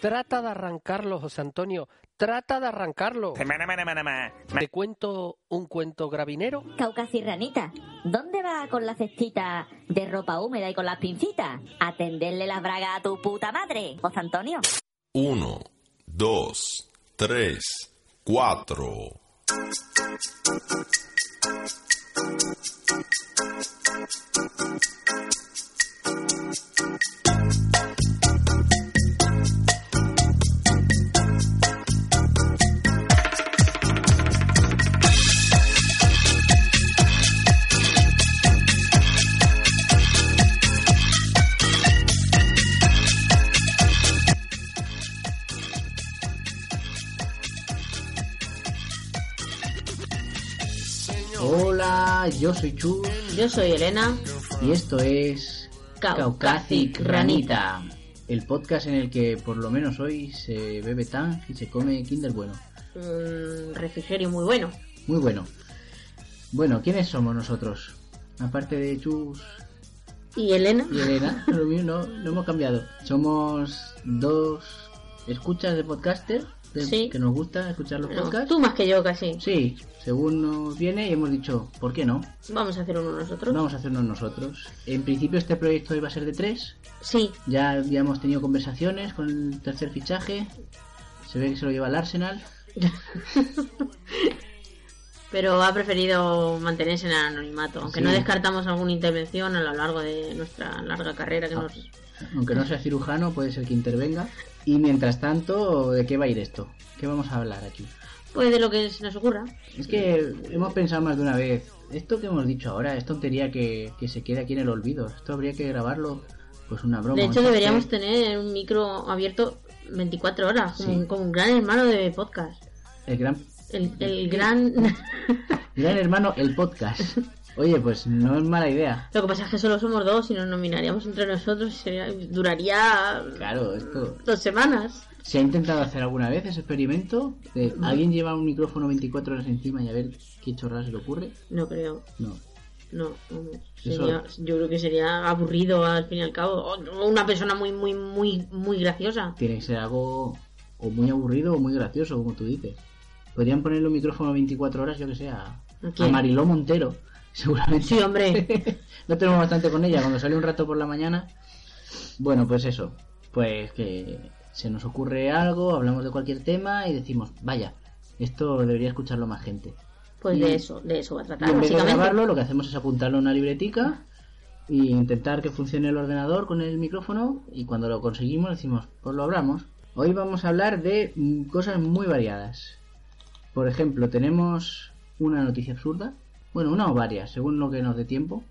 Trata de arrancarlo, José Antonio. Trata de arrancarlo. ¿Te cuento un cuento gravinero? Caucasirranita, ¿dónde va con la cestita de ropa húmeda y con las pincitas? A tenderle las bragas a tu puta madre, José Antonio. Uno, dos, tres, cuatro. Hola, yo soy Chus Yo soy Elena. y esto es Caucasic Ranita. el podcast en el que por lo menos hoy se bebe tan y se come Kinder bueno. Un refrigerio muy bueno. Muy bueno. Bueno, ¿quiénes somos nosotros? Aparte de Chus ¿Y Elena? y Elena, no, no hemos cambiado. Somos dos escuchas de podcaster de- Sí. que nos gusta escuchar los No, podcasts. tú más que yo casi. Sí, según nos viene y hemos dicho, ¿por qué no? Vamos a hacer uno nosotros. Vamos a hacernos nosotros. En principio este proyecto iba a ser de tres. Sí, Ya habíamos tenido conversaciones con el tercer fichaje. Se ve que se lo lleva el Arsenal. pero ha preferido mantenerse en el anonimato. Aunque Sí. no descartamos alguna intervención a lo largo de nuestra larga carrera que Ah. nos... Aunque no sea cirujano, puede ser que intervenga. Y mientras tanto, ¿de qué va a ir esto? ¿Qué vamos a hablar aquí? Pues de lo que se nos ocurra. Es que hemos pensado más de una vez. Esto que hemos dicho ahora es tontería que, que se quede aquí en el olvido. Esto habría que grabarlo, pues una broma. De hecho, deberíamos tener un micro abierto 24 horas, como, Sí. un- como un gran hermano de podcast. El gran, El, el gran... gran hermano, el podcast. Oye, pues no es mala idea. Lo que pasa es que solo somos dos y nos nominaríamos entre nosotros y sería- duraría Claro, esto dos semanas. ¿Se ha intentado hacer alguna vez ese experimento? De alguien lleva un micrófono 24 horas encima y a ver qué chorrada se le ocurre. No creo, No. no. Sería- yo creo que sería aburrido al fin y al cabo. O una persona muy, muy, muy, muy graciosa. Tiene que ser algo o muy aburrido o muy gracioso, como tú dices. Podrían ponerle un micrófono 24 horas, yo que sé, a, ¿A? Mariló Montero. Seguramente. Sí, hombre. no tenemos bastante con ella cuando sale un rato por la mañana. Bueno, pues eso. Pues que se nos ocurre algo, hablamos de cualquier tema y decimos, vaya, esto debería escucharlo más gente. Pues Y- de eso, de eso va a Y tratar, en vez de grabarlo, lo que hacemos es apuntarlo a una libretica y intentar que funcione el ordenador con el micrófono y cuando lo conseguimos decimos, pues lo hablamos. Hoy vamos a hablar de cosas muy variadas. Por ejemplo, tenemos una noticia absurda. Bueno, una o varias, según lo que nos dé tiempo.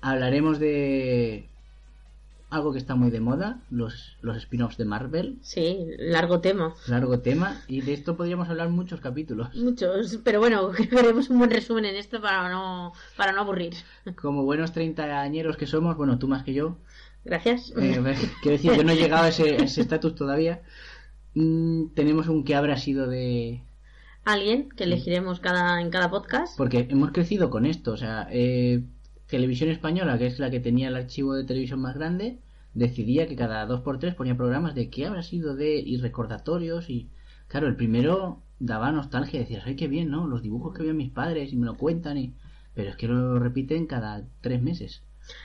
Hablaremos de algo que está muy de moda, los, los spin-offs de Marvel. Sí, largo tema. Largo tema. Y de esto podríamos hablar muchos capítulos. Muchos, pero bueno, haremos un buen resumen en esto para no, para no aburrir. Como buenos treintañeros que somos, bueno, tú más que yo, Gracias. Eh, quiero decir, yo no he llegado a ese a ese estatus todavía. Mm, tenemos un que habrá sido de... Alguien que elegiremos cada, en cada podcast. Porque hemos crecido con esto, o sea, eh, Televisión Española, que es la que tenía el archivo de televisión más grande, decidía que cada dos por tres ponía programas de qué habrá sido de... y recordatorios y... Claro, el primero daba nostalgia, decías, ay, qué bien, ¿no? Los dibujos que veían mis padres y me lo cuentan y... Pero es que lo repiten cada tres meses.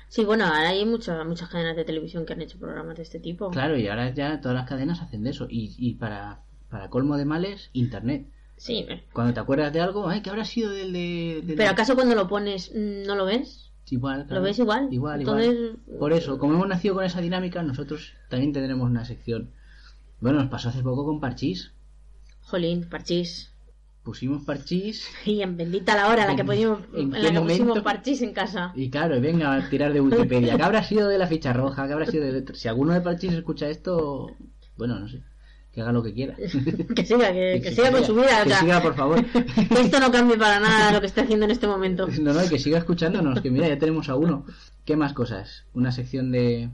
Sí, bueno, ahora hay muchas muchas cadenas de televisión que han hecho programas de este tipo. Claro, y ahora ya todas las cadenas hacen de eso. Y, y para, para colmo de males, Internet. Sí, Cuando te acuerdas de algo, ay, ¿qué habrá sido del de...? del- pero ¿acaso cuando lo pones no lo ves? Igual, claro. ¿Lo ves igual? Igual, Entonces, igual. Por eso, como hemos nacido con esa dinámica, nosotros también tendremos una sección. Bueno, nos pasó hace poco con Parchís. Jolín, parchís. Pusimos Parchís Y en bendita la hora en la que, ¿En- pusimos, en en la que pusimos parchís en casa. y claro, venga a tirar de Wikipedia. ¿Qué habrá sido de la ficha roja? ¿Qué habrá sido de... Si alguno de Parchís escucha esto, bueno, no sé. Que haga lo que quiera. Que siga, que, que siga con su vida. o Que sea, siga, por favor. que esto no cambie para nada lo que está haciendo en este momento. No, no, que siga escuchándonos, que mira, ya tenemos a uno. ¿Qué más cosas? Una sección de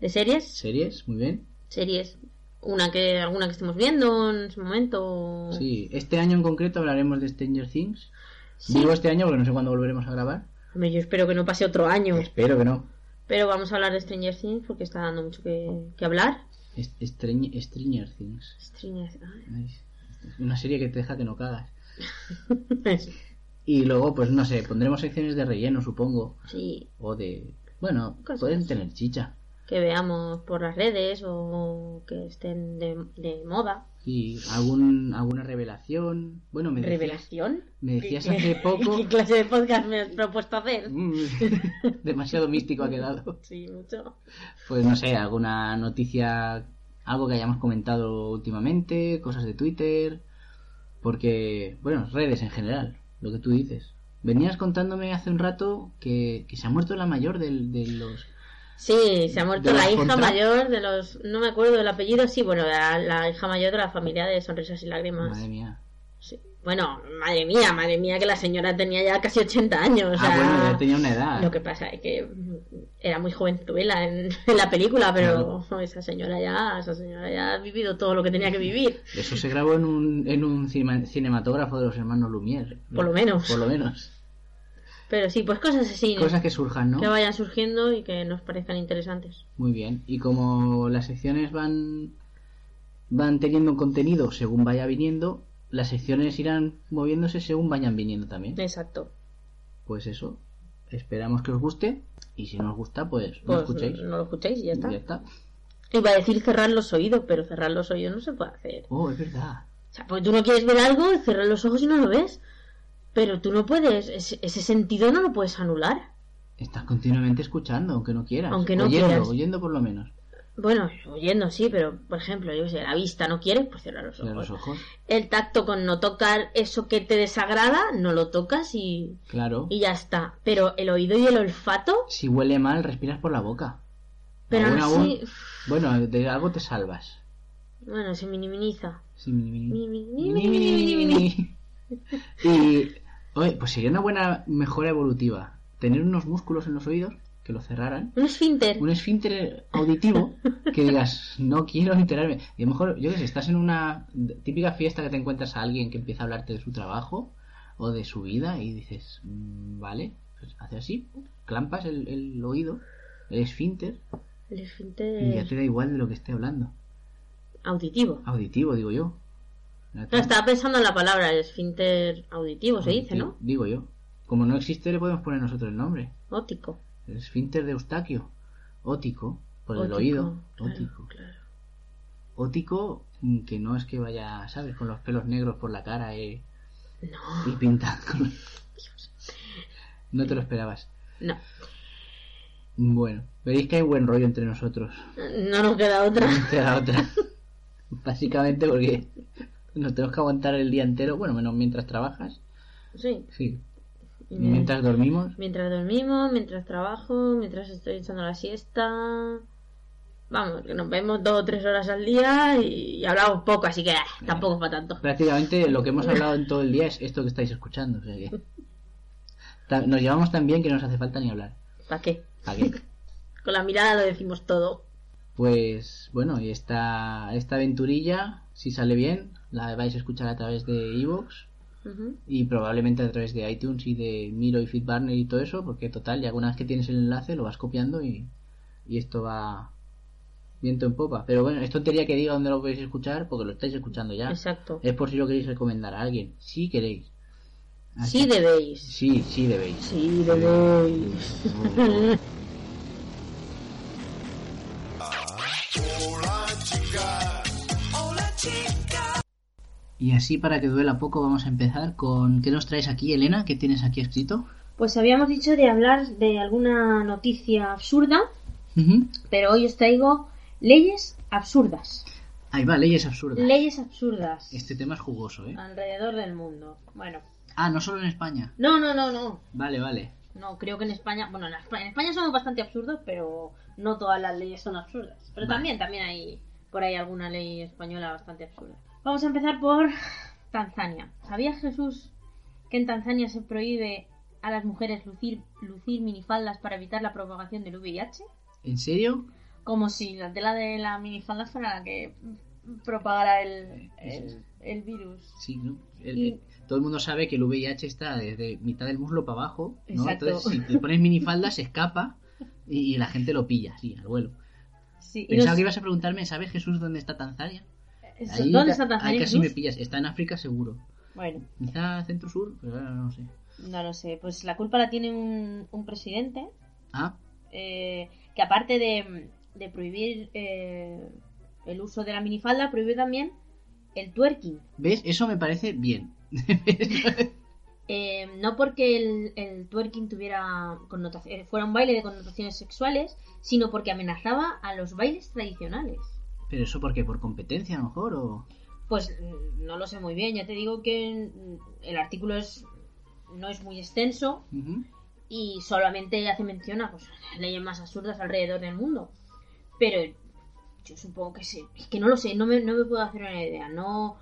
¿De series? series, muy bien. Series. Una que, alguna que estemos viendo en su momento. Sí, este año en concreto hablaremos de Stranger Things. Sí. Digo este año porque no sé cuándo volveremos a grabar. Hombre, yo espero que no pase otro año. Espero que no. Pero vamos a hablar de Stranger Things porque está dando mucho que, que hablar. Stranger, Stranger Things. Stranger- Una serie que te deja que no cagas. Y luego, pues no sé, pondremos secciones de relleno, supongo. Sí, O de... Bueno, Cosas. pueden tener chicha. que veamos por las redes o que estén de, de moda. Y algún, alguna revelación. Bueno, me decías, ¿Revelación? me decías ¿Qué- hace poco... ¿Qué clase de podcast me has propuesto hacer? Mm, Demasiado místico ha quedado. Sí, mucho. Pues no sé, alguna noticia, algo que hayamos comentado últimamente, cosas de Twitter, porque, bueno, redes en general, lo que tú dices. Venías contándome hace un rato que, que se ha muerto la mayor del- de, los... Sí, se ha muerto ¿De la hija contra- mayor de los... No me acuerdo del apellido, sí, bueno, la, la hija mayor de la familia de Sonrisas y Lágrimas. Madre mía. Sí. Bueno, madre mía, madre mía, que la señora tenía ya casi 80 años. O sea, Ah, bueno, ya tenía una edad. Lo que pasa es que era muy jovenzuela en, en la película, pero esa señora ya, esa señora ya ha vivido todo lo que tenía que vivir. Eso se grabó en un, en un cinema- cinematógrafo de los hermanos Lumière. Por lo menos. Por lo menos. Pero sí, pues cosas así Cosas que surjan, ¿no? que vayan surgiendo y que nos parezcan interesantes. Muy bien. Y como las secciones van van teniendo un contenido según vaya viniendo, las secciones irán moviéndose según vayan viniendo también. Exacto. Pues eso. Esperamos que os guste y si no os gusta, pues, no Pues escuchéis. no lo escuchéis y ya está. Ya está. Iba a decir cerrar los oídos, pero cerrar los oídos no se puede hacer. Oh, es verdad. O sea, porque tú no quieres ver algo, cierras los ojos y no lo ves. Pero tú no puedes, ese, ese sentido no lo puedes anular. Estás continuamente escuchando, aunque no quieras. Aunque no oyendo, quieras. oyendo por lo menos. Bueno, oyendo sí, pero por ejemplo, yo sé, la vista no quieres, pues cierra los Cierra ojos. los ojos. El tacto con no tocar eso que te desagrada, no lo tocas y, Claro. y ya está. Pero el oído y el olfato, Si huele mal, respiras por la boca. pero Aún, Bueno, de algo te salvas. bueno, se minimiza. Sí, mini, mini. Mini, mini, Mini, mini, mini, mini, mini. Y, oye, pues sería una buena mejora evolutiva. Tener unos músculos en los oídos que lo cerraran. Un esfínter. Un esfínter auditivo que digas, no quiero enterarme. Y a lo mejor, yo que sé, estás en una típica fiesta que te encuentras a alguien que empieza a hablarte de su trabajo o de su vida y dices, "Mm, vale, pues hace así, clampas el, el oído, el esfínter El y ya esfínter te da igual de lo que esté hablando. auditivo. Auditivo, digo yo. Claro, estaba pensando en la palabra el esfínter auditivo, se dice, ¿no? Digo yo. Como no existe, le podemos poner nosotros el nombre. Ótico. El esfínter de Eustaquio. Ótico, por el oído. claro, Ótico. claro. Ótico, que no es que vaya, ¿sabes? Con los pelos negros por la cara eh, No, y pintado. con- No te lo esperabas. no. Bueno, veréis que hay buen rollo entre nosotros. No nos queda otra. Una entre la otra. Básicamente porque nos tenemos que aguantar el día entero. Bueno, menos mientras trabajas. Sí. Sí. Y mientras dormimos. Mientras dormimos, mientras trabajo, mientras estoy echando la siesta. Vamos, que nos vemos dos o tres horas al día y, y hablamos poco, así que ah, tampoco es para tanto. Prácticamente lo que hemos hablado en todo el día es esto que estáis escuchando. O sea que... Nos llevamos tan bien que no nos hace falta ni hablar. ¿Para qué? ¿Para qué? Con la mirada lo decimos todo. Pues bueno, y esta, esta aventurilla, si sale bien, la vais a escuchar a través de Evox y probablemente a través de iTunes y de Miro y Feedburner y todo eso, porque total, ya alguna vez que tienes el enlace lo vas copiando y, y esto va viento en popa. Pero bueno, es tontería que diga dónde lo podéis escuchar porque lo estáis escuchando ya. Exacto. Es por si lo queréis recomendar a alguien, si queréis. Así- Sí debéis. Sí, sí debéis. Sí debéis. Y así para que duela poco vamos a empezar con... ¿Qué nos traes aquí, Elena? ¿Qué tienes aquí escrito? Pues habíamos dicho de hablar de alguna noticia absurda, pero hoy os traigo leyes absurdas. Ahí va, leyes absurdas. Leyes absurdas. Este tema es jugoso, ¿eh? Alrededor del mundo. Bueno. Ah, no solo en España. No, no, no, no. Vale, vale. No, creo que en España, bueno, en España, en España somos bastante absurdos, pero no todas las leyes son absurdas. Pero Vale. también, también hay por ahí alguna ley española bastante absurda. Vamos a empezar por Tanzania. ¿Sabía Jesús que en Tanzania se prohíbe a las mujeres lucir, lucir minifaldas para evitar la propagación del VIH? ¿En serio? Como si la tela de la minifalda fuera la que propagara el, el, el virus. Sí, ¿no? El- Y- el- todo el mundo sabe que el VIH está desde mitad del muslo para abajo, ¿no? Exacto. Entonces, si te pones minifalda, se escapa y, y la gente lo pilla, sí, al vuelo. Sí, Pensaba que ibas a preguntarme, ¿sabe Jesús dónde está Tanzania? Eso, Ahí ¿Dónde está Tanzania? Ahí casi me pillas. Está en África seguro. Bueno, Quizá centro-sur, pero ahora no sé. no lo sé. Pues la culpa la tiene un, un presidente Ah, eh, que aparte de, de prohibir eh, el uso de la minifalda, prohíbe también el twerking. ¿ves? Eso me parece bien. Eh, no porque el, el twerking tuviera eh, fuera un baile de connotaciones sexuales, sino porque amenazaba a los bailes tradicionales. ¿Pero eso por qué? ¿Por competencia a lo mejor? O... Pues no lo sé muy bien, ya te digo que el artículo es no es muy extenso y solamente hace mención a pues, leyes más absurdas alrededor del mundo. Pero yo supongo que sí, es que no lo sé, no me, no me puedo hacer una idea. No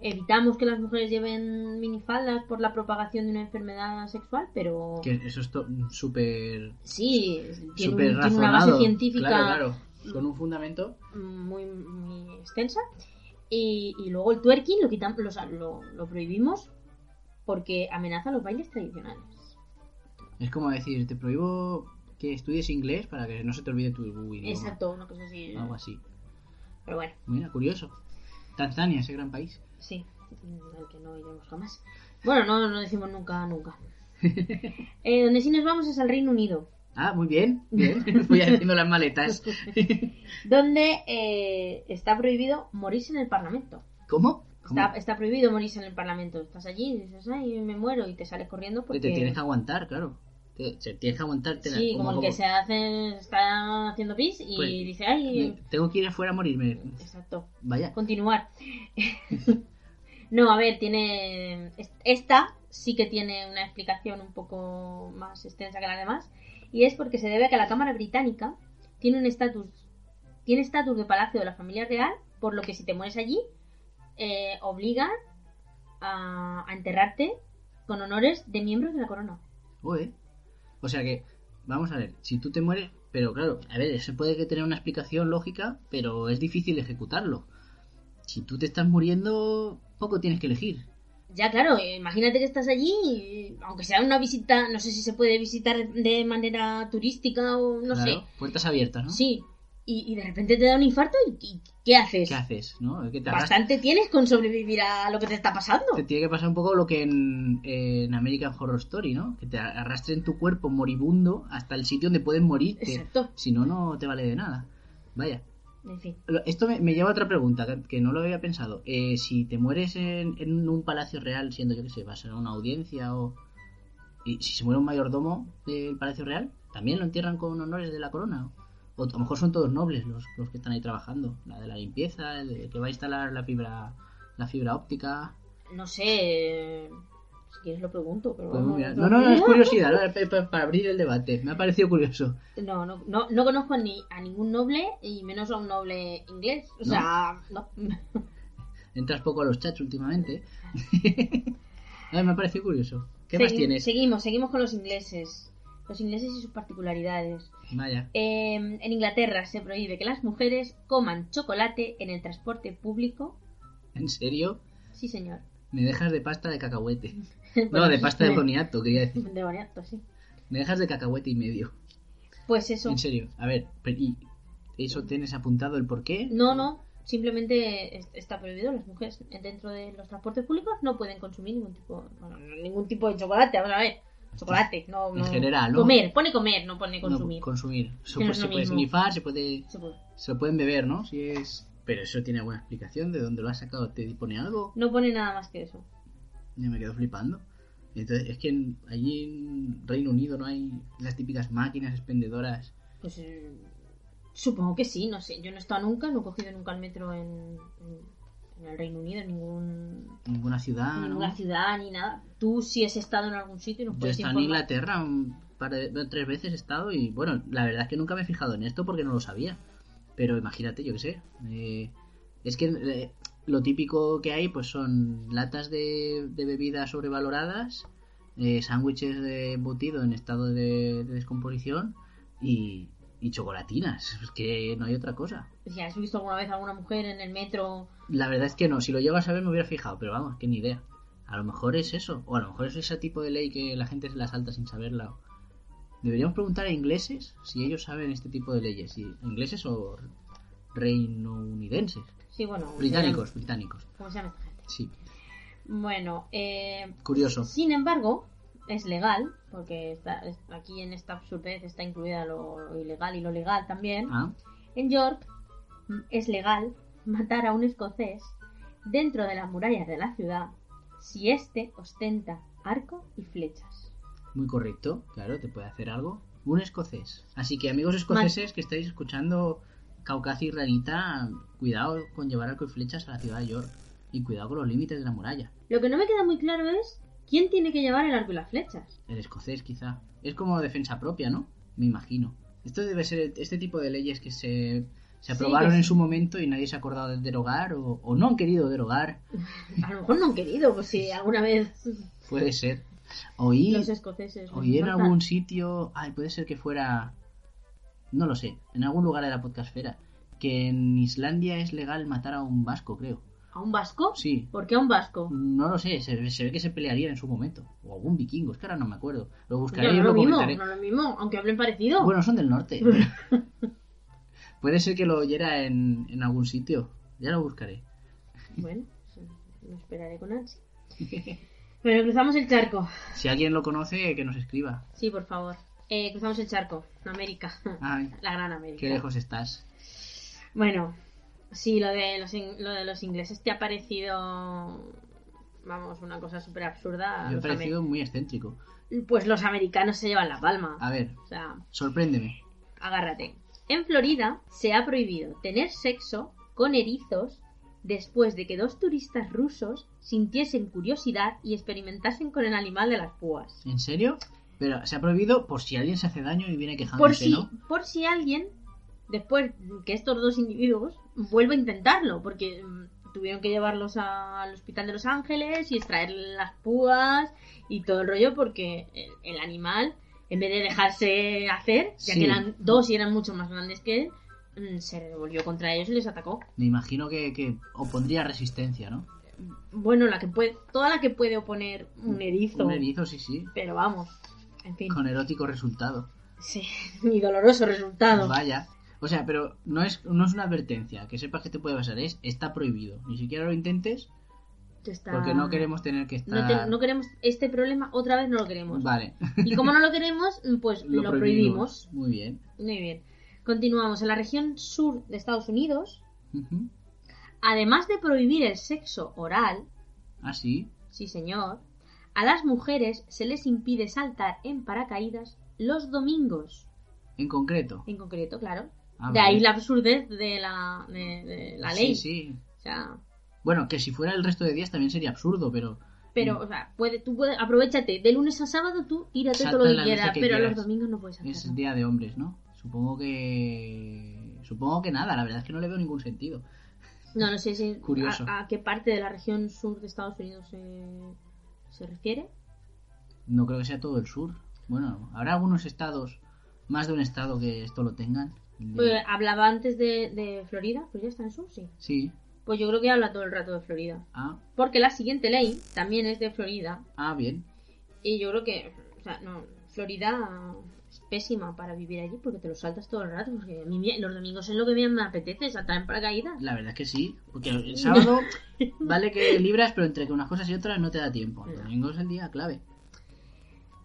evitamos que las mujeres lleven minifaldas por la propagación de una enfermedad sexual, pero Que eso es súper... sí, tiene, un- tiene una base científica Claro, claro. Con un fundamento. muy, muy extensa. Y, y luego el twerking lo, quitam- lo, lo, prohibimos porque amenaza los bailes tradicionales. Es como decir, te prohíbo que estudies inglés para que no se te olvide tu idioma. Exacto, una cosa así. Algo así. Pero bueno, Mira, curioso. Tanzania, ese gran país. sí, al que no iremos jamás. Bueno, no, no decimos nunca, nunca. Eh, donde sí nos vamos es al Reino Unido, Ah, muy bien, bien. Voy haciendo las maletas. donde eh, está prohibido morirse en el Parlamento. ¿Cómo? ¿Cómo? Está, está prohibido morirse en el Parlamento. Estás allí y dices, ay, me muero, y te sales corriendo porque... Te tienes que aguantar, claro. Te, te tienes que aguantarte. Sí, como, el que se hace, está haciendo pis y Pues, dice, ay, Tengo que ir afuera a morirme. exacto, Vaya. continuar. no, a ver, tiene, es- esta sí que tiene una explicación un poco más extensa que la demás, y es porque se debe a que la Cámara Británica tiene un estatus, tiene estatus de palacio de la familia real, por lo que si te mueres allí, eh, obligan a, enterrarte con honores de miembros de la corona. Ué. O sea que, vamos a ver, si tú te mueres, pero claro, a ver, eso puede que tener una explicación lógica, pero es difícil ejecutarlo. Si tú te estás muriendo, poco tienes que elegir. Ya, claro, imagínate que estás allí, aunque sea una visita, no sé si se puede visitar de manera turística o no Claro, sé. Puertas abiertas, ¿no? Sí, y, y de repente te da un infarto y, y ¿qué haces? ¿Qué haces? ¿No? Te, Bastante tienes con sobrevivir a lo que te está pasando. te tiene que pasar un poco lo que en, en American Horror Story, ¿no? Que te arrastren tu cuerpo moribundo hasta el sitio donde puedes morirte. Exacto. Si no, no te vale de nada. Vaya. En fin. Lo- Esto me, me lleva a otra pregunta que, que no lo había pensado. Eh, si te mueres en, en un palacio real, siendo yo que sé, vas a una audiencia o. Y si se muere un mayordomo del palacio real, ¿también lo entierran con honores de la corona? O a lo mejor son todos nobles los, los que están ahí trabajando. La de la limpieza, el de que va a instalar la fibra, la fibra óptica. No sé. Si quieres lo pregunto, pero vamos, mirar. No, no, no, es curiosidad, para abrir el debate. Me ha parecido curioso. No, no, no, no conozco ni a ningún noble y menos a un noble inglés. O sea, no. Entras poco a los chats últimamente. Ay, me ha parecido curioso. ¿Qué más tienes? Seguimos, seguimos con los ingleses. Los ingleses y sus particularidades. Vaya. Eh, en Inglaterra se prohíbe que las mujeres coman chocolate en el transporte público. ¿En serio? Sí, señor. Me dejas de pasta de cacahuete. No, de pasta de boniato, quería decir. De boniato, sí. Me dejas de cacahuete y medio. Pues eso. En serio. A ver, ¿y eso tienes apuntado el por qué? No, no. Simplemente es- está prohibido. Las mujeres dentro de los transportes públicos no pueden consumir ningún tipo, bueno, ningún tipo de chocolate. Vamos a ver. Chocolate, no. En no- general, ¿no? Comer, pone comer, no pone No, consumir. consumir. No es se puede mismo. snifar, se puede... Se puede. Se lo pueden beber, ¿no? Si es... Pero eso tiene buena explicación. ¿De dónde lo has sacado? ¿Te pone algo? No pone nada más que eso. Yo me quedo flipando. Entonces, es que en- allí en Reino Unido no hay las típicas máquinas expendedoras. Pues eh, supongo que sí, no sé. Yo no he estado nunca, no he cogido nunca el metro en, en- el Reino Unido, en ningún, ninguna ciudad, en ¿no? ninguna ciudad ni nada. Tú sí has estado en algún sitio y nos Yo he estado en. Inglaterra un par de, tres veces he estado y bueno, la verdad es que nunca me he fijado en esto porque no lo sabía. Pero imagínate, yo qué sé. eh, es que eh, lo típico que hay pues son latas de, de bebidas sobrevaloradas, eh, sándwiches de embutido en estado de, de descomposición y, y chocolatinas. Es que no hay otra cosa. Si has visto alguna vez a alguna mujer en el metro, La verdad es que no, si lo llego a saber me hubiera fijado, pero vamos, que ni idea. A lo mejor es eso, o a lo mejor es ese tipo de ley que la gente se la salta sin saberla. Deberíamos preguntar a ingleses si ellos saben este tipo de leyes, si ingleses o reinounidenses. Sí, bueno. Británicos, británicos. ¿Cómo se llama esta gente? Sí, Bueno, eh, curioso. sin embargo, es legal, porque está, es- aquí en esta absurdez está incluida lo, lo ilegal y lo legal también. Ah, En York mm, es legal matar a un escocés dentro de las murallas de la ciudad si éste ostenta arco y flechas. muy correcto, claro, te puede hacer algo. Un escocés. Así que amigos escoceses que estáis escuchando Caucasia y Ranita, cuidado con llevar arco y flechas a la ciudad de York. Y cuidado con los límites de la muralla. Lo que no me queda muy claro es quién tiene que llevar el arco y las flechas. El escocés, quizá. Es como defensa propia, ¿no? Me imagino. Esto debe ser este tipo de leyes que se, se Sí, aprobaron que en su momento y nadie se ha acordado de derogar o, o no han querido derogar. A lo mejor no han querido, pues si alguna vez Puede ser. Oí, los escoceses. oí en algún sitio. Ay, puede ser que fuera. No lo sé. En algún lugar de la podcastfera. Que en Islandia es legal matar a un vasco, creo. ¿A un vasco? Sí. ¿Por qué a un vasco? No lo sé. Se, se ve que se pelearía en su momento. O algún vikingo. Es que ahora no me acuerdo. Lo buscaré No, y no lo lo mismo, comentaré. no lo mismo, aunque hablen parecido. Bueno, son del norte. pero- Puede ser que lo oyera en, en algún sitio. Ya lo buscaré. Bueno, lo esperaré con ansia. Bueno, cruzamos el charco. Si alguien lo conoce, que nos escriba. Sí, por favor. Eh, cruzamos el charco. América. Ay, La gran América. qué lejos estás. Bueno, sí, lo de los, lo de los ingleses te ha parecido, vamos, una cosa súper absurda. Me ha parecido muy excéntrico. Pues los americanos se llevan la palma. A ver, O sea, sorpréndeme. agárrate. En Florida se ha prohibido tener sexo con erizos después de que dos turistas rusos sintiesen curiosidad y experimentasen con el animal de las púas. ¿En serio? Pero se ha prohibido por si alguien se hace daño y viene Por quejándose, si, ¿no? por si alguien, después que estos dos individuos, vuelva a intentarlo, porque mm, tuvieron que llevarlos al hospital de Los Ángeles y extraer las púas y todo el rollo, porque el, el animal, en vez de dejarse hacer, ya Sí. que eran dos y eran mucho más grandes que él, mm, se revolvió contra ellos y les atacó. Me imagino que, que opondría resistencia, ¿no? Bueno, la que puede, toda la que puede oponer un erizo, Un erizo, sí, sí. pero vamos, en fin, Con erótico resultado. sí, mi doloroso resultado. Vaya. O sea, pero no es, no es una advertencia. Que sepas que te puede pasar. Es, está prohibido. Ni siquiera lo intentes Está- porque no queremos tener que No, estar... te- no queremos este problema, otra vez no lo queremos. Vale. Y como no lo queremos, pues lo, prohibimos. Muy bien. Muy bien. Continuamos. En la región sur de Estados Unidos, además de prohibir el sexo oral, Ah, sí. sí señor, a las mujeres se les impide saltar en paracaídas los domingos, En concreto. en concreto, claro. Ah, de vale. ahí la absurdez de la, de, de la ley. Sí, sí. O sea, Bueno, que si fuera el resto de días también sería absurdo, pero... pero, o sea, puede, tú puedes, aprovechate, de lunes a sábado tú tírate Salta todo lo que quieras, que pero quieras. los domingos no puedes Es hacerlo. día de hombres, ¿no? Supongo que... Supongo que nada, la verdad es que no le veo ningún sentido. No, no sé si Curioso. A, a qué parte de la región sur de Estados Unidos se, se refiere. No creo que sea todo el sur. Bueno, habrá algunos estados, más de un estado que esto lo tengan. Pues, hablaba antes de, de Florida, ¿Florida está en el sur? Sí. Sí. Pues yo creo que habla todo el rato de Florida. Ah, Porque la siguiente ley también es de Florida. ah, bien. Y yo creo que, o sea, no, Florida es pésima para vivir allí porque te lo saltas todo el rato. Porque a mí los domingos es lo que me apetece, saltar en paracaídas. La verdad es que sí. Porque el sábado vale que libras, pero entre que unas cosas y otras no te da tiempo. El domingo es el día clave.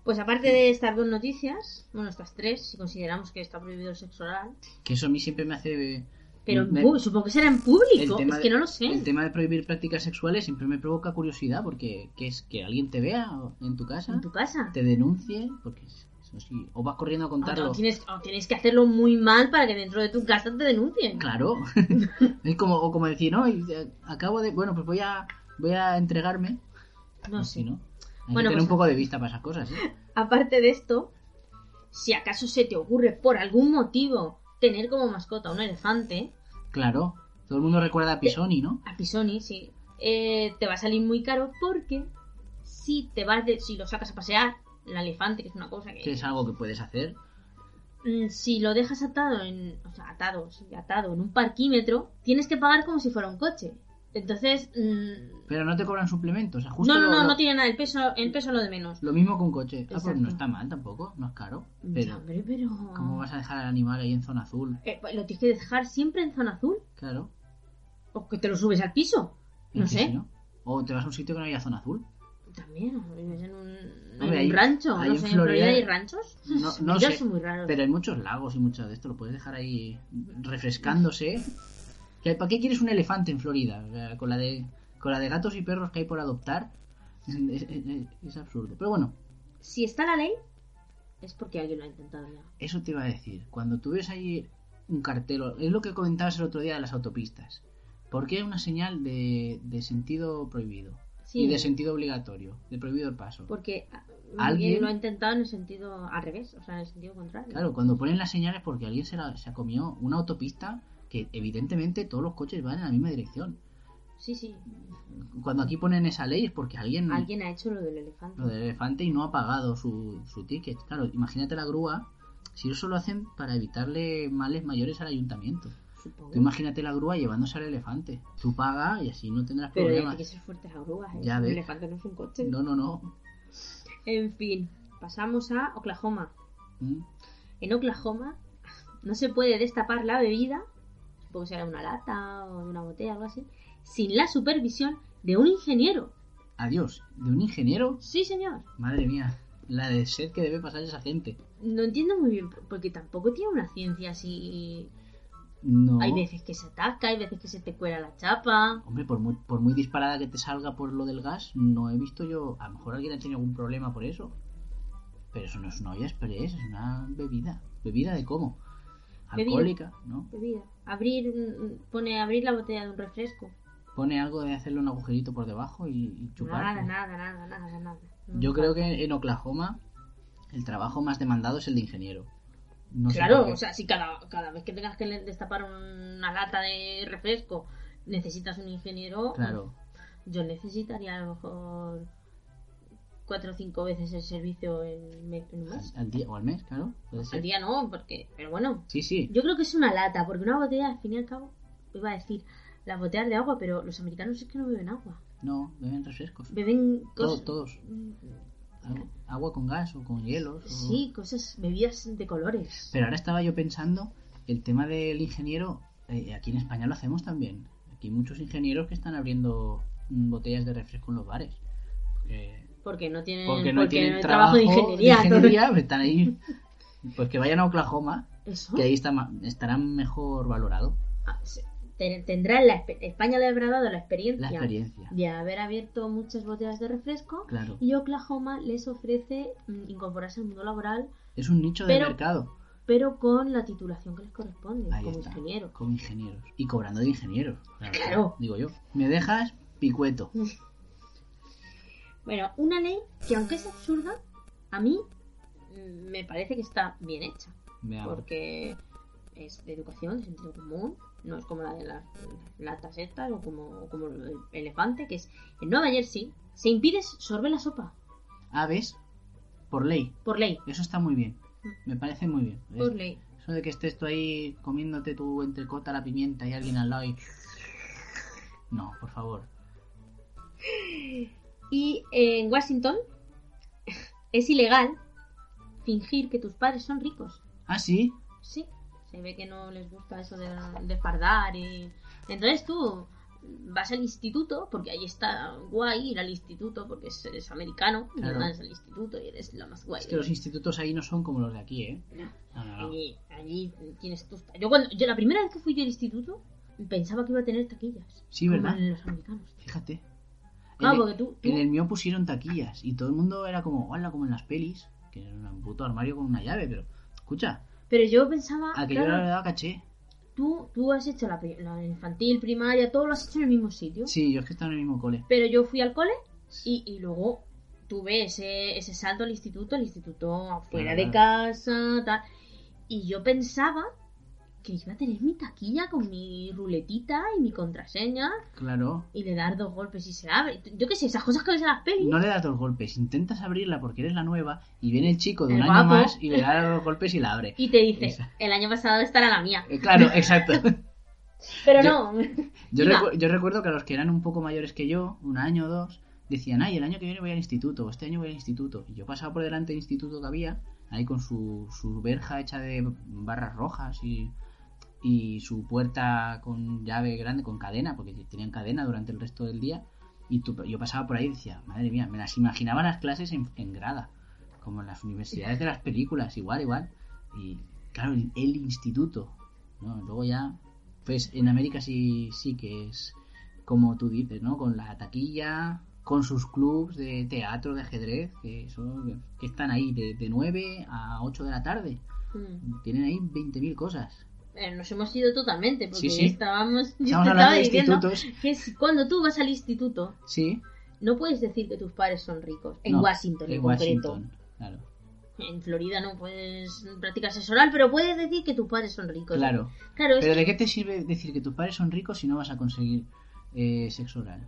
Pues aparte de estas dos noticias, bueno, estas tres, si consideramos que está prohibido el sexo oral, Que eso a mí siempre me hace... pero me- pu- supongo que será en público, es de- que no lo sé. El tema de prohibir prácticas sexuales siempre me provoca curiosidad porque que es que alguien te vea en tu casa, En tu casa. te denuncie, porque eso sí, o vas corriendo a contarlo. o tienes, o tienes que hacerlo muy mal para que dentro de tu casa te denuncien. Claro. es como o como decir, no, y, eh, acabo de, bueno, pues voy a voy a entregarme. No Pues sé. sí, ¿no? Hay Bueno, que tener pues- un poco de vista para esas cosas, ¿eh? Aparte de esto, si acaso se te ocurre por algún motivo tener como mascota un elefante, Claro. Todo el mundo recuerda a Pisoni, ¿no? a Pisoni, sí, eh, te va a salir muy caro porque si te vas de, si lo sacas a pasear, el elefante, que es una cosa que, Que es algo que puedes hacer. mm, si lo dejas atado en, o sea, atado, sí, atado en un parquímetro, tienes que pagar como si fuera un coche. Entonces. mm, Pero no te cobran suplementos. O sea, justo no, no, lo- no, lo- no tiene nada. El peso, el peso es lo de menos. Lo mismo con coche. Ah, pues no está mal tampoco, no es caro. Pero, hombre, pero. ¿cómo vas a dejar al animal ahí en zona azul? Eh, lo tienes que dejar siempre en zona azul. Claro. O que te lo subes al piso. ¿en No sé. si no? O te vas a un sitio que no haya zona azul. También, o vives en un, en un rancho. ahí no en sé, en Florida hay ranchos. No, no sé. muy raros. Pero hay muchos lagos y mucho de esto. Lo puedes dejar ahí refrescándose. ¿Que- ¿Para qué quieres un elefante en Florida? O sea, con la de con la de gatos y perros que hay por adoptar. Es, es- es- es absurdo. Pero bueno, Si está la ley, es porque alguien lo ha intentado ya. Eso te iba a decir. Cuando tú ves ahí un cartel, es lo que comentabas el otro día de las autopistas. ¿Por qué una señal de, de sentido prohibido? Sí, Y de sentido obligatorio, de prohibido el paso. porque ah, ¿Alguien? lo ha intentado en el sentido al revés, o sea, en el sentido contrario. Claro, cuando ponen las señales porque alguien se, la, se ha comido una autopista que evidentemente todos los coches van en la misma dirección. Sí, sí. Cuando aquí ponen esa ley es porque alguien, Alguien ha hecho lo del elefante. lo del elefante y no ha pagado su, su ticket. Claro, imagínate la grúa, si eso lo hacen para evitarle males mayores al ayuntamiento. Supongo. Tú imagínate la grúa llevándose al elefante. Tú pagas y así no tendrás Pero problemas. tiene que ser fuertes las grúas, ¿eh? Ya ves. elefante no es un coche. No, no, no. En fin, pasamos a Oklahoma. Mm. En Oklahoma no se puede destapar la bebida, supongo que será una lata o de una botella, algo así, sin la supervisión de un ingeniero. Adiós. ¿De un ingeniero? Sí, señor. Madre mía. La de sed que debe pasar esa gente. No entiendo muy bien, porque tampoco tiene una ciencia así. No. Hay veces que se atasca, hay veces que se te cuela la chapa. Hombre, por muy, por muy disparada que te salga por lo del gas, no he visto yo. A lo mejor alguien ha tenido algún problema por eso. Pero eso no es una olla express, es una bebida. ¿Bebida de cómo? Bebida. Alcohólica, ¿no? Bebida. Abrir, pone abrir la botella de un refresco. Pone algo de hacerle un agujerito por debajo y, y chupar. Nada, nada, nada, nada, nada. No Yo creo que en Oklahoma el trabajo más demandado es el de ingeniero. No Claro, o sea, si cada, cada vez que tengas que destapar una lata de refresco necesitas un ingeniero, Claro. yo necesitaría a lo mejor cuatro o cinco veces el servicio en, un mes. Al, al día o al mes, claro. Puede ser. Al día no, porque, pero bueno, Sí, sí. yo creo que es una lata, porque una botella, al fin y al cabo, iba a decir las botellas de agua, pero los americanos es que no beben agua, No, beben refrescos. beben Todos, cosas, todos. Agua- Agua con gas o con hielos. o- sí, cosas, bebidas de colores. Pero ahora estaba yo pensando, el tema del ingeniero, eh, aquí en España lo hacemos también. Aquí hay muchos ingenieros que están abriendo botellas de refresco en los bares. Porque, Porque no tienen, porque no tienen hay trabajo de ingeniería. ingeniería, están ahí. Pues que vayan a Oklahoma, Eso. que ahí está estarán mejor valorados. Ah, te- tendrán la España le habrá dado la experiencia, La experiencia. de haber abierto muchas botellas de refresco Claro. y Oklahoma les ofrece mm, incorporarse al mundo laboral Es un nicho de mercado. pero con la titulación que les corresponde Ahí como está. ingeniero Como ingenieros. Y cobrando de ingenieros. Claro. Digo yo. Me dejas picueto. bueno una ley que aunque es absurda a mí mm, me parece que está bien hecha Veamos. porque es de educación de sentido común no es como la de las latas estas o como, como el elefante que es en Nueva Jersey se impide sorber la sopa Aves, por ley. por ley Eso está muy bien. Me parece muy bien. por Es- ley Eso de que estés tú ahí comiéndote tu entrecota, la pimienta y alguien al lado y... No, por favor. Y en Washington es ilegal fingir que tus padres son ricos. Ah, sí. Sí, se ve que no les gusta eso de, de fardar y... Entonces tú vas al instituto, porque ahí está guay ir al instituto, porque es- eres americano, y Claro. vas al instituto y eres la más guay. Es que los institutos ahí no son como los de aquí, ¿eh? No, No, no, allí, allí tienes tus... Yo, cuando, yo la primera vez que fui yo al instituto pensaba que iba a tener taquillas. Sí, como ¿verdad? en los americanos. Fíjate. Ah, en, porque tú... tú- en el mío pusieron taquillas y todo el mundo era como, hola, como en las pelis, que era un puto armario con una llave, pero... Escucha, Pero yo pensaba... a que claro, yo le daba caché. tú, tú has hecho la, infantil, primaria, todo lo has hecho en el mismo sitio. Sí, yo es que estaba en el mismo cole. Pero yo fui al cole y, y luego tuve ese, ese salto al instituto, al instituto afuera Claro, de casa, tal. Y yo pensaba que iba a tener mi taquilla con mi ruletita y mi contraseña Claro. y le dar dos golpes y se abre. Yo qué sé, esas cosas que ves en las pelis. No le das dos golpes, intentas abrirla porque eres la nueva y viene el chico de El un año más y le da dos golpes y la abre. Y te dice, Esa. el año pasado esta era la mía. Eh, Claro, exacto. Pero Yo- no. Yo, recu- yo recuerdo que a los que eran un poco mayores que yo, un año o dos, decían, ay, el año que viene voy al instituto, este año voy al instituto. Y yo pasaba por delante del instituto que había, ahí con su, su verja hecha de barras rojas y, y su puerta con llave grande, con cadena, porque tenían cadena durante el resto del día. Y tú- yo pasaba por ahí y decía, madre mía, me las imaginaba las clases en, en grada, como en las universidades de las películas, igual, igual. Y claro, el, el instituto, ¿no? Luego ya, pues en América sí, sí que es como tú dices, ¿no? Con la taquilla, con sus clubs de teatro, de ajedrez, que son, que están ahí de, de 9 a 8 de la tarde. Mm. Tienen ahí 20.000 cosas. Eh, nos hemos ido totalmente porque Sí, sí. estábamos. yo te hablando estaba de diciendo institutos. que si- cuando tú vas al instituto, Sí. no puedes decir que tus padres son ricos. En No, Washington, en, concreto. Washington, claro. En Florida no puedes practicar sexo oral, pero puedes decir que tus padres son ricos. Claro. Claro, Pero que- ¿de qué te sirve decir que tus padres son ricos si no vas a conseguir eh, sexo oral?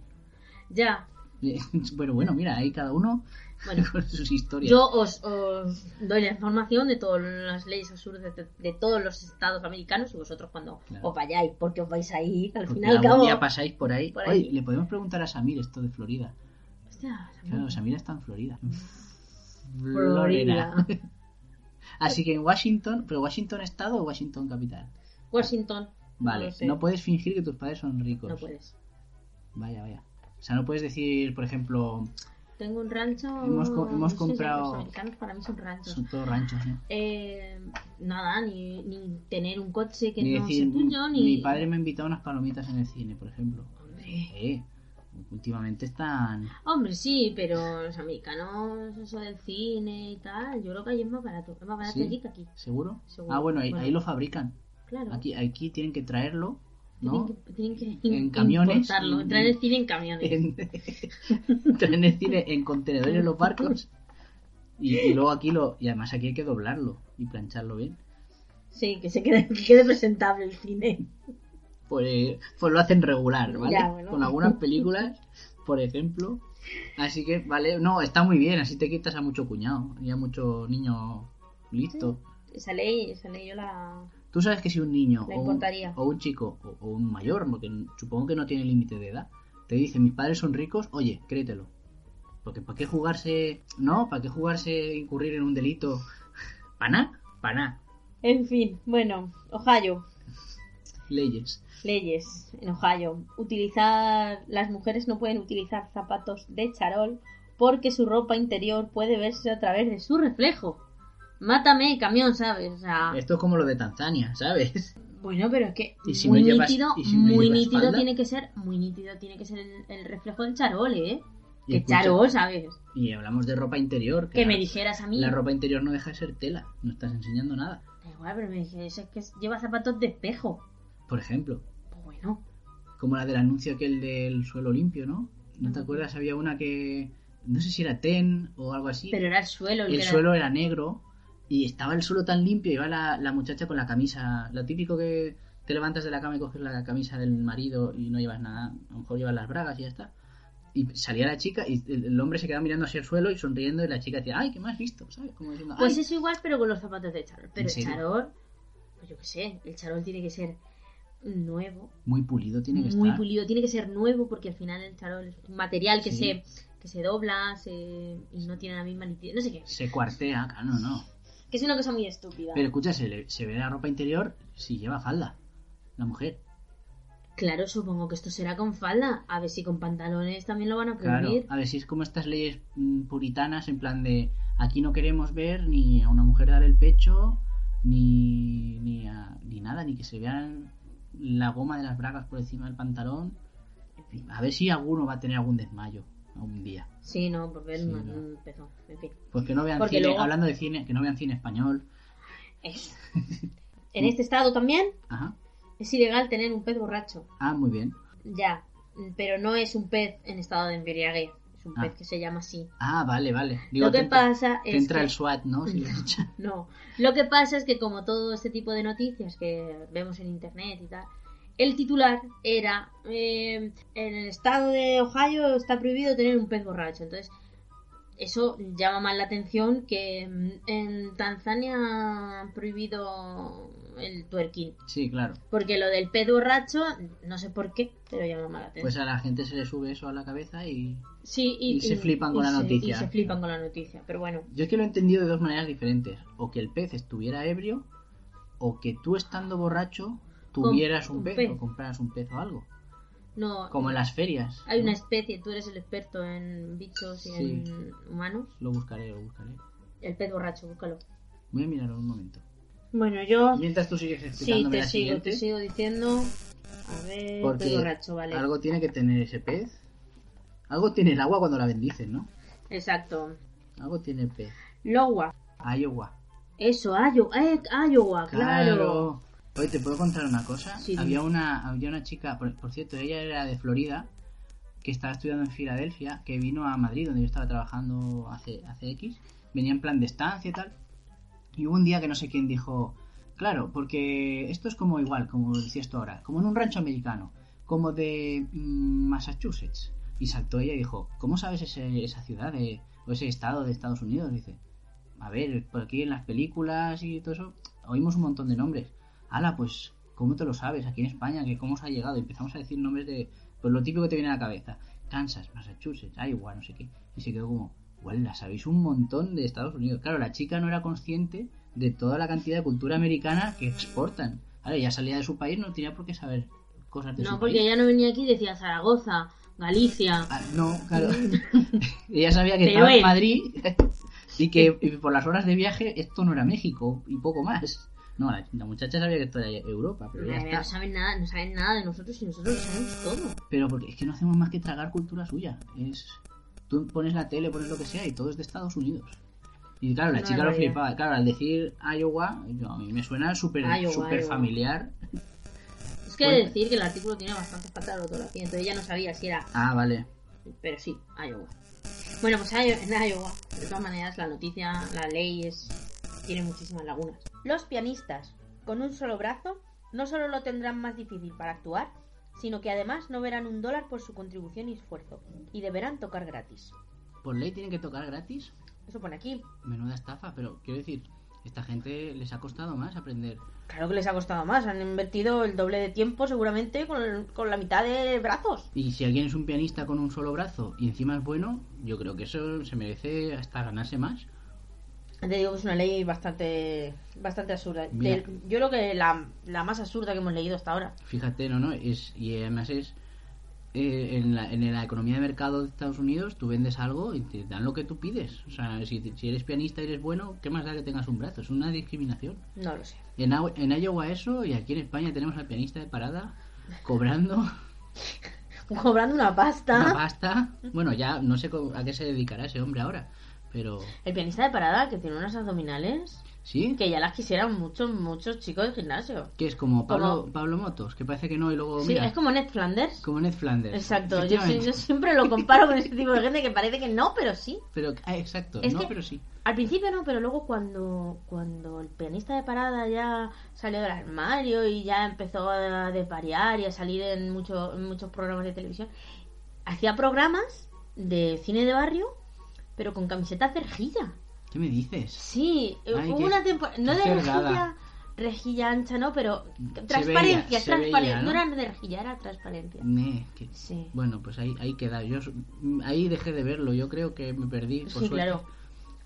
Ya. bueno, bueno, mira, ahí cada uno Bueno, con sus historias. yo os, os doy la información de todas las leyes absurdas de, de todos los estados americanos y vosotros cuando Claro. os vayáis, porque os vais a ir al Porque fin y al algún cabo. día pasáis por ahí. por ahí. Oye, le podemos preguntar a Samir esto de Florida. Hostia, Claro, Samir está en Florida. Florida. Así que en Washington, ¿pero Washington estado o Washington capital? Washington. Vale, sé. no puedes fingir que tus padres son ricos. No puedes. Vaya, vaya. O sea, no puedes decir, por ejemplo, Tengo un rancho. Hemos co- hemos no sé si comprado- Los americanos para mí son ranchos. son todos ranchos. Eh, nada, ni, ni tener un coche que Ni no decir, sea tuyo, ni. mi padre me ha invitado a unas palomitas en el cine, por ejemplo. Hombre. Eh, últimamente están... Hombre, sí, pero los americanos, eso del cine y tal, yo creo que ahí es más barato. Es más barato ¿Sí? allí que aquí. ¿Seguro? Seguro. Ah, bueno, ahí, Bueno. ahí lo fabrican. Claro. Aquí, aquí tienen que traerlo, ¿no? Tienen que, tienen que En camiones, en- entrar en cine en camiones. En, traen el cine en contenedores en los barcos. Y, y luego aquí lo... Y además aquí hay que doblarlo y plancharlo bien. Sí, que se quede, que quede presentable el cine. Pues, pues lo hacen regular, ¿vale? Ya, bueno. Con algunas películas, por ejemplo. Así que, vale, no, está muy bien, así te quitas a mucho cuñado y a mucho niño listo. Esa ley, esa ley yo la... Tú sabes que si un niño o un, o un chico o, o un mayor, porque supongo que no tiene límite de edad, te dice mis padres son ricos, oye, créetelo. Porque ¿para qué jugarse, no? ¿Para qué jugarse incurrir en un delito? ¿Para nada? Para nada. En fin, bueno, Ohio, Leyes. leyes en Ohio. Utilizar, las mujeres no pueden utilizar zapatos de charol porque su ropa interior puede verse a través de su reflejo. Mátame, camión, ¿sabes? O sea, Esto es como lo de Tanzania, ¿sabes? bueno, pero es que ¿Y si muy no llevas- nítido, y si no muy llevas nítido falda? tiene que ser, muy nítido tiene que ser el, el reflejo del charol, ¿eh? Y Que escucha, charol, ¿sabes? Y hablamos de ropa interior. Que la- me dijeras a mí. La ropa interior no deja de ser tela, no estás enseñando nada. Da igual, pero me dijeras es que lleva zapatos de espejo. Por ejemplo, Pues bueno, como la del anuncio aquel del suelo limpio, ¿no? ¿No te acuerdas? Había una que, no sé si era TEN o algo así. pero era el suelo el, el era- suelo era negro y estaba el suelo tan limpio, iba la, la muchacha con la camisa, lo típico que te levantas de la cama y coges la camisa del marido y no llevas nada, a lo mejor llevas las bragas y ya está. Y salía la chica y el, hombre se quedaba mirando hacia el suelo y sonriendo y la chica decía, ay, ¿qué has visto? ¿Sabes? Como diciendo, Pues eso igual, pero con los zapatos de charol. Pero ¿En el charol, pues yo qué sé, el charol tiene que ser nuevo, Muy pulido tiene que muy estar. pulido, tiene que ser nuevo porque al final el charol es un material que Sí. se que se dobla se, y no tiene la misma nitidez, no sé qué. Se cuartea, claro, no, no. Que es una cosa muy estúpida. Pero escucha, se, le- se ve la ropa interior si lleva falda, la mujer. Claro, supongo que esto será con falda. A ver si con pantalones también lo van a Claro, prohibir. a ver si es como estas leyes mm, puritanas en plan de aquí no queremos ver ni a una mujer dar el pecho, ni, ni, a- ni nada, ni que se vean la goma de las bragas por encima del pantalón. En fin, a ver si alguno va a tener algún desmayo algún día. Sí, no, porque Sí, es no. un pezón. En fin, Pues que no vean Porque cine, luego- hablando de cine, que no vean cine español. eso. en este estado también Ajá. es ilegal tener un pez borracho. Ah, muy bien. Ya, pero no es un pez en estado de embriaguez. Es un Ah. pez que se llama así. Ah, vale, vale. Digo, Lo que te pasa te es entra que... el SWAT, ¿no? Si. No, lo que pasa es que como todo este tipo de noticias que vemos en internet y tal, el titular era eh, en el estado de Ohio está prohibido tener un pez borracho. Entonces, eso llama más la atención que mm, en Tanzania han prohibido el twerking. Sí, claro. Porque lo del pez borracho, no sé por qué, pero llama mala atención. Pues a la gente se le sube eso a la cabeza y... sí, y, y se flipan con la se- noticia. Y se flipan con la noticia, pero bueno. Yo es que lo he entendido de dos maneras diferentes. O que el pez estuviera ebrio, o que tú estando borracho tuvieras un, un pez, pez. o compraras un pez o algo. No, Como en las ferias. hay ¿no? una especie, tú eres el experto en bichos y Sí. en humanos. Lo buscaré, lo buscaré. El pez borracho, búscalo. Voy a mirarlo un momento. Bueno, yo Mientras tú sigues sí explicándome te la sigo, siguiente, te sigo diciendo. A ver, porque pez borracho, vale. algo tiene que tener ese pez. Algo tiene el agua cuando la bendicen, ¿no? Exacto. Algo tiene el pez. Lowa. Iowa. Eso, Iowa, eh, Iowa, claro. Oye, ¿te puedo contar una cosa? Sí, había una había una chica, por, por cierto, ella era de Florida, que estaba estudiando en Filadelfia, que vino a Madrid, donde yo estaba trabajando hace, hace X. Venía en plan de estancia y tal. Y hubo un día que no sé quién dijo, claro, porque esto es como igual, como decías tú ahora, como en un rancho americano, como de mm, Massachusetts. Y saltó ella y dijo, ¿cómo sabes ese- esa ciudad de, o ese estado de Estados Unidos? Dice, a ver, por aquí en las películas y todo eso, oímos un montón de nombres. Ala, pues, ¿cómo te lo sabes aquí en España? que ¿Cómo os ha llegado? Y empezamos a decir nombres de, pues lo típico que te viene a la cabeza. Kansas, Massachusetts, Iowa, no sé qué. Y se quedó como, la sabéis un montón de Estados Unidos. Claro, la chica no era consciente de toda la cantidad de cultura americana que exportan. Ahora, ya salía de su país, no tenía por qué saber cosas de No, su porque país. ella no venía aquí y decía Zaragoza, Galicia. Ah, no, claro. Ella sabía que estaba en Madrid y que y por las horas de viaje esto no era México y poco más. No, la, la muchacha sabía que esto era Europa, pero ya está. no saben nada, no saben nada de nosotros y nosotros lo sabemos todo. Pero porque es que no hacemos más que tragar cultura suya. Es Tú pones la tele, pones lo que sea y todo es de Estados Unidos. Y claro, la chica lo flipaba. Claro, al decir Iowa, yo- a mí me suena súper Iowa. familiar. Es que decir que el artículo tiene bastante falta de ortografía, entonces ella no sabía si era, Ah, vale. pero sí, Iowa. Bueno, pues en Iowa, de todas maneras, la noticia, la ley es tiene muchísimas lagunas. Los pianistas, con un solo brazo, no solo lo tendrán más difícil para actuar, sino que además no verán un dólar por su contribución y esfuerzo, y deberán tocar gratis. Por ley tienen que tocar gratis. Eso pone aquí. Menuda estafa, pero quiero decir, esta gente les ha costado más aprender. Claro que les ha costado más, han invertido el doble de tiempo seguramente con, el- con la mitad de brazos. Y si alguien es un pianista con un solo brazo y encima es bueno, yo creo que eso se merece hasta ganarse más. Te digo que es una ley bastante bastante absurda. Mira. Yo creo que la, la más absurda que hemos leído hasta ahora. Fíjate, no, no, es, y además es eh, en, la, en la economía de mercado de Estados Unidos, tú vendes algo y te dan lo que tú pides. O sea, si, si eres pianista y eres bueno, ¿qué más da que tengas un brazo? Es una discriminación. No lo sé. En, en Iowa eso, y aquí en España tenemos al pianista de parada cobrando Cobrando una pasta. una pasta. Bueno, ya no sé a qué se dedicará ese hombre ahora, pero El pianista de parada que tiene unas abdominales sí, que ya las quisieran muchos, muchos chicos del gimnasio. que es como Pablo, Como- Pablo Motos, que parece que no y luego Sí, mira, es como Ned Flanders. como Ned Flanders. Exacto, yo, siempre lo comparo con ese tipo de gente que parece que no, pero sí. Pero, ah, exacto, Es no, que- pero sí. Al principio no, pero luego cuando, cuando el pianista de parada ya salió del armario y ya empezó a desvariar y a salir en, mucho- en muchos programas de televisión, hacía programas de cine de barrio, pero con camiseta de rejilla. ¿Qué me dices? Sí, Ay, hubo una temporada, no de rejilla, rejilla ancha, no, pero Se transparencia, veía, transparencia, veía, no ¿no? era de rejilla, era transparencia. Ne, que- Sí. Bueno, pues ahí, ahí queda. Yo ahí dejé de verlo. Yo creo que me perdí. Por Sí, suerte. claro.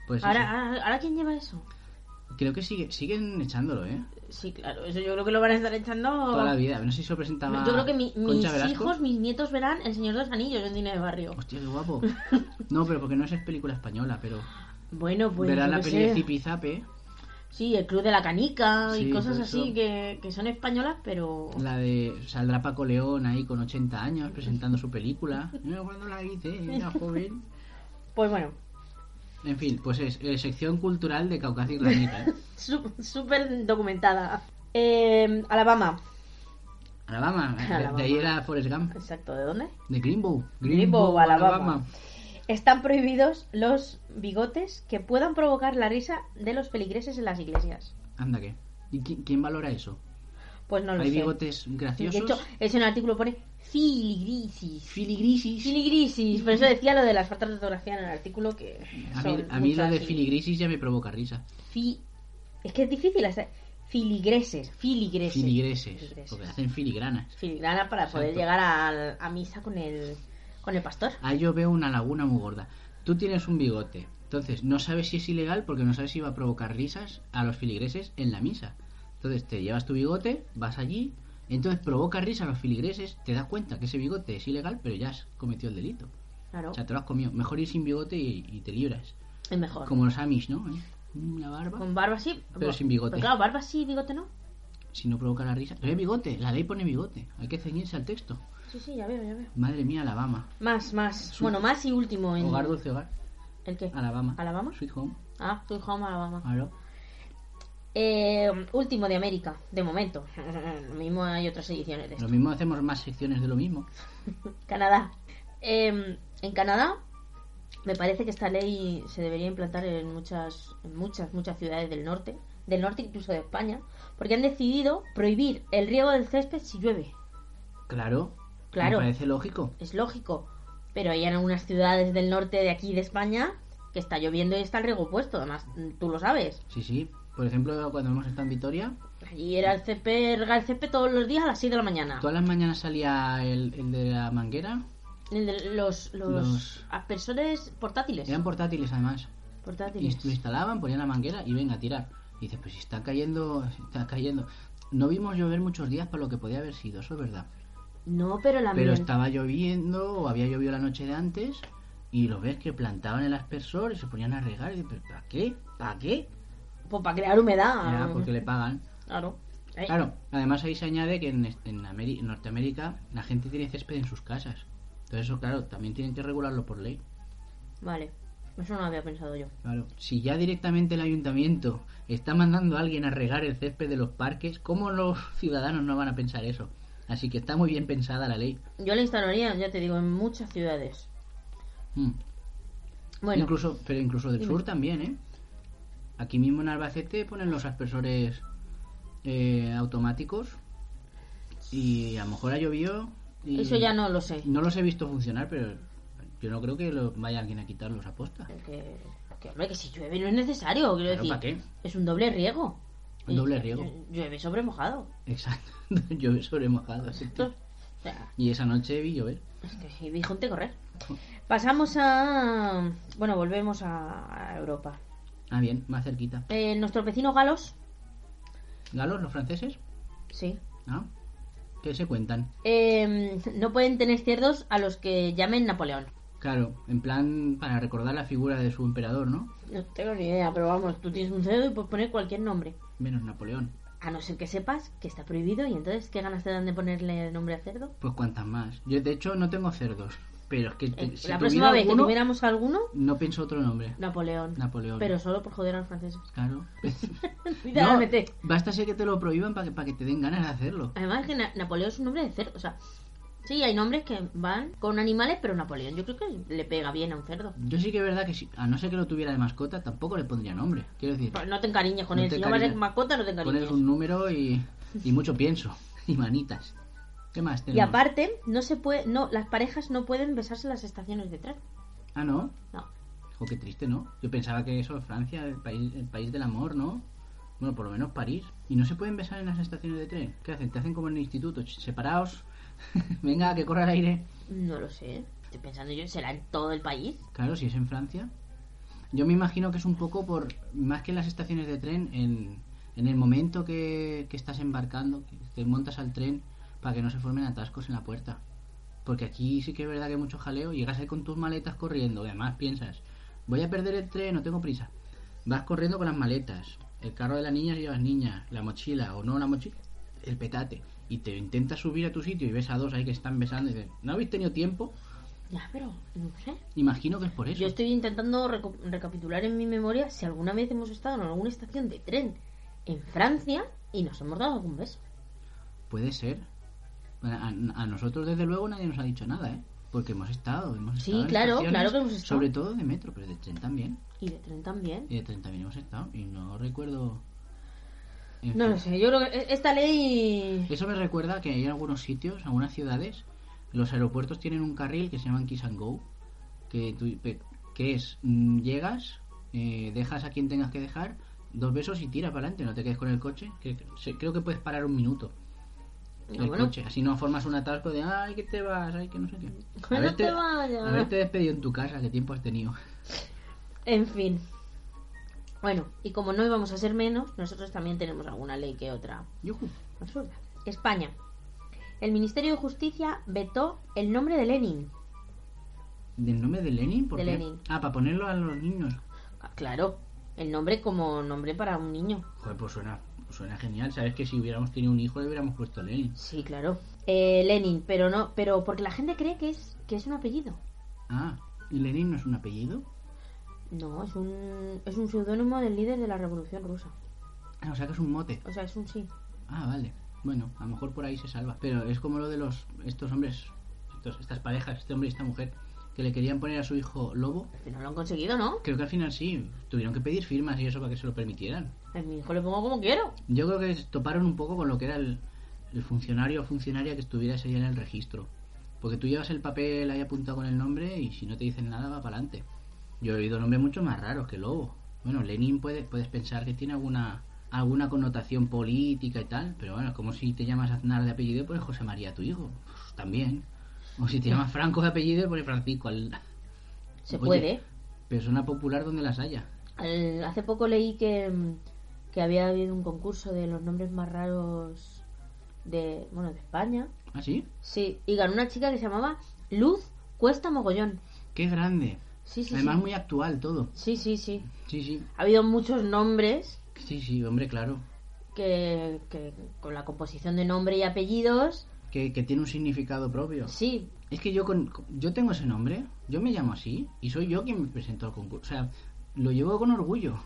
Pues Ahora, ahora, ¿ahora quién lleva eso? Creo que sigue, siguen echándolo, ¿eh? Sí, claro, eso yo creo que lo van a estar echando. Toda la vida. No sé si se lo presentaba. Yo creo que mi- mis Velasco. hijos, mis nietos verán El Señor de los Anillos en Cine de Barrio. Hostia, qué guapo. No, pero porque no es película española, pero Bueno, pues. verán la peli de. Zipizape, Sí, el Club de la Canica Sí, y cosas así que, que son españolas, pero. la de saldrá Paco León ahí con 80 años presentando su película. Mira cuando la hice, era joven. Pues bueno, En fin, pues es eh, sección cultural de Caucasia Islamita, ¿eh? súper documentada. Eh, Alabama. Alabama, de- Alabama. de ahí era Forrest Gump. Exacto, ¿de dónde? De Greenbow. Greenbow, Alabama. Están prohibidos los bigotes que puedan provocar la risa de los feligreses en las iglesias. Anda que. ¿Y qui- quién valora eso? Pues no lo ¿Hay sé. bigotes De graciosos? hecho, eso en el artículo pone filigrisis. Filigrisis. Filigrisis. Por eso decía lo de las faltas de ortografía en el artículo que A mí, a mí lo de filigrisis ya me provoca risa. Fi... Es que es difícil. hasta- Filigreses, filigreses. Filigreses. Filigreses. Porque hacen filigranas. Filigrana para poder llegar al- a, misa con el, con el pastor. Ahí yo veo una laguna muy gorda. Tú tienes un bigote. Entonces, no sabes si es ilegal porque no sabes si va a provocar risas a los filigreses en la misa. Entonces, te llevas tu bigote, vas allí, entonces provoca risa a los filigreses, te das cuenta que ese bigote es ilegal, pero ya has cometido el delito. Claro, O sea, te lo has comido. Mejor ir sin bigote y, y te libras. es mejor. Como los Amish, ¿no? ¿Eh? Barba. Con barba sí. Pero sin bigote. Pero claro, barba sí, bigote no. Si no provoca la risa. Pero es bigote, la ley pone bigote. Hay que ceñirse al texto. Sí, sí, ya veo, ya veo. Madre mía, Alabama. Más, más. Bueno, más y último. En... Hogar, dulce hogar. ¿El qué? Alabama. ¿Alabama? Sweet home. Ah, Sweet Home Alabama. Claro. Eh, último de América, de momento. Lo mismo hay otras ediciones de esto. Lo mismo hacemos más secciones de lo mismo. Canadá. Eh, en Canadá, me parece que esta ley se debería implantar en muchas, en muchas, muchas ciudades del norte, del norte incluso de España, porque han decidido prohibir el riego del césped si llueve. Claro. Claro. Me parece lógico. Es lógico. Pero hay en algunas ciudades del norte de aquí de España que está lloviendo y está el riego puesto. Además, tú lo sabes. Sí, sí. Por ejemplo, cuando hemos estado en Vitoria, Allí era el regar el césped todos los días a las 6 de la mañana. todas las mañanas salía el, el de la manguera. El de los, los, Los- aspersores portátiles. Eran portátiles además. Y portátiles. lo instalaban, ponían la manguera y venga a tirar. Y dices, pues si está cayendo, está cayendo. No vimos llover muchos días para lo que podía haber sido, eso es verdad. No, pero la Pero estaba lloviendo o había llovido la noche de antes y lo ves que plantaban el aspersor y se ponían a regar. Y dices, ¿pero ¿para qué? ¿Para qué? Pues para crear humedad. Ya, porque le pagan. Claro. Eh, Claro, además ahí se añade que en, en, Ameri- en Norteamérica la gente tiene césped en sus casas. Entonces eso, claro, también tienen que regularlo por ley. Vale. Eso no lo había pensado yo. Claro, si ya directamente el ayuntamiento está mandando a alguien a regar el césped de los parques, ¿cómo los ciudadanos no van a pensar eso? Así que está muy bien pensada la ley. Yo la instalaría, ya te digo, en muchas ciudades. Mm. Bueno, Incluso, pero incluso del Dime. sur también, ¿eh? Aquí mismo en Albacete ponen los aspersores eh, automáticos y a lo mejor ha llovido y eso ya no lo sé. no los he visto funcionar, pero yo no creo que lo, vaya alguien a quitarlos a posta. Que, que, hombre, que si llueve no es necesario. Quiero Claro, decir, ¿para qué? es un doble riego. Un doble riego. Llueve sobre mojado. Exacto, llueve sobre mojado. sí. Esto- o sea, Y esa noche vi llover. es que vi gente correr. Pasamos a. Bueno, volvemos a Europa. Ah, bien, más cerquita. Eh, nuestros vecinos galos. ¿Galos, los franceses? Sí. ¿No? ¿Qué se cuentan? Eh, no pueden tener cerdos a los que llamen Napoleón. Claro, en plan para recordar la figura de su emperador, ¿no? No tengo ni idea, pero vamos, tú tienes un cerdo y puedes poner cualquier nombre. Menos Napoleón. A no ser que sepas que está prohibido y entonces, ¿qué ganas te dan de ponerle el nombre al cerdo? Pues cuantas más. Yo de hecho no tengo cerdos, pero es que te- Eh, si la próxima vez que tuviéramos alguno, no pienso otro nombre. Napoleón. Napoleón. Pero solo por joder a los franceses. Claro. no, Literalmente. basta ser que te lo prohíban para que, para que te den ganas de hacerlo. Además es que Na- Napoleón es un nombre de cerdo. O sea, sí, hay nombres que van con animales, pero Napoleón yo creo que le pega bien a un cerdo. Yo sí que es verdad que si, a no ser que lo tuviera de mascota, tampoco le pondría nombre. Quiero decir, Pues no te encariñes con No él. Si no vas mascota, no te encariñes. pones un número y, y mucho pienso. Y manitas. ¿Qué más Y tenemos? aparte, no se puede, no, las parejas no pueden besarse en las estaciones de tren. Ah, ¿no? No. Jo, qué triste, ¿no? Yo pensaba que eso, Francia, el país, el país del amor, ¿no? Bueno, por lo menos París. ¿Y no se pueden besar en las estaciones de tren? ¿Qué hacen? ¿Te hacen como en el instituto? Ch, Separaos. Venga, que corra el aire. No lo sé. Estoy pensando yo, ¿será en todo el país? Claro, si es en Francia. Yo me imagino que es un poco por, más que en las estaciones de tren, en, en el momento que, que estás embarcando, que te montas al tren para que no se formen atascos en la puerta. Porque aquí sí que es verdad que hay mucho jaleo, llegas ahí con tus maletas corriendo, y además piensas, voy a perder el tren, no tengo prisa. Vas corriendo con las maletas, el carro de la niña llevas niña, la mochila o no la mochila, el petate, y te intentas subir a tu sitio y ves a dos ahí que están besando y dices, ¿no habéis tenido tiempo? Ya, pero no sé. Imagino que es por eso. Yo estoy intentando reco- recapitular en mi memoria si alguna vez hemos estado en alguna estación de tren en Francia y nos hemos dado algún beso. Puede ser. A, a nosotros, desde luego, nadie nos ha dicho nada, ¿eh? Porque hemos estado. Hemos Sí, estado en claro, claro que hemos estado. Sobre todo de metro, pero de tren también. Y de tren también. Y de tren también hemos estado. Y no recuerdo. En No fin. lo sé, yo creo que e- esta ley... Eso me recuerda que hay algunos sitios, algunas ciudades, los aeropuertos tienen un carril que se llama Kiss and Go. Que, tú- que es, mm, llegas, eh, dejas a quien tengas que dejar dos besos y tira para adelante, no te quedes con el coche. Que, creo que puedes parar un minuto El bueno. coche. Así no formas un atasco de, ay, que te vas, ay, que no sé qué. Que no te vayas. haberte despedido en tu casa, qué tiempo has tenido. En fin. Bueno, y como no íbamos a ser menos, nosotros también tenemos alguna ley que otra absurda. España. El Ministerio de Justicia vetó el nombre de Lenin. ¿Del nombre de Lenin? ¿Por De qué? Lenin. Ah, para ponerlo a los niños. Ah, Claro, el nombre como nombre para un niño. Joder, pues suena, suena genial. Sabes que si hubiéramos tenido un hijo le hubiéramos puesto Lenin. Sí, claro. Eh, Lenin, pero no, pero porque la gente cree que es que es un apellido. Ah, ¿y Lenin no es un apellido? No, es un es un seudónimo del líder de la Revolución Rusa. Ah, o sea que es un mote. O sea, es un sí. Ah, vale. Bueno, a lo mejor por ahí se salva. Pero es como lo de los estos hombres, estos- estas parejas, este hombre y esta mujer, que le querían poner a su hijo lobo. Que no lo han conseguido, ¿no? Creo que al final sí, tuvieron que pedir firmas y eso para que se lo permitieran. A mi hijo le pongo como quiero. Yo creo que toparon un poco con lo que era el, el funcionario o funcionaria que estuviera ese día en el registro. Porque tú llevas el papel ahí apuntado con el nombre y si no te dicen nada va para adelante. Yo he oído nombres mucho más raros que Lobo. Bueno, Lenin puede, puedes pensar que tiene alguna alguna connotación política y tal, pero bueno, es como si te llamas Aznar de apellido, pues José María tu hijo. Pues, también. O si te llamas Franco de apellido, pues Francisco. al- Se Oye, puede. Persona popular donde las haya. Al- hace poco leí que, mm, que había habido un concurso de los nombres más raros de, bueno, de España. ¿Ah, sí? Sí, y ganó una chica que se llamaba Luz Cuesta Mogollón. ¡Qué grande! Sí, sí, Además, sí. muy actual todo. Sí, sí, sí. Sí, sí. Ha habido muchos nombres Sí, sí, hombre, claro. que, que con la composición de nombre y apellidos, Que, que tiene un significado propio. sí, Es que yo con, yo tengo ese nombre, yo me llamo así y soy yo quien me presentó al concurso. O sea, lo llevo con orgullo.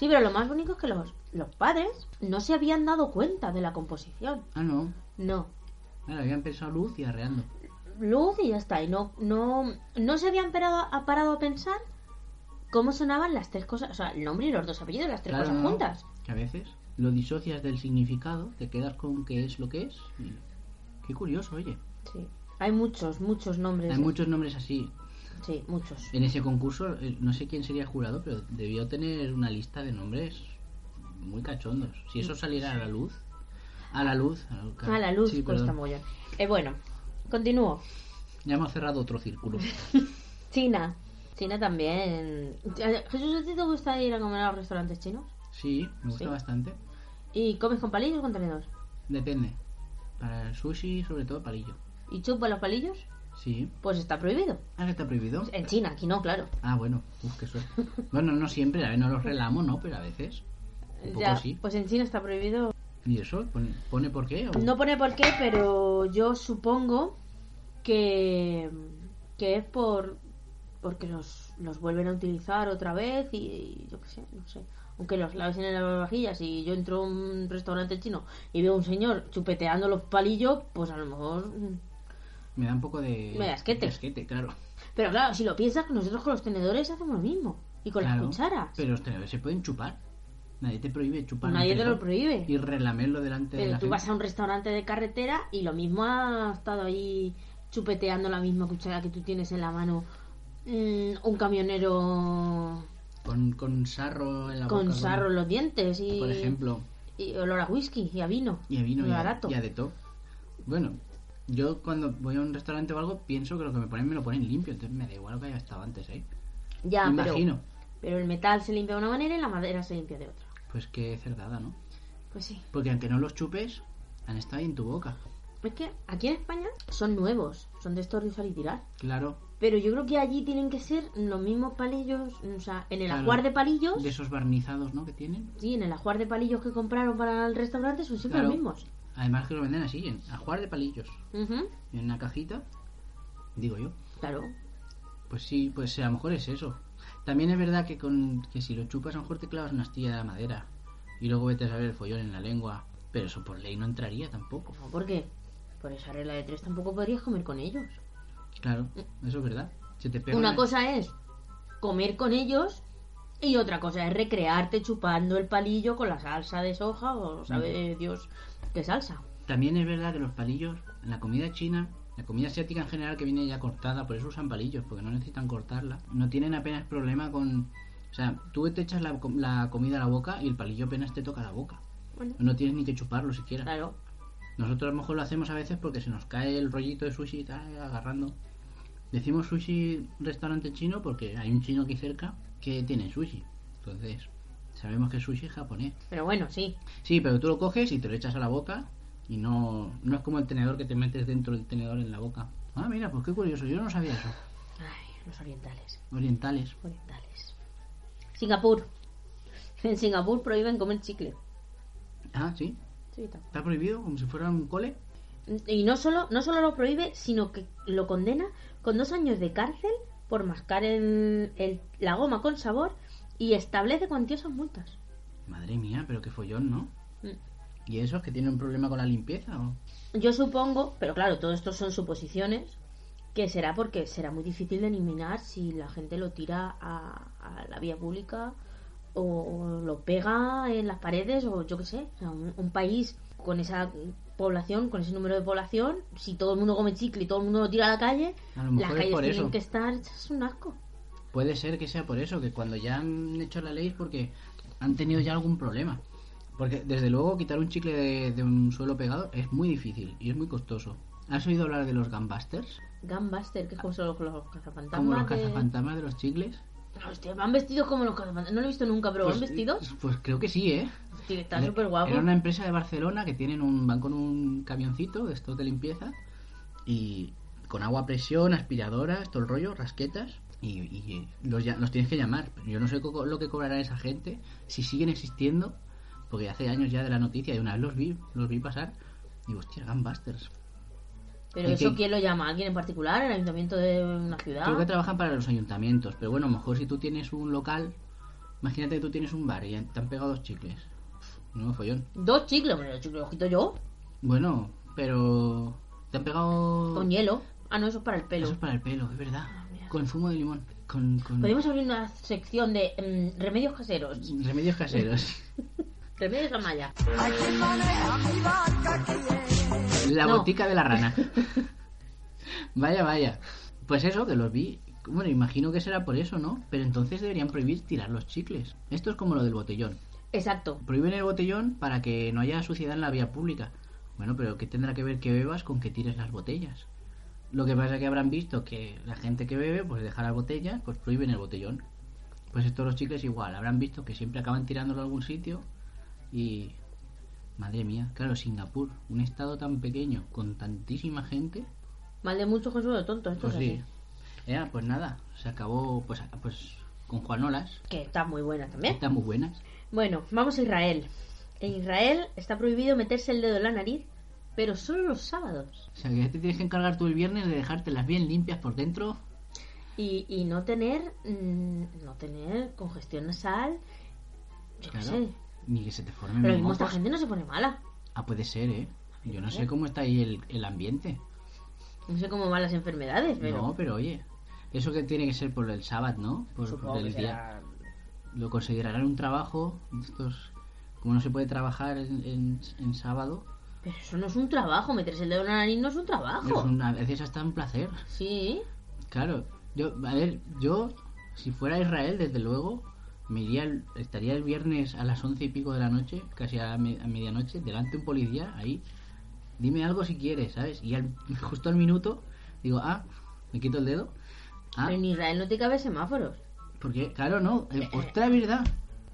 Sí, pero lo más bonito es que los, los padres no se habían dado cuenta de la composición. Ah, no. No. Habían pensado luz y arreando. luz y ya está. Y no, no, no se habían parado, a- parado a pensar cómo sonaban las tres cosas, o sea, el nombre y los dos apellidos, las tres Claro, cosas juntas. Que a veces lo disocias del significado, te quedas con qué es lo que es. y- Qué curioso, oye. Sí. Hay muchos, muchos nombres. Hay muchos nombres así. Sí, muchos. En ese concurso, eh, no sé quién sería jurado, pero debió tener una lista de nombres muy cachondos. Si eso saliera a la luz. A la luz. A la luz Sí, cuesta mogollón. Eh, bueno, continúo. Ya hemos cerrado otro círculo. China. China también. Jesús, ¿a ti te gusta ir a comer a los restaurantes chinos? Sí, me gusta Sí. bastante. ¿Y comes con palillos o con tenedor? Depende. Para el sushi, sobre todo palillo. ¿Y chupa los palillos? Sí. Pues está prohibido. Ah, que está prohibido. En China, aquí no, claro. Ah, bueno. Uf, qué suerte. Bueno, no siempre, a ver, no los relamo, ¿no? Pero a veces. Un poco Ya, sí. pues en China está prohibido. ¿Y eso? ¿Pone, pone por qué? o- No pone por qué, pero yo supongo que, que es por porque los, los vuelven a utilizar otra vez y yo qué sé, no sé. Aunque los laves en las vajillas y yo entro a un restaurante chino y veo a un señor chupeteando los palillos, pues a lo mejor... Me da un poco de... Me da asquete. de asquete, claro. Pero claro, si lo piensas, nosotros con los tenedores hacemos lo mismo. Y con Claro, las cucharas. Pero los tenedores se pueden chupar. Nadie te prohíbe chupar. Nadie te lo prohíbe. Y relamerlo delante de Pero la tú gente. vas a un restaurante de carretera y lo mismo ha estado ahí chupeteando la misma cuchara que tú tienes en la mano mm, un camionero Con, con sarro en la con boca. sarro en los dientes y, Por ejemplo. y olor a whisky y a vino. Y a vino y a, barato. y a de todo. Bueno, yo cuando voy a un restaurante o algo pienso que lo que me ponen me lo ponen limpio. Entonces me da igual lo que haya estado antes ahí. Ya, pero, Imagino. pero el metal se limpia de una manera y la madera se limpia de otra. Pues qué cerdada, ¿no? Pues sí. Porque aunque no los chupes, han estado ahí en tu boca. Es que aquí en España son nuevos, son de estos usar y tirar. Claro. Pero yo creo que allí tienen que ser los mismos palillos, o sea, en el Claro. ajuar de palillos. De esos barnizados, ¿no? Que tienen. Sí, en el ajuar de palillos que compraron para el restaurante son siempre Claro. los mismos. Además que lo venden así, en ajuar de palillos. En una cajita. Digo yo. Claro. Pues sí, pues a lo mejor es eso. También es verdad que con que si lo chupas a lo mejor te clavas una astilla de madera y luego vete a saber el follón en la lengua. Pero eso por ley no entraría tampoco. No, ¿Por qué? Por esa regla de tres tampoco podrías comer con ellos. Claro, eso es verdad. Se te pega Una cosa es comer con ellos y otra cosa es recrearte chupando el palillo con la salsa de soja o sabe Dios qué salsa. También es verdad que los palillos, en la comida china, la comida asiática en general que viene ya cortada, por eso usan palillos, porque no necesitan cortarla. No tienen apenas problema con, O sea, tú te echas la, la comida a la boca y el palillo apenas te toca la boca. Bueno. No tienes ni que chuparlo siquiera. Claro. Nosotros a lo mejor lo hacemos a veces porque se nos cae el rollito de sushi y tal, agarrando. Decimos sushi restaurante chino porque hay un chino aquí cerca que tiene sushi. Entonces, sabemos que el sushi es japonés. Pero bueno, sí. Sí, pero tú lo coges y te lo echas a la boca y no, no es como el tenedor que te metes dentro del tenedor en la boca. Ah, mira, pues qué curioso, yo no sabía eso. Ay, los orientales. Orientales. Orientales. Singapur. En Singapur prohíben comer chicle. Ah, sí. Sí, está. Está prohibido como si fuera un cole. Y no solo, no solo lo prohíbe, sino que lo condena con dos años de cárcel por mascar el, el- la goma con sabor y establece cuantiosas multas. Madre mía, pero qué follón, ¿no? Mm. ¿Y eso es que tiene un problema con la limpieza? ¿o? Yo supongo, pero claro, todo esto son suposiciones, que será porque será muy difícil de eliminar si la gente lo tira a, a la vía pública o, lo pega en las paredes o yo qué sé. O sea, un, un país con esa población, con ese número de población, si todo el mundo come chicle y todo el mundo lo tira a la calle, A las calles tienen eso. que estar es un asco. Puede ser que sea por eso, que cuando ya han hecho la ley es porque han tenido ya algún problema. Porque desde luego quitar un chicle de, de un suelo pegado es muy difícil y es muy costoso. ¿Has oído hablar de los gambusters? Gunbuster, que es como son los, los cazafantasmas. Como los cazafantasmas de los chicles. Hostia, van vestidos como los cazafantasmas. No lo he visto nunca, pero van Pues- vestidos. Pues creo que sí, ¿eh? Hostia, está súper guapo. Era una empresa de Barcelona que tienen un van con un camioncito de estos de limpieza y con agua a presión, aspiradoras, todo el rollo, rasquetas y, y los, ya- los tienes que llamar. Yo no sé lo que cobrará esa gente si siguen existiendo, porque hace años ya de la noticia y una vez los vi, los vi pasar. Y hostia, Gunbusters. Pero ¿Y eso, ¿quién lo llama? ¿Alguien en particular? ¿El ayuntamiento de una ciudad? Creo que trabajan para los ayuntamientos, pero bueno, a lo mejor si tú tienes un local, imagínate que tú tienes un bar y te han pegado dos chicles. No, follón. Dos chicles, hombre, los chicles los quito yo. Bueno, pero te han pegado Con hielo. Ah, no, eso es para el pelo. Eso es para el pelo, es verdad. Con zumo de limón. Con, con Podemos abrir una sección de mm, remedios caseros. remedios caseros. Remedios Amaya. La No. botica de la rana. vaya, vaya. Pues eso, que los vi. Bueno, imagino que será por eso, ¿no? Pero entonces deberían prohibir tirar los chicles. Esto es como lo del botellón. Exacto. Prohíben el botellón para que no haya suciedad en la vía pública. Bueno, pero ¿qué tendrá que ver que bebas con que tires las botellas? Lo que pasa es que habrán visto que la gente que bebe, pues deja las botellas, pues prohíben el botellón. Pues estos los chicles igual, habrán visto que siempre acaban tirándolo a algún sitio y... Madre mía, claro, Singapur, un estado tan pequeño, con tantísima gente, Mal de mucho Jesús de tonto. Esto pues es sí. así. Eh, pues nada, se acabó pues, pues con Juanolas, Que está muy buena también. están muy buenas. Bueno, vamos a Israel. En Israel está prohibido meterse el dedo en la nariz, pero solo los sábados. O sea, que ya te tienes que encargar tú el viernes de dejártelas bien limpias por dentro Y, y no tener mm, no tener congestión nasal. Yo Claro. sé. Ni que se te formen Pero mismo esta gente no se pone mala. Ah, puede ser, ¿eh? Yo no sé cómo está ahí el, el ambiente. No sé cómo van las enfermedades, pero. No, pero oye, eso que tiene que ser por el sábado, ¿no? Por, supongo por que el día. será- Lo considerarán un trabajo. Estos, como no se puede trabajar en, en- en sábado, Pero eso no es un trabajo. Meterse el dedo en la nariz no es un trabajo. es un- a veces hasta un placer. Sí. Claro, yo, a ver, yo, si fuera a Israel, desde luego, me iría, estaría el viernes a las once y pico de la noche, casi a, me- a medianoche, delante de un policía, ahí, dime algo si quieres, ¿sabes? Y al- justo al minuto, digo, ah, me quito el dedo. Ah, Pero en Israel no te cabe semáforos. porque, claro, no, eh, ostras, verdad,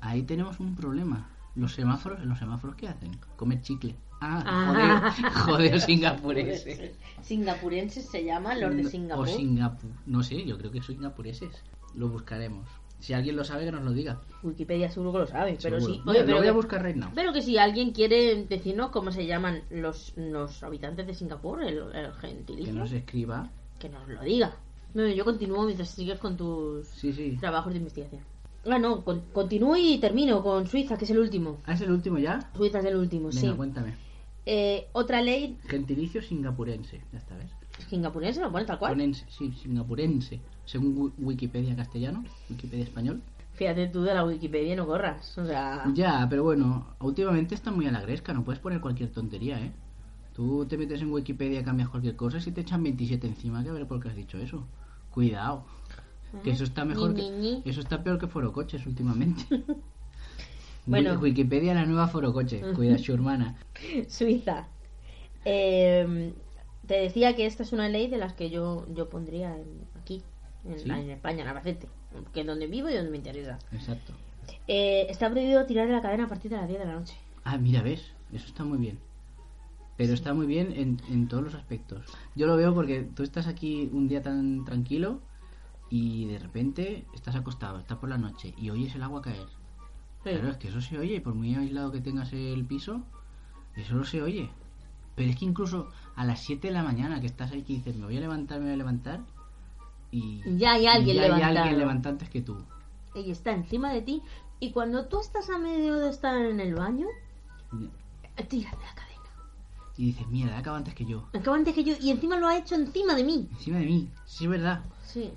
ahí tenemos un problema. Los semáforos, ¿los semáforos qué hacen? Comer chicle. Ah, Ah. joder, joder, singapurense. Singapurenses se llaman los de No, Singapur. O Singapur. No sé, yo creo que singapureses. Lo buscaremos. Si alguien lo sabe, que nos lo diga. Wikipedia seguro que lo sabe, pero Seguro. sí. Oye, lo voy a que- buscar right now. Pero que si alguien quiere decirnos cómo se llaman los, los habitantes de Singapur, el, el Que gentilicio, nos escriba. que nos lo diga. Bueno, yo continúo mientras sigues con tus Sí, sí. trabajos de investigación. Ah, no, con- continúo y termino con Suiza, que es el último. Ah, es el último ya. Suiza es el último, Venga, sí. cuéntame. Eh, otra ley, Gentilicio singapurense. Ya está, ¿ves? singapurense lo pone tal cual. Ponense, sí, singapurense. Según Wi- Wikipedia castellano, Wikipedia español. Fíjate tú de la Wikipedia, no corras. O sea, Ya, pero bueno, últimamente está muy a la gresca, no puedes poner cualquier tontería, ¿eh? Tú te metes en Wikipedia, cambias cualquier cosa y te echan 27 encima, que a ver por qué has dicho eso. Cuidado. Que eso está mejor que... Eso está peor que Forocoches últimamente. Bueno. Wiki- Wikipedia la nueva Forocoche. Cuida su hermana. Suiza. Eh, te decía que esta es una ley de las que yo, yo pondría en- aquí, en, ¿Sí? en España, en Albacete, que es donde vivo y donde me interesa. Exacto. Eh, está prohibido tirar de la cadena a partir de las 10 de la noche. Ah, mira, ves. Eso está muy bien. Pero está muy bien en, en todos los aspectos. Yo lo veo porque tú estás aquí un día tan tranquilo y de repente estás acostado, está por la noche y oyes el agua caer. Claro, es que eso se oye y por muy aislado que tengas el piso, eso no se oye. Pero es que incluso a las 7 de la mañana que estás ahí que dices, me voy a levantar, me voy a levantar y Ya hay alguien ya hay levantado. alguien antes que tú. Ella está encima de ti y cuando tú estás a medio de estar en el baño, tira de la cadena. Y dices, mierda, acaba antes que yo. Acaba antes que yo y encima lo ha hecho encima de mí. Encima de mí, sí es verdad. Sí,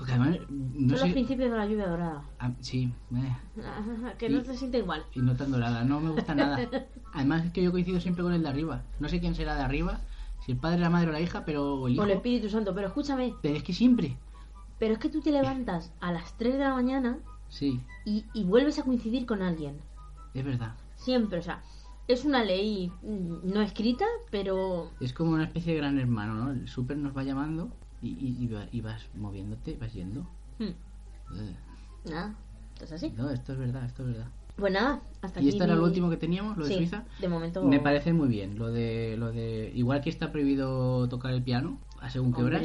Porque además, no son los principios de la lluvia dorada. Ah, sí, eh, que no Y- se siente igual. y no tan dorada, no me gusta nada. Además es que yo coincido siempre con el de arriba. No sé quién será de arriba, si el padre, la madre o la hija, pero o el hijo. Con el Espíritu Santo. Pero escúchame, Pero es que siempre. pero es que tú te levantas a las 3 de la mañana Sí, y, y vuelves a coincidir con alguien. es verdad. Siempre, o sea, es una ley mm, no escrita, pero Es como una especie de gran hermano, ¿no? El súper nos va llamando y, y- y va- y vas moviéndote, vas yendo. hmm, Eh, nada, esto es así. No, esto es verdad, esto es verdad. Pues nada, hasta aquí. Y esto era lo último que teníamos, lo de Sí, Suiza. De momento. Me parece muy bien, lo de, lo de... Igual que está prohibido tocar el piano, a según qué horas,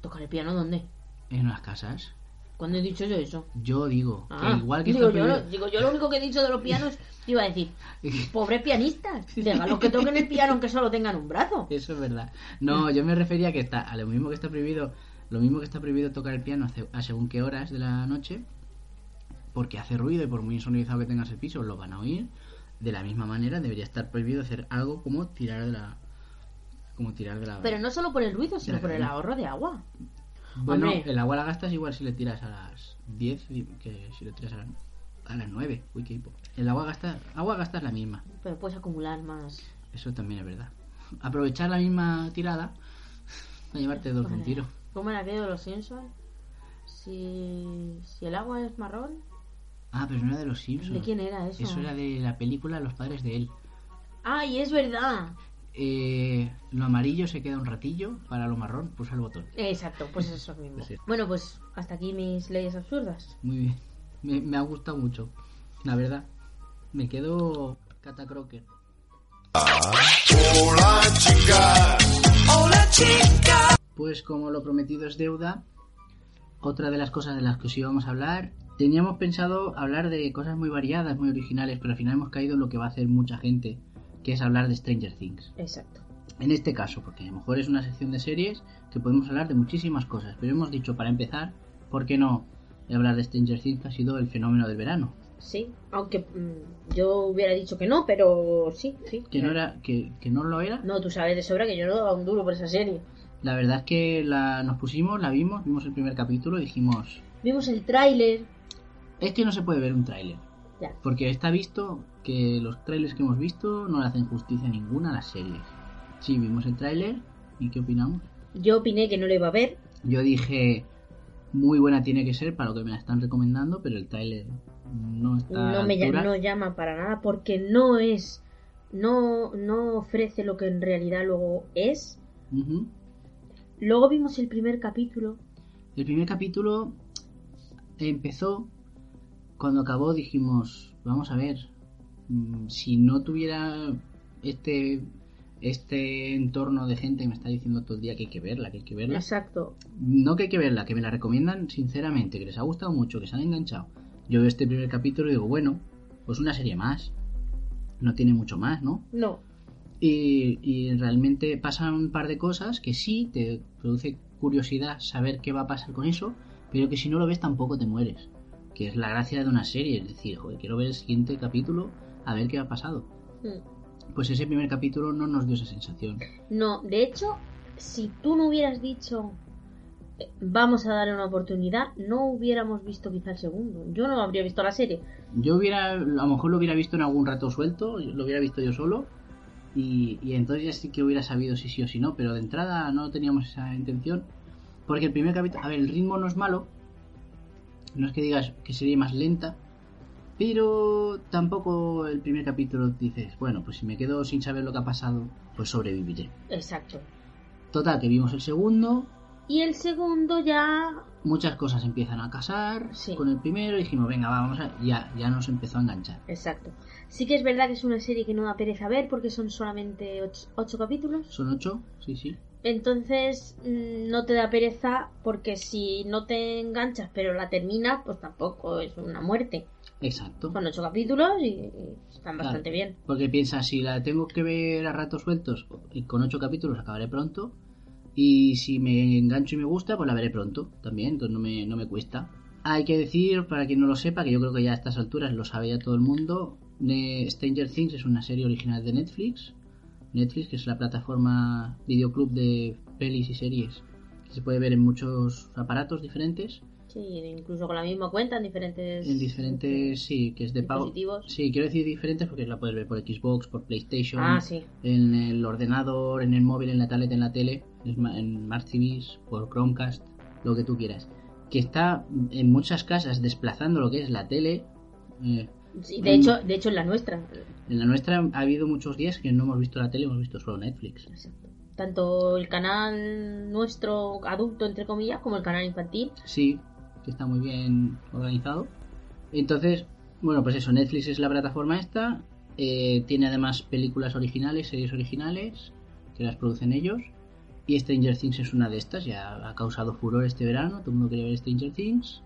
¿Tocar el piano dónde? en las casas. ¿Cuándo he dicho yo eso? Yo digo Ah, que igual que digo, yo, lo- digo, yo lo único que he dicho de los pianos, iba a decir, pobres pianistas, déjalos que toquen el piano aunque solo tengan un brazo. Eso es verdad. No, yo me refería que está a lo mismo que está prohibido, lo mismo que está prohibido tocar el piano a según qué horas de la noche, porque hace ruido y por muy insonorizado que tengas el piso lo van a oír. De la misma manera debería estar prohibido hacer algo como tirar de la como tirar de la Pero no solo por el ruido, sino por el ahorro de agua. Bueno, hombre. el agua la gastas igual si le tiras a las 10 y- que si le tiras a las, a las 9. Uy, qué hipo. El agua gasta agua gastas la misma. Pero puedes acumular más. Eso también es verdad. Aprovechar la misma tirada para llevarte dos de un tiro. ¿Cómo era aquello de los Simpsons? Si, si el agua es marrón, Ah, pero no era de los Simpsons. ¿de quién era eso? Eso era de la película Los padres de él. ¡Ay, es verdad! Eh, lo amarillo se queda un ratillo, para lo marrón pulsa el botón. Exacto, pues eso mismo. Sí. Bueno, pues hasta aquí mis leyes absurdas. Muy bien. Me, me ha gustado mucho. La verdad. Me quedo catacroker. Hola chica. Pues como lo prometido es deuda, otra de las cosas de las que os íbamos a hablar, teníamos pensado hablar de cosas muy variadas, muy originales, pero al final hemos caído en lo que va a hacer mucha gente, que es hablar de Stranger Things. Exacto. En este caso, porque a lo mejor es una sección de series que podemos hablar de muchísimas cosas, pero hemos dicho para empezar, ¿por qué no hablar de Stranger Things que ha sido el fenómeno del verano? Sí, aunque mm, yo hubiera dicho que no, pero sí, sí. Que no era, que, que no lo era. No, tú sabes de sobra que yo no daba un duro por esa serie. La verdad es que la, nos pusimos, la vimos, vimos el primer capítulo y dijimos, Vimos el tráiler. es que no se puede ver un tráiler. Ya. Porque está visto que los trailers que hemos visto no le hacen justicia ninguna a las series. Sí, vimos el tráiler y ¿qué opinamos? Yo opiné que no lo iba a ver. Yo dije, muy buena tiene que ser para lo que me la están recomendando, pero el tráiler no está No me ll- altura. no llama para nada porque no es. No, no ofrece lo que en realidad luego es. Ujú. Luego vimos el primer capítulo. El primer capítulo empezó, cuando acabó dijimos, vamos a ver, si no tuviera este este entorno de gente que me está diciendo todo el día que hay que verla, que hay que verla. Exacto. No que hay que verla, que me la recomiendan sinceramente, que les ha gustado mucho, que se han enganchado. Yo veo este primer capítulo y digo, bueno, pues una serie más. No tiene mucho más, ¿no? No. Y, y realmente pasan un par de cosas que sí te produce curiosidad saber qué va a pasar con eso, pero que si no lo ves tampoco te mueres. Que es la gracia de una serie, es decir, joder, quiero ver el siguiente capítulo a ver qué ha pasado. Mm. Pues ese primer capítulo no nos dio esa sensación. No, de hecho, si tú no hubieras dicho eh, vamos a darle una oportunidad, no hubiéramos visto quizá el segundo. Yo no habría visto la serie. Yo hubiera, a lo mejor lo hubiera visto en algún rato suelto, lo hubiera visto yo solo, y, y entonces ya sí que hubiera sabido si sí o si no, pero de entrada no teníamos esa intención. Porque el primer capítulo, a ver, el ritmo no es malo, no es que digas que sería más lenta, pero tampoco el primer capítulo dices, bueno, pues si me quedo sin saber lo que ha pasado, pues sobreviviré. Exacto. Total, que vimos el segundo, Y el segundo ya... muchas cosas empiezan a casar Sí. con el primero y dijimos, venga, va, vamos a... Ya, ya nos empezó a enganchar. Exacto. Sí que es verdad que es una serie que no da pereza ver porque son solamente ocho, ocho capítulos. ¿Son ocho? Sí, sí. Entonces mm, no te da pereza porque si no te enganchas pero la terminas, pues tampoco es una muerte. Exacto. Son ocho capítulos y, y están Claro. bastante bien. Porque piensas, si la tengo que ver a ratos sueltos, y con ocho capítulos acabaré pronto. Y si me engancho y me gusta, pues la veré pronto también, entonces no me, no me cuesta. Hay que decir, para quien no lo sepa, que yo creo que ya a estas alturas lo sabe ya todo el mundo, de Stranger Things es una serie original de Netflix. Netflix, que es la plataforma videoclub de pelis y series, que se puede ver en muchos aparatos diferentes. Sí, incluso con la misma cuenta en diferentes... En diferentes, sí, que es de pago. Sí, quiero decir diferentes porque la puedes ver por Xbox, por PlayStation, Ah, sí. en el ordenador, en el móvil, en la tablet, en la tele, en Smart TVs, por Chromecast, lo que tú quieras. Que está en muchas casas desplazando lo que es la tele. eh, Sí, de hecho, de hecho en la nuestra. en la nuestra ha habido muchos días que no hemos visto la tele, hemos visto solo Netflix. Exacto. Tanto el canal nuestro adulto, entre comillas, como el canal infantil. Sí, que está muy bien organizado. Entonces, bueno, pues eso, Netflix es la plataforma esta. eh, tiene además películas originales, series originales, que las producen ellos. Y Stranger Things es una de estas, ya ha causado furor este verano, todo el mundo quería ver Stranger Things.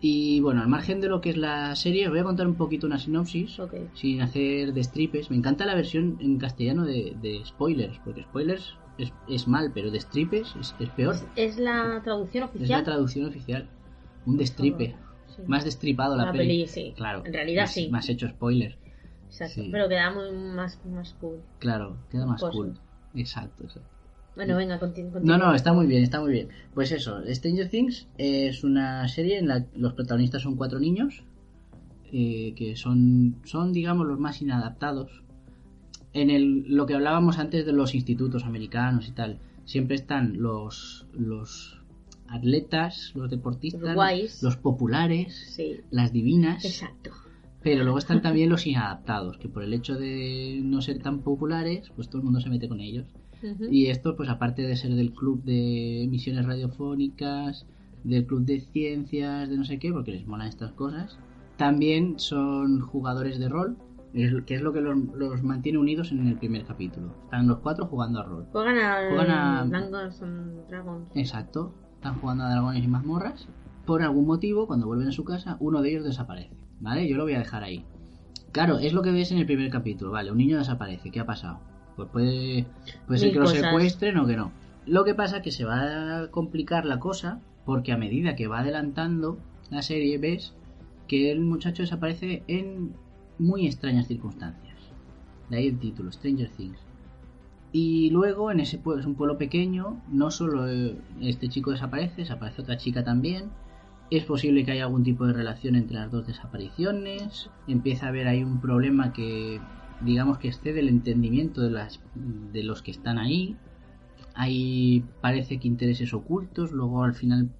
Y bueno, al margen de lo que es la serie, os voy a contar un poquito una sinopsis, sin hacer de stripes. Me encanta la versión en castellano de, de spoilers, porque spoilers es, es mal, pero de stripes es, es peor. Es, es la traducción Es la oficial. traducción oficial. Un destripe. Sí. Más destripado la, La peli. peli, sí. Claro. En realidad, más, sí. Más hecho spoiler. Exacto. sí. Pero queda muy más, más cool. Claro, queda más Pues cool. Exacto, exacto. Bueno, venga, continu- No, continúa. no, está muy bien, está muy bien. Pues eso, Stranger Things es una serie en la que los protagonistas son cuatro niños, eh, que son, son, digamos, los más inadaptados. En el, lo que hablábamos antes de los institutos americanos y tal, siempre están los, los atletas, los deportistas, Los guays. los populares, Sí. las divinas. Exacto. Pero luego están también los inadaptados, que por el hecho de no ser tan populares, pues todo el mundo se mete con ellos. Ujú. Y estos, pues aparte de ser del club de emisiones radiofónicas, del club de ciencias, de no sé qué, porque les molan estas cosas, también son jugadores de rol, que es lo que los, los mantiene unidos en el primer capítulo. Están los cuatro jugando a rol. Juegan a, Juegan a- Dragons. Exacto, están jugando a dragones y mazmorras. Por algún motivo, cuando vuelven a su casa, uno de ellos desaparece. ¿Vale? Yo lo voy a dejar ahí. Claro, es lo que ves en el primer capítulo. Vale, un niño desaparece. ¿Qué ha pasado? Pues puede, puede ser que lo secuestren o que no. Lo que pasa es que se va a complicar la cosa porque a medida que va adelantando la serie ves que el muchacho desaparece en muy extrañas circunstancias. De ahí el título, Stranger Things. Y luego en ese pueblo, es un pueblo pequeño, no solo este chico desaparece, desaparece otra chica también. Es posible que haya algún tipo de relación entre las dos desapariciones. Empieza a haber ahí un problema que, digamos que excede el entendimiento de, las, de los que están ahí. Hay, parece que intereses ocultos, luego al final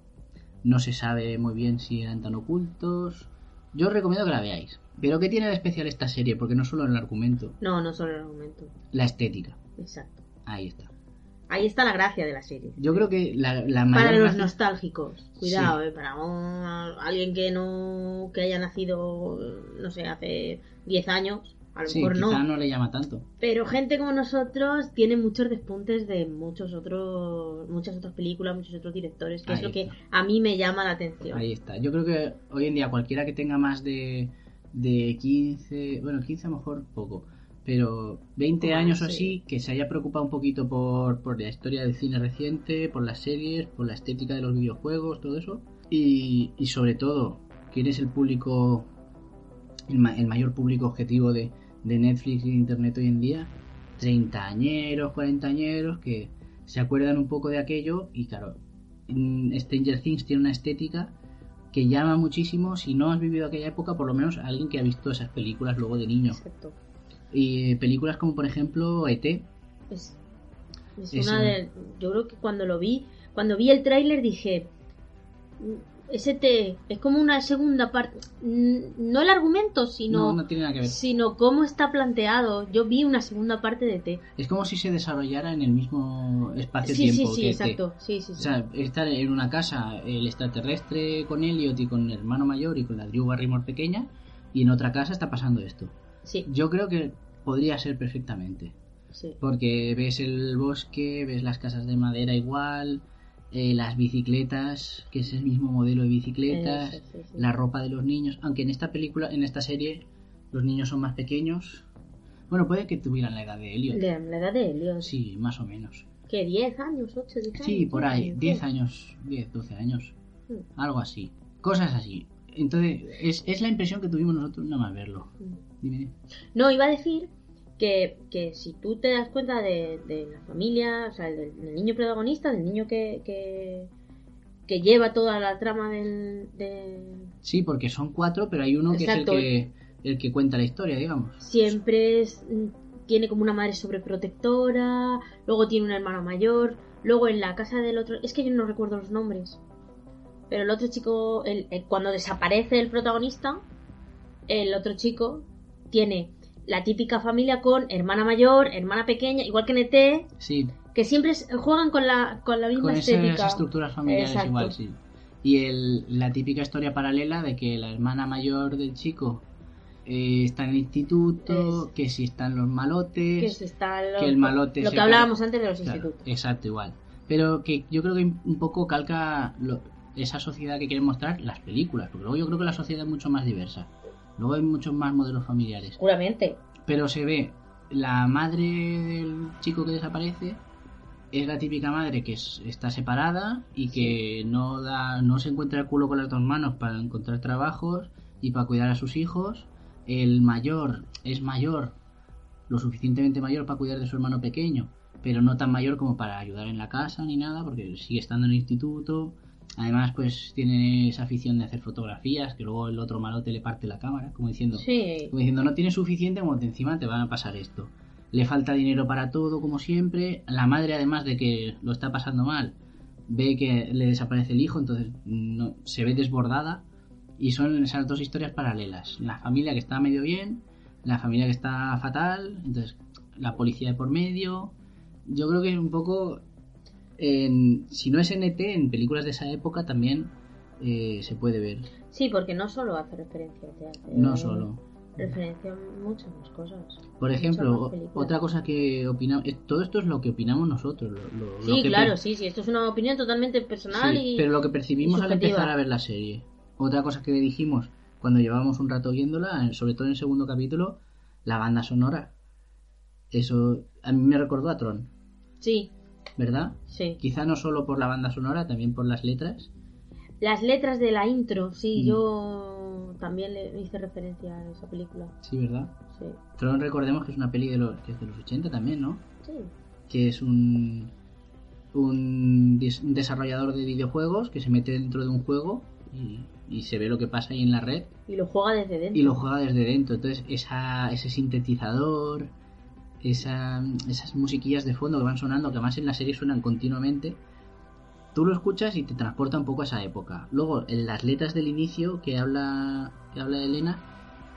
no se sabe muy bien si eran tan ocultos. Yo os recomiendo que la veáis. Pero ¿qué tiene de especial esta serie? Porque no solo el argumento, No, no solo el argumento. la estética. Exacto. Ahí está. Ahí está la gracia de la serie. Yo creo que la, la Para los gracia- nostálgicos. Cuidado, eh, para un- alguien que no que haya nacido, no sé, hace 10 años, a lo Sí, mejor quizá no. no le llama tanto. Pero gente como nosotros tiene muchos despuntes de muchos otros, muchas otras películas, muchos otros directores, que es lo que a mí me llama la atención. Ahí está. Yo creo que hoy en día cualquiera que tenga más de, de 15, bueno, 15 a lo mejor poco, pero 20 Ah, años o sí. así, que se haya preocupado un poquito por, por la historia del cine reciente, por las series, por la estética de los videojuegos, todo eso. Y, y sobre todo, quién es el público, el, ma- el mayor público objetivo de, de Netflix y de Internet hoy en día. Treintañeros, cuarentañeros, que se acuerdan un poco de aquello y claro, mm, Stranger Things tiene una estética que llama muchísimo si no has vivido aquella época, por lo menos alguien que ha visto esas películas luego de niño. Exacto. Y eh, películas como por ejemplo E ET, Es, una un- de. Yo creo que cuando lo vi, cuando vi el tráiler dije, ST es como una segunda parte, no el argumento, sino, No, no tiene nada que ver. sino cómo está planteado. Yo vi una segunda parte de T. Es como si se desarrollara en el mismo espacio-tiempo sí, sí, que exacto. Sí, sí, O sea, estar en una casa el extraterrestre con Elliot y con el hermano mayor y con la Drew Barrymore pequeña y en otra casa está pasando esto. Sí, Yo creo que podría ser perfectamente. sí. Porque ves el bosque, ves las casas de madera igual, eh, las bicicletas, que es el mismo modelo de bicicletas, sí, la ropa de los niños, aunque en esta película, en esta serie, los niños son más pequeños. Bueno, puede que tuvieran la edad de Elliot. La, la edad de Elliot. Sí, más o menos. ¿Qué? ¿10 años? ¿8, 10 años? Sí, por ahí, 10 10 años, 10, 12 años, Mm. algo así. Cosas así. Entonces, es, es la impresión que tuvimos nosotros nada más verlo. Mm. Dime. No, iba a decir que, que si tú te das cuenta de, de la familia, o sea, del, del niño protagonista, del niño que, que, que lleva toda la trama del, del- Sí, porque son cuatro, pero hay uno que es el que, el que cuenta la historia, digamos. Siempre es, tiene como una madre sobreprotectora, luego tiene un hermano mayor, luego en la casa del otro... Es que yo no recuerdo los nombres. Pero el otro chico, el- el- cuando desaparece el protagonista, el otro chico tiene la típica familia con hermana mayor, hermana pequeña, igual que en ET, Sí, que siempre juegan con la, con la misma con esas estética. estructuras familiares Exacto. igual, sí. Y el, la típica historia paralela de que la hermana mayor del chico eh, está en el instituto, Es- que si están los malotes, que se está lo, que el malote lo que hablábamos antes de los Claro, institutos. exacto, igual. Pero que yo creo que un poco calca lo- esa sociedad que quieren mostrar las películas, porque luego yo creo que la sociedad es mucho más diversa. Luego hay muchos más modelos familiares. Seguramente. Pero se ve la madre del chico que desaparece es la típica madre que es- está separada y que no da no se encuentra el culo con las dos manos para encontrar trabajos y para cuidar a sus hijos. El mayor es mayor, lo suficientemente mayor para cuidar de su hermano pequeño, pero no tan mayor como para ayudar en la casa ni nada, porque sigue estando en el instituto. Además, pues tiene esa afición de hacer fotografías, que luego el otro malote le parte la cámara, como diciendo, Sí. como diciendo, no tienes suficiente, como de encima te van a pasar esto. Le falta dinero para todo, como siempre. La madre, además de que lo está pasando mal, ve que le desaparece el hijo, entonces no, se ve desbordada. Y son esas dos historias paralelas. La familia que está medio bien, la familia que está fatal, entonces la policía de por medio. Yo creo que es un poco... En, si no es NT, en películas de esa época también eh, se puede ver. Sí, porque no solo hace referencia al teatro. No solo. Referencia a muchas más cosas. Por ejemplo, otra cosa que opinamos, eh, todo esto es lo que opinamos nosotros. Lo, lo- lo Sí, que claro, sí, sí. Esto es una opinión totalmente personal sí, y. pero lo que percibimos al empezar a ver la serie. Otra cosa que dijimos cuando llevábamos un rato viéndola, sobre todo en el segundo capítulo, la banda sonora. Eso a mí me recordó a Tron, Sí, ¿verdad? sí. Quizá no solo por la banda sonora, también por las letras. Las letras de la intro, sí, Mm. yo también le hice referencia a esa película. Sí, ¿verdad? Sí. Tron recordemos que es una peli de los, que es de los 80 también, ¿no? Sí. que es un, un desarrollador de videojuegos que se mete dentro de un juego y, y se ve lo que pasa ahí en la red Y lo juega desde dentro. y lo juega desde dentro. Entonces esa, ese sintetizador, esa, esas musiquillas de fondo que van sonando, que además en la serie suenan continuamente, tú lo escuchas y te transporta un poco a esa época. Luego, en las letras del inicio que habla, que habla Elena,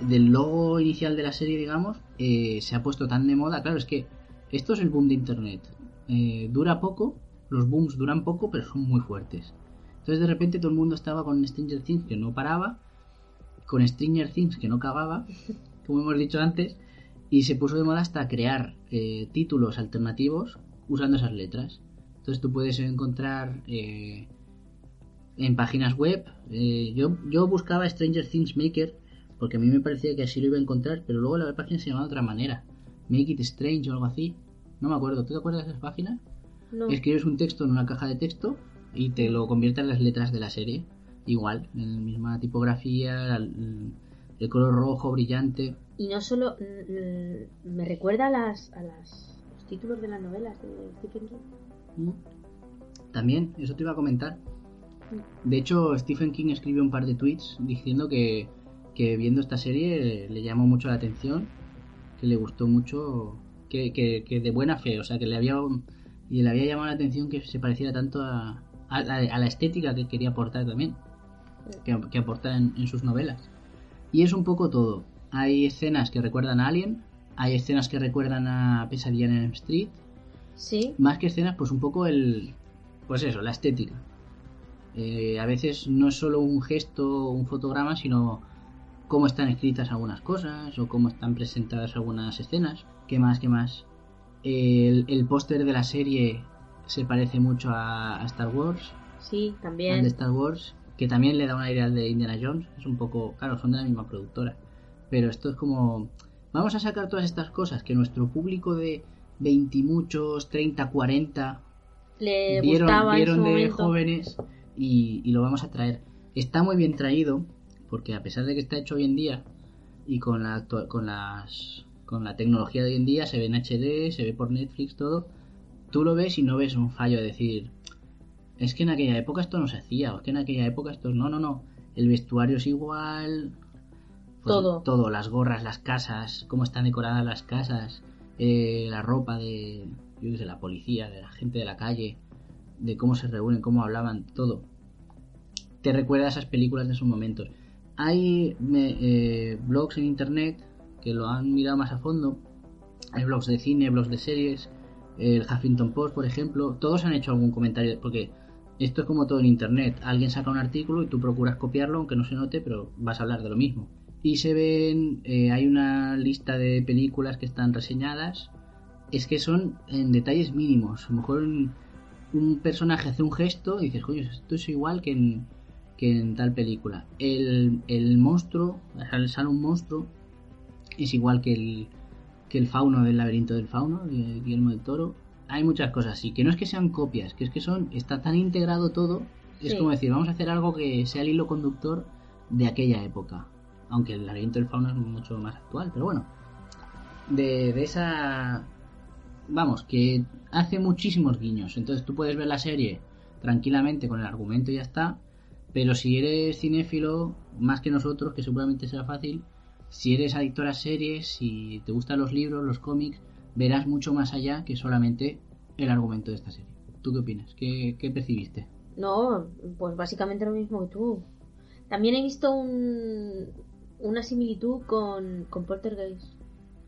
del logo inicial de la serie, digamos, eh, se ha puesto tan de moda. Claro, es que esto es el boom de Internet. Eh, dura poco, los booms duran poco, pero son muy fuertes. Entonces de repente todo el mundo estaba con Stranger Things que no paraba, con Stranger Things que no acababa, como hemos dicho antes, y se puso de moda hasta crear eh, títulos alternativos usando esas letras. Entonces tú puedes encontrar eh, en páginas web, eh, yo, yo buscaba Stranger Things Maker porque a mí me parecía que así lo iba a encontrar, pero luego la página se llamaba de otra manera. Make It Strange o algo así. No me acuerdo. ¿Tú te acuerdas de esa página? No. Escribes un texto en una caja de texto y te lo convierte en las letras de la serie. Igual, en la misma tipografía, el color rojo brillante. Y no solo. mm, mm, me recuerda a las. a las los títulos de las novelas de Stephen King. ¿Mm? También, eso te iba a comentar. De hecho, Stephen King escribió un par de tweets diciendo que, que viendo esta serie le llamó mucho la atención, que le gustó mucho, que, que, que de buena fe, o sea, que le había, y le había llamado la atención que se pareciera tanto a, a la, a la estética que quería aportar también, que, que aporta en, en sus novelas. Y es un poco todo. Hay escenas que recuerdan a Alien, hay escenas que recuerdan a Pesadilla en Elm Street, Sí. más que escenas, pues un poco el. Pues eso, la estética. Eh, a veces no es solo un gesto, un fotograma, sino cómo están escritas algunas cosas o cómo están presentadas algunas escenas. ¿Qué más? ¿Qué más? El, el póster de la serie se parece mucho a, a Star Wars, Sí, también. de Star Wars, que también le da una idea de Indiana Jones. Es un poco, claro, son de la misma productora. Pero esto es como, vamos a sacar todas estas cosas que nuestro público de 20 y muchos, 30, 40 Le vieron, gustaba vieron en su de momento. jóvenes y, y lo vamos a traer. Está muy bien traído, porque a pesar de que está hecho hoy en día y con la con las con la tecnología de hoy en día se ve en HD, se ve por Netflix todo, tú lo ves y no ves un fallo de decir es que en aquella época esto no se hacía, o es que en aquella época esto no, no, no, el vestuario es igual, pues Todo. todo, las gorras, las casas, cómo están decoradas las casas, eh, la ropa de, yo sé, la policía, de la gente de la calle, de cómo se reúnen, cómo hablaban, todo. Te recuerda a esas películas de esos momentos. Hay me- eh, blogs en internet que lo han mirado más a fondo. Hay blogs de cine, blogs de series. El Huffington Post, por ejemplo. Todos han hecho algún comentario porque esto es como todo en internet. Alguien saca un artículo y tú procuras copiarlo, aunque no se note, pero vas a hablar de lo mismo. Y se ven, eh, hay una lista de películas que están reseñadas. Es que son en detalles mínimos. A lo mejor un, un personaje hace un gesto y dices, coño, esto es igual que en, que en tal película. El, el monstruo, sale, sale un monstruo, es igual que el, que el fauno del laberinto del fauno, Guillermo del Toro. Hay muchas cosas así, que no es que sean copias, que es que son, está tan integrado todo, es Sí. como decir, vamos a hacer algo que sea el hilo conductor de aquella época. Aunque el laberinto del fauno es mucho más actual, pero bueno. De, esa... Vamos, que hace muchísimos guiños. Entonces tú puedes ver la serie tranquilamente con el argumento y ya está. Pero si eres cinéfilo, más que nosotros, que seguramente será fácil, si eres adicto a las series, si te gustan los libros, los cómics, verás mucho más allá que solamente el argumento de esta serie. ¿Tú qué opinas? ¿Qué, qué percibiste? No, pues básicamente lo mismo que tú. También he visto un, una similitud con, con Poltergeist.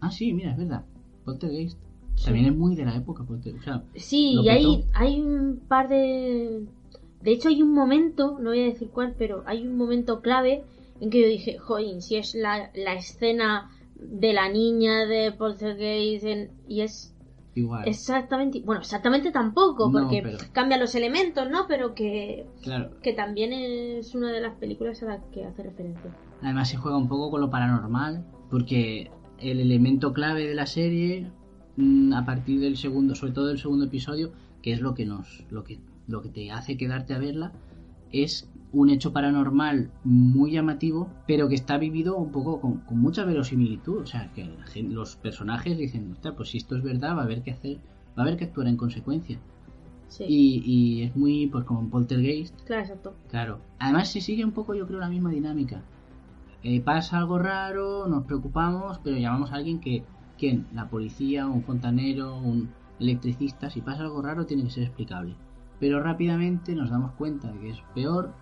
Ah, sí, mira, es verdad. Poltergeist. Sí. También es muy de la época. Polter- o sea, Sí, y hay, hay un par de... De hecho hay un momento, no voy a decir cuál, pero hay un momento clave en que yo dije, joder, si es la, la escena de la niña de Poltergeist en- y es igual. exactamente... Bueno, exactamente tampoco, No, porque pero- cambia los elementos, ¿no? Pero que, Claro. que también es una de las películas a las que hace referencia. Además se juega un poco con lo paranormal, porque el elemento clave de la serie, mm, a partir del segundo, sobre todo del segundo episodio, que es lo que nos, lo que, lo que te hace quedarte a verla, es un hecho paranormal muy llamativo, pero que está vivido un poco con, con mucha verosimilitud. O sea, que la gen- los personajes dicen, "Ostras, pues si esto es verdad, va a haber que hacer, va a haber que actuar en consecuencia. Sí, Y, y es muy, pues como en Poltergeist, claro, exacto. Claro. Además se sigue un poco, yo creo, la misma dinámica. Eh, pasa algo raro, nos preocupamos, pero llamamos a alguien que, ¿quién? La policía, un fontanero, un electricista. Si pasa algo raro tiene que ser explicable. Pero rápidamente nos damos cuenta de que es peor,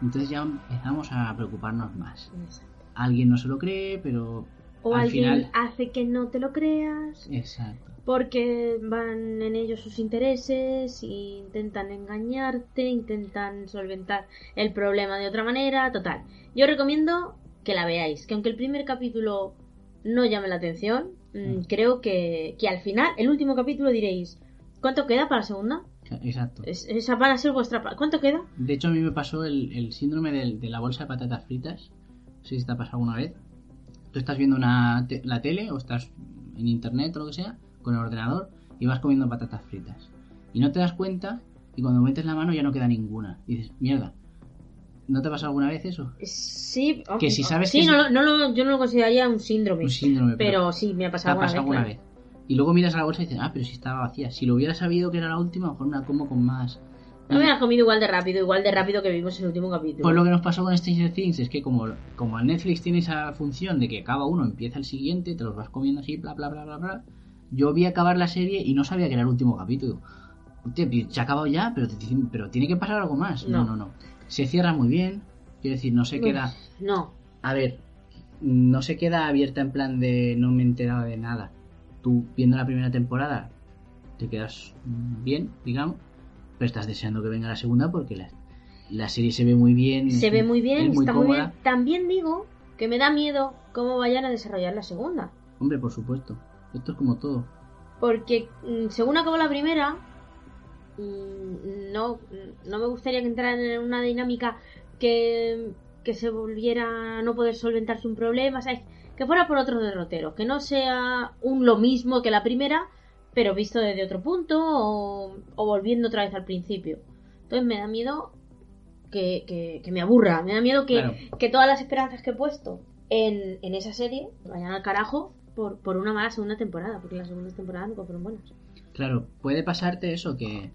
entonces ya empezamos a preocuparnos más. Alguien no se lo cree, pero O al alguien final... hace que no te lo creas. Exacto. Porque van en ellos sus intereses, e intentan engañarte, intentan solventar el problema de otra manera, total. Yo recomiendo que la veáis, que aunque el primer capítulo no llame la atención, mm, creo que, que al final, el último capítulo diréis, ¿cuánto queda para la segunda? Exacto. Es- esa van a ser vuestra... ¿Cuánto queda? De hecho, a mí me pasó el, el síndrome del- de, la bolsa de patatas fritas. No sé si te ha pasado alguna vez. Tú estás viendo una te- la tele o estás en internet o lo que sea, con el ordenador, y vas comiendo patatas fritas. Y no te das cuenta, y cuando metes la mano ya no queda ninguna. Y dices, mierda. ¿No te ha pasado alguna vez eso? Sí, Que si sabes sí que no, lo- no lo- yo no lo consideraría un síndrome. Un síndrome, pero, pero sí, me ha te pasado ha pasado alguna alguna vez. Y luego miras a la bolsa y dices, ah, pero si estaba vacía. Si lo hubiera sabido que era la última, a lo mejor me la como con más. No me has comido igual de rápido, igual de rápido que vimos en el último capítulo. Pues lo que nos pasó con Stranger Things es que como, como Netflix tiene esa función de que acaba uno, empieza el siguiente, te los vas comiendo así, bla, bla, bla, bla, bla. Yo vi acabar la serie y no sabía que era el último capítulo. se ha acabado ya, pero, pero tiene que pasar algo más. No. no, no. no. Se cierra muy bien. Quiero decir, no se queda. No. A ver, no se queda abierta en plan de no me he enterado de nada. Tú viendo la primera temporada te quedas bien, digamos, pero estás deseando que venga la segunda porque la, la serie se ve muy bien. Se ve muy bien, es muy está muy bien. También digo que me da miedo cómo vayan a desarrollar la segunda. Hombre, por supuesto. Esto es como todo. Porque mm, según acabó la primera, mm, no, no me gustaría que entraran en una dinámica que, que se volviera a no poder solventarse un problema, ¿sabes? Que fuera por otro derrotero, que no sea un lo mismo que la primera, pero visto desde otro punto o, o volviendo otra vez al principio. Entonces me da miedo que, que, que me aburra, me da miedo que, Claro. que todas las esperanzas que he puesto en, en esa serie vayan al carajo por, por una mala segunda temporada, porque las segundas temporadas nunca fueron buenas. Claro, puede pasarte eso que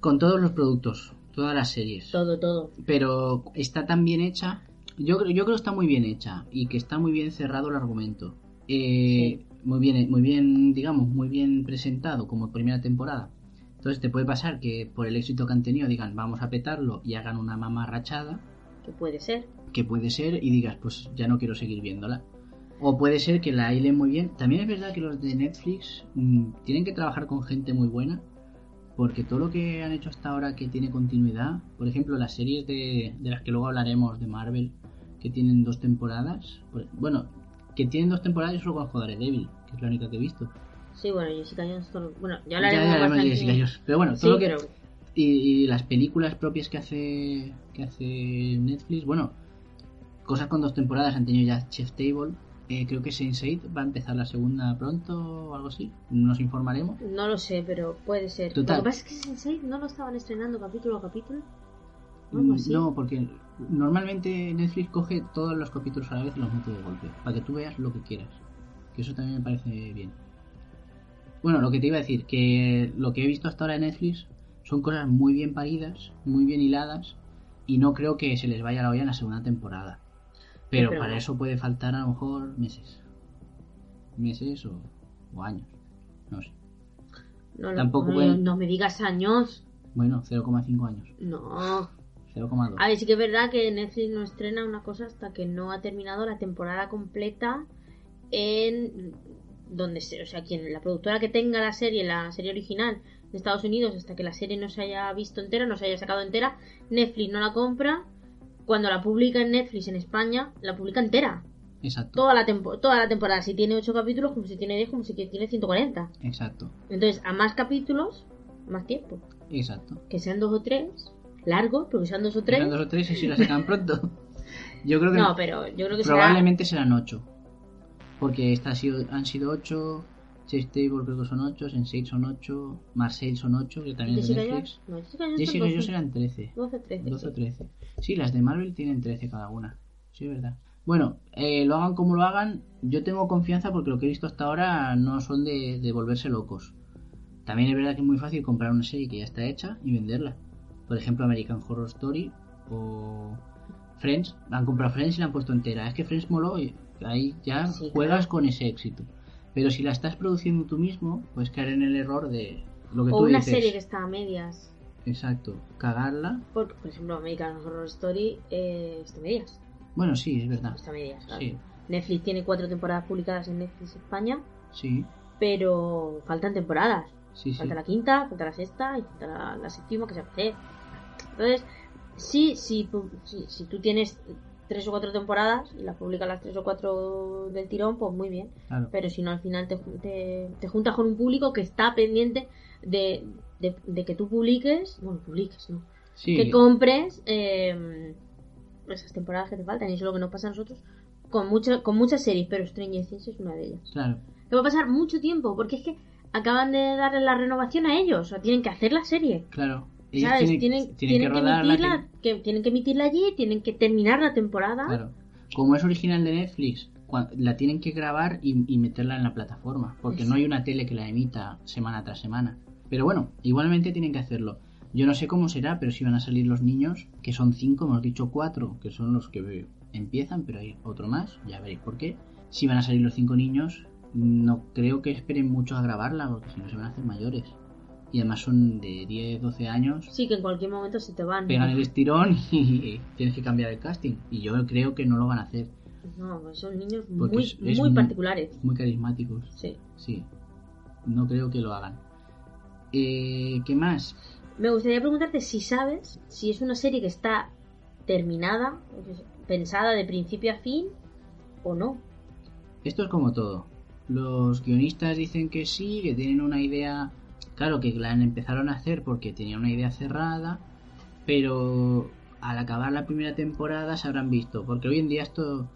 con todos los productos, todas las series, Todo, todo. pero está tan bien hecha. Yo, creo- yo creo que está muy bien hecha y que está muy bien cerrado el argumento. Eh, Muy bien, muy bien, digamos, muy bien presentado como primera temporada. Entonces te puede pasar que por el éxito que han tenido digan vamos a petarlo y hagan una mamarrachada, Que puede ser. que puede ser, y digas pues ya no quiero seguir viéndola. O puede ser que la hilen muy bien. También es verdad que los de Netflix mm, tienen que trabajar con gente muy buena. Porque todo lo que han hecho hasta ahora que tiene continuidad, por ejemplo, las series de, de las que luego hablaremos de Marvel, que tienen dos temporadas, pues, bueno, que tienen dos temporadas yo solo conozco Daredevil, que es la única que he visto. Sí, bueno, Jessica Jones. todo- Bueno, ya hablaremos de. Jessica Jones. Pero bueno, todo Sí, lo que, y las películas propias que hace que hace Netflix, bueno, cosas con dos temporadas han tenido ya Chef Table. eh, creo que Sense8 va a empezar la segunda pronto o algo así. Nos informaremos. no lo sé, pero puede ser. Total. Lo que pasa es que Sense8 no lo estaban estrenando capítulo a capítulo. Así. Mm, No, porque normalmente Netflix coge todos los capítulos a la vez y los mete de golpe. Para que tú veas lo que quieras. Que eso también me parece bien. Bueno, lo que te iba a decir, que lo que he visto hasta ahora en Netflix son cosas muy bien paridas, muy bien hiladas, y no creo que se les vaya la olla en la segunda temporada. Pero, Pero para eso puede faltar a lo mejor meses. Meses o, o años. No sé. No, tampoco no, pueden- no me digas años. Bueno, 0,5 años. No. 0,2. A ver, sí que es verdad que Netflix no estrena una cosa hasta que no ha terminado la temporada completa en donde se, o sea, quien la productora que tenga la serie, la serie original de Estados Unidos, hasta que la serie no se haya visto entera, no se haya sacado entera, Netflix no la compra. Cuando la publica en Netflix en España, la publica entera. Exacto. Toda la, tempo- toda la temporada. Si tiene 8 capítulos, como si tiene 10, como si tiene 140. Exacto. Entonces, a más capítulos, más tiempo. Exacto. Que sean dos o tres, largos, pero que sean dos o tres. Dos o tres y si la sacan pronto. Yo creo que No, pero yo creo que será- probablemente serán ocho. Porque esta ha sido, han sido ocho. Chase Table creo que son ocho. Sense8 son ocho. Marseille son ocho, que también es de Netflix. No, Jessica Jones Jessica son Jones 12. eran 13. 12 o 13. 12 o sí. 13. Sí, las de Marvel tienen 13 cada una. Sí, es verdad. Bueno, eh, lo hagan como lo hagan, yo tengo confianza porque lo que he visto hasta ahora no son de, de volverse locos. También es verdad que es muy fácil comprar una serie que ya está hecha y venderla. Por ejemplo, American Horror Story o Friends. Han comprado Friends y la han puesto entera. Es que Friends moló y ahí ya Sí, juegas claro. con ese éxito. Pero si la estás produciendo tú mismo, puedes caer en el error de lo que O tú una dices. serie que está a medias. Exacto. Cagarla. Porque, por ejemplo, American Horror Story eh, está a medias. Bueno, sí, es verdad. Está a medias, claro. Sí, Netflix tiene cuatro temporadas publicadas en Netflix España, sí, pero faltan temporadas. sí, sí. Falta la quinta, falta la sexta y falta la, la séptima que se hacer. Entonces, sí, sí, pu- sí, si tú tienes tres o cuatro temporadas y las publicas las tres o cuatro del tirón, pues muy bien. Claro. Pero si no, al final te, te, te juntas con un público que está pendiente de, de, de que tú publiques, bueno, publiques, ¿no? Sí, Que compres eh, esas temporadas que te faltan. Y eso es lo que nos pasa a nosotros con, mucho, con muchas series, pero Stranger Things es una de ellas. claro. Que va a pasar mucho tiempo, porque es que acaban de darle la renovación a ellos, o sea, tienen que hacer la serie. Claro. Ellos ¿Sabes? tienen, Tienen, tienen tienen que emitirla, que tienen que emitirla allí, tienen que terminar la temporada. Claro. Como es original de Netflix, la tienen que grabar y, y meterla en la plataforma. Porque no hay una tele que la emita semana tras semana. Pero bueno, igualmente tienen que hacerlo. Yo no sé cómo será, pero si van a salir los niños, que son cinco, hemos dicho cuatro, que son los que empiezan, pero hay otro más, ya veréis por qué. Si van a salir los cinco niños, no creo que esperen mucho a grabarla, porque si no se van a hacer mayores. Y además son de 10, 12 años. Sí, que en cualquier momento se te van. Pegan el estirón y tienes que cambiar el casting. Y yo creo que no lo van a hacer. No, pues son niños muy, muy particulares. Muy carismáticos. Sí. Sí. No creo que lo hagan. Eh, ¿Qué más? Me gustaría preguntarte si sabes si es una serie que está terminada, pensada de principio a fin o no. Esto es como todo. Los guionistas dicen que sí, que tienen una idea, claro, que la empezaron a hacer porque tenían una idea cerrada, pero al acabar la primera temporada se habrán visto, porque hoy en día esto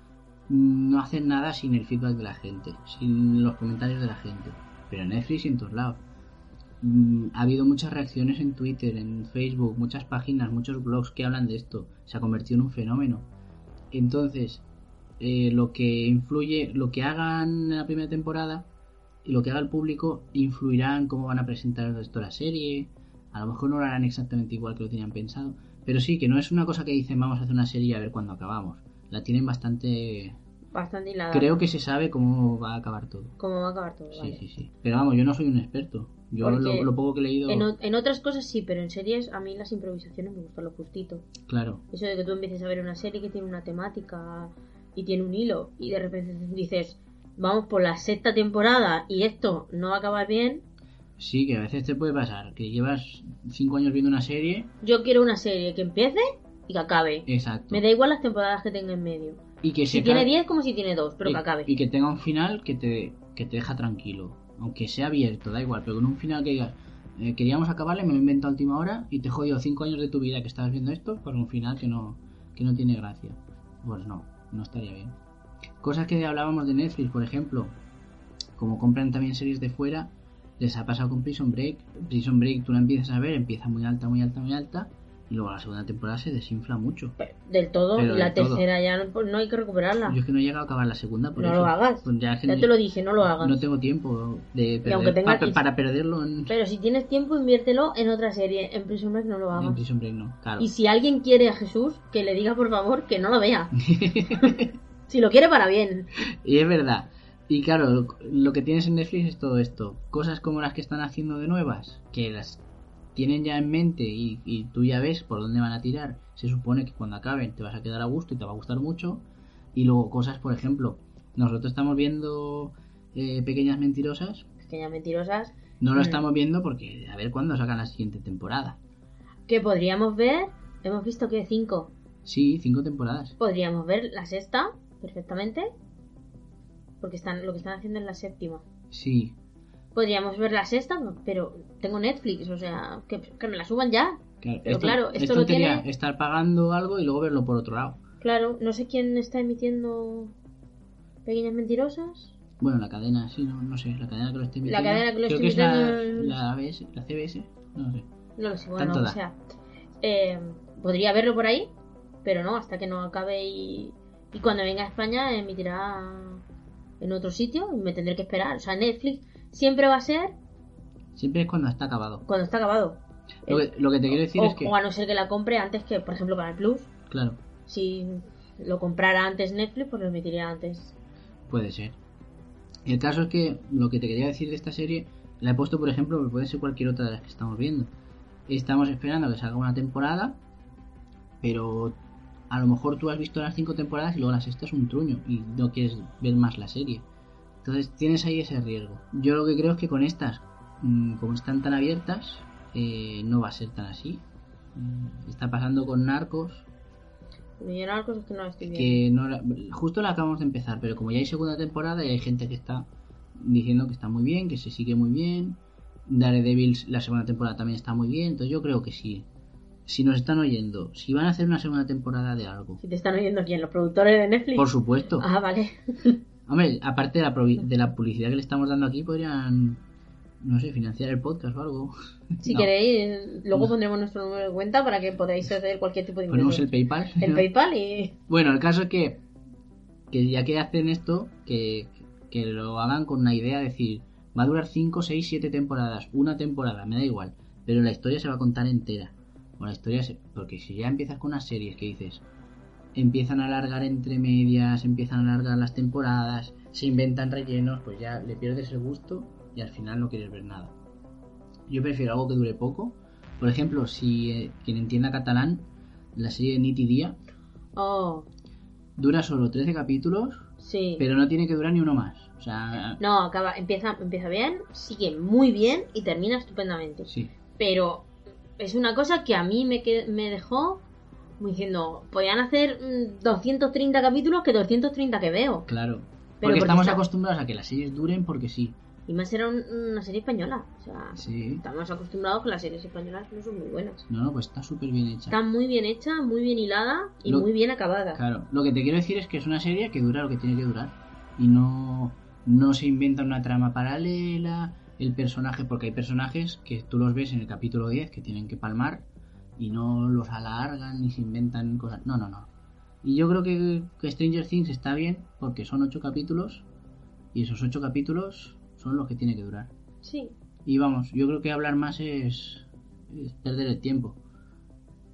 no hacen nada sin el feedback de la gente, sin los comentarios de la gente, pero en Netflix y en todos lados. Mm, ha habido muchas reacciones en Twitter, en Facebook, muchas páginas, muchos blogs que hablan de esto. Se ha convertido en un fenómeno. Entonces, eh, lo que influye, lo que hagan en la primera temporada y lo que haga el público influirá en cómo van a presentar el resto de la serie. A lo mejor no lo harán exactamente igual que lo tenían pensado. Pero sí, que no es una cosa que dicen vamos a hacer una serie a ver cuándo acabamos. La tienen bastante... Bastante hilada. Creo que se sabe cómo va a acabar todo. Cómo va a acabar todo. Sí, sí, sí. Pero vamos, yo no soy un experto. Yo lo, poco que he leído... En, otras cosas sí, pero en series a mí las improvisaciones me gustan lo justito. Claro. Eso de que tú empieces a ver una serie que tiene una temática y tiene un hilo y de repente dices, vamos por la sexta temporada y esto no va a acabar bien. Sí, que a veces te puede pasar, que llevas cinco años viendo una serie. Yo quiero una serie que empiece y que acabe. Exacto. Me da igual las temporadas que tenga en medio. Y que si tiene diez como si tiene dos, pero que acabe. Y que tenga un final que te, que te deja tranquilo. Aunque sea abierto, da igual, pero con un final que digas, eh, queríamos acabarle, me lo invento a última hora y te jodido cinco años de tu vida que estabas viendo esto por un final que no, que no tiene gracia. Pues no no estaría bien. Cosas que hablábamos de Netflix, por ejemplo, como compran también series de fuera, les ha pasado con Prison Break. Prison Break tú la empiezas a ver, empieza muy alta, muy alta, muy alta, y luego la segunda temporada se desinfla mucho. del todo, y la tercera ya no, no, hay que recuperarla. Yo es que no he llegado a acabar la segunda, por no lo hagas. Pues ya, te lo dije, no lo hagas. No tengo tiempo de perder, para, perderlo. Pero si tienes tiempo, inviértelo en otra serie. En Prison Break no lo hagas. En Prison Break no, claro. Y si alguien quiere a Jesús, que le diga por favor que no lo vea. si lo quiere para bien. Y es verdad. Y claro, lo que tienes en Netflix es todo esto. Cosas como las que están haciendo de nuevas, que las tienen ya en mente y, tú ya ves por dónde van a tirar, se supone que cuando acaben te vas a quedar a gusto y te va a gustar mucho. Y luego cosas, por ejemplo, nosotros estamos viendo eh, Pequeñas Mentirosas. Pequeñas Mentirosas. No lo mm. estamos viendo porque a ver cuándo sacan la siguiente temporada. ¿Qué podríamos ver? Hemos visto que cinco. Sí, cinco temporadas. Podríamos ver la sexta perfectamente. Porque están, lo que están haciendo es la séptima. Sí, podríamos ver la sexta, pero tengo Netflix, o sea, que, me la suban ya. Claro, pero claro, esto, lo tiene... estar pagando algo y luego verlo por otro lado. Claro, no sé quién está emitiendo Pequeñas Mentirosas. Bueno, la cadena, sí, no, no sé, la cadena que lo está emitiendo. La cadena que lo Creo que es la, la, la CBS, no sé. No lo sé, bueno, o sea, eh, podría verlo por ahí, pero no, hasta que no acabe y, y cuando venga a España emitirá en otro sitio y me tendré que esperar. O sea, Netflix siempre va a ser. Siempre es cuando está acabado. Cuando está acabado. Lo que, te quiero decir es que. O a no ser que la compre antes que, por ejemplo, el Plus. Claro. Si lo comprara antes Netflix, pues lo emitiría antes. Puede ser. El caso es que lo que te quería decir de esta serie, la he puesto, por ejemplo, puede ser cualquier otra de las que estamos viendo. Estamos esperando que salga una temporada, pero a lo mejor tú has visto las cinco temporadas y luego la sexta es un truño y no quieres ver más la serie. Entonces tienes ahí ese riesgo. Yo lo que creo es que con estas, mm, como están tan abiertas, eh, no va a ser tan así. Mm, está pasando con Narcos. Yo Narcos es que no estoy Que justo la acabamos de empezar, pero como ya hay segunda temporada y hay gente que está diciendo que está muy bien, que se sigue muy bien. Daredevil la segunda temporada también está muy bien, entonces yo creo que sí. Si nos están oyendo, si van a hacer una segunda temporada de algo. Si te están oyendo quién, los productores de Netflix. Por supuesto. Ah, vale. Hombre, aparte de la, de la publicidad que le estamos dando aquí, podrían, no sé, financiar el podcast o algo. Si queréis, luego pondremos nuestro número de cuenta para que podáis hacer cualquier tipo de Ponemos el PayPal. El PayPal y... Bueno, el caso es que, que ya que hacen esto, que, que lo hagan con una idea, decir, va a durar 5, 6, 7 temporadas, una temporada, me da igual, pero la historia se va a contar entera. O la historia. Porque si ya empiezas con unas series que dices, empiezan a alargar entre medias, empiezan a alargar las temporadas, se inventan rellenos, pues ya le pierdes el gusto y al final no quieres ver nada. Yo prefiero algo que dure poco. Por ejemplo, si eh, quien entienda catalán, la serie de Nit y Día Oh, dura solo 13 capítulos, sí. pero no tiene que durar ni uno más. O sea, No, acaba, empieza, empieza bien, sigue muy bien y termina estupendamente. sí, Pero es una cosa que a mí me, que- me dejó diciendo, podían hacer mm, 230 capítulos que 230 que veo. claro. Pero porque porque estamos está- acostumbrados a que las series duren porque sí. Y más era un- una serie española. O sea, Sí. estamos acostumbrados que las series españolas no son muy buenas. No, no, pues está súper bien hecha. Está muy bien hecha, muy bien hilada y Lo- muy bien acabada. Claro, lo que te quiero decir es que es una serie que dura lo que tiene que durar. Y no, no se inventa una trama paralela, el personaje, porque hay personajes que tú los ves en el capítulo 10 que tienen que palmar y no los alargan ni se inventan cosas. No, no, no. Y yo creo que, que Stranger Things está bien porque son ocho capítulos y esos ocho capítulos son los que tiene que durar. Sí. Y vamos, yo creo que hablar más es, es perder el tiempo.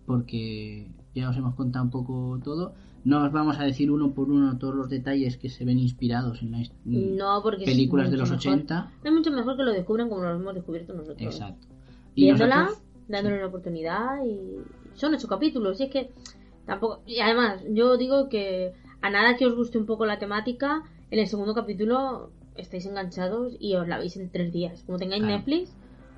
Porque ya os hemos contado un poco todo. No os vamos a decir uno por uno todos los detalles que se ven inspirados en las No, películas de los mejor. 80. Es mucho mejor que lo descubran como lo hemos descubierto nosotros. Exacto. Y Viéndola, nosotros- dándole una oportunidad y son ocho capítulos. Y es que tampoco. Y además, yo digo que a nada que os guste un poco la temática, en el segundo capítulo estáis enganchados y os la veis en tres días. Como tengáis Claro. Netflix,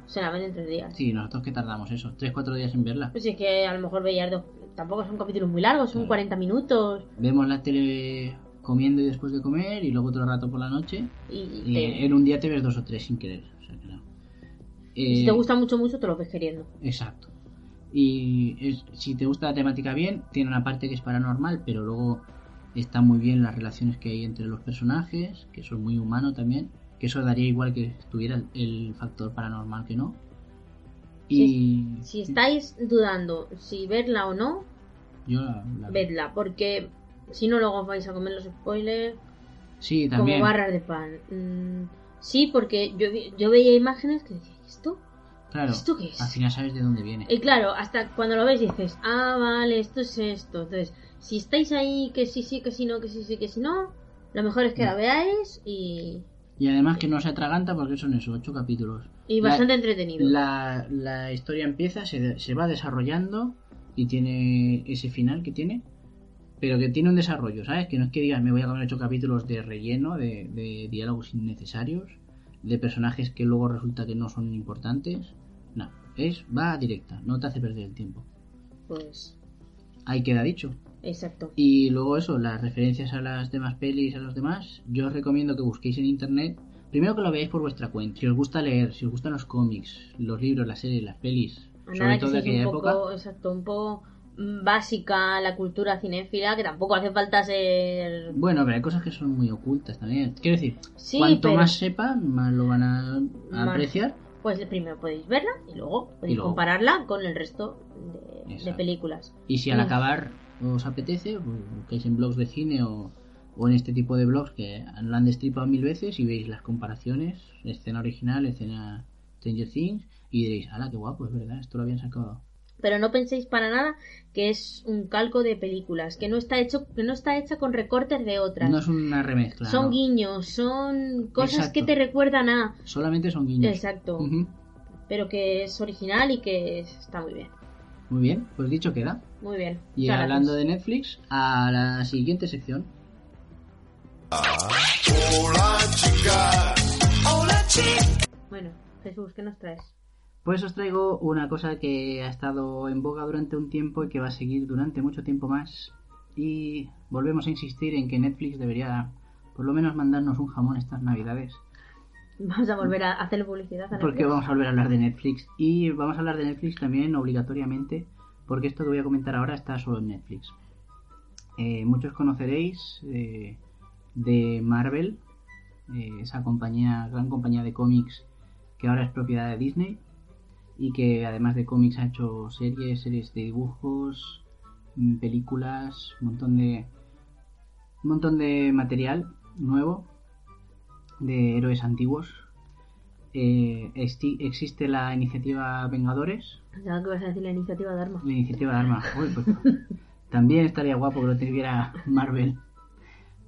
se la ven en tres días. Sí, nosotros que tardamos eso, 3-4 días en verla. Pues es que a lo mejor veías dos. Tampoco son capítulos muy largos, son Claro. 40 minutos. Vemos la tele comiendo y después de comer y luego otro rato por la noche. Y, Y te- en un día te ves dos o tres sin querer. O sea no. y si Eh, te gusta mucho, mucho, te lo ves queriendo. Exacto. Y es- si te gusta la temática bien, tiene una parte que es paranormal, pero luego está muy bien las relaciones que hay entre los personajes, que es muy humano también, que eso daría igual que estuviera el, el factor paranormal que no. Y Si estáis dudando si verla o no, yo la, la- vedla, porque si no luego os vais a comer los spoilers Sí, también. como barras de pan. Mm, sí, porque yo, yo veía imágenes que decía, ¿y esto? Claro, ¿Esto qué es? al final sabes de dónde viene. Y claro, hasta cuando lo ves dices, ah, vale, esto es esto. Entonces, si estáis ahí, que sí, sí, que sí, no, que sí, sí, que sí, no, lo mejor es que Mm. la veáis y, Y además que no se atraganta porque son esos ocho capítulos. Y La- bastante entretenido. La, la historia empieza, se, se va desarrollando y tiene ese final que tiene, pero que tiene un desarrollo, ¿sabes? Que no es que digas me voy a comer ocho capítulos de relleno, de, de diálogos innecesarios, de personajes que luego resulta que no son importantes. No, es va directa, no te hace perder el tiempo. Pues, Ahí queda dicho. exacto. Y luego eso, las referencias a las demás pelis, a los demás, yo os recomiendo que busquéis en internet. Primero que lo veáis por vuestra cuenta. Si os gusta leer, si os gustan los cómics, los libros, las series, las pelis, sobre todo de aquella un época. poco, exacto, un poco mm, básica la cultura cinéfila, que tampoco hace falta ser... Bueno, pero hay cosas que son muy ocultas también. Quiero decir, Sí, cuanto pero- más sepan, más lo van a, apreciar. Pues primero podéis verla y luego podéis Y luego. compararla con el resto de, películas. Y si al Mm. acabar os apetece, pues busquéis en blogs de cine o, o en este tipo de blogs que lo han destripado mil veces y veis las comparaciones, escena original, escena Stranger Things, y diréis, ¡hala, qué guapo! Es verdad, esto lo habían sacado. Pero no penséis para nada que es un calco de películas, que no está hecho, que no está hecha con recortes de otras. No es una remezcla. son no. guiños, son cosas Exacto. que te recuerdan a. Solamente son guiños. Exacto. Pero que es original y que está muy bien. Muy bien, pues dicho queda. Muy bien. Y hablando de Netflix, a la siguiente sección. Bueno, Jesús, ¿qué nos traes? Pues os traigo una cosa que ha estado en boga durante un tiempo y que va a seguir durante mucho tiempo más. Y volvemos a insistir en que Netflix debería por lo menos mandarnos un jamón estas navidades. Vamos a volver a hacerle publicidad a Porque vamos a volver a hablar de Netflix. Y vamos a hablar de Netflix también obligatoriamente. Porque esto que voy a comentar ahora está solo en Netflix. Eh, muchos conoceréis eh, de Marvel, eh, esa compañía, gran compañía de cómics que ahora es propiedad de Disney y que además de cómics ha hecho series, series de dibujos, mm, películas, un montón de un montón de material nuevo de héroes antiguos. Eh, existe la iniciativa Vengadores, Pensaba que ibas a decir la iniciativa de armas. la iniciativa de arma. Uy, pues, también estaría guapo que lo tuviera Marvel.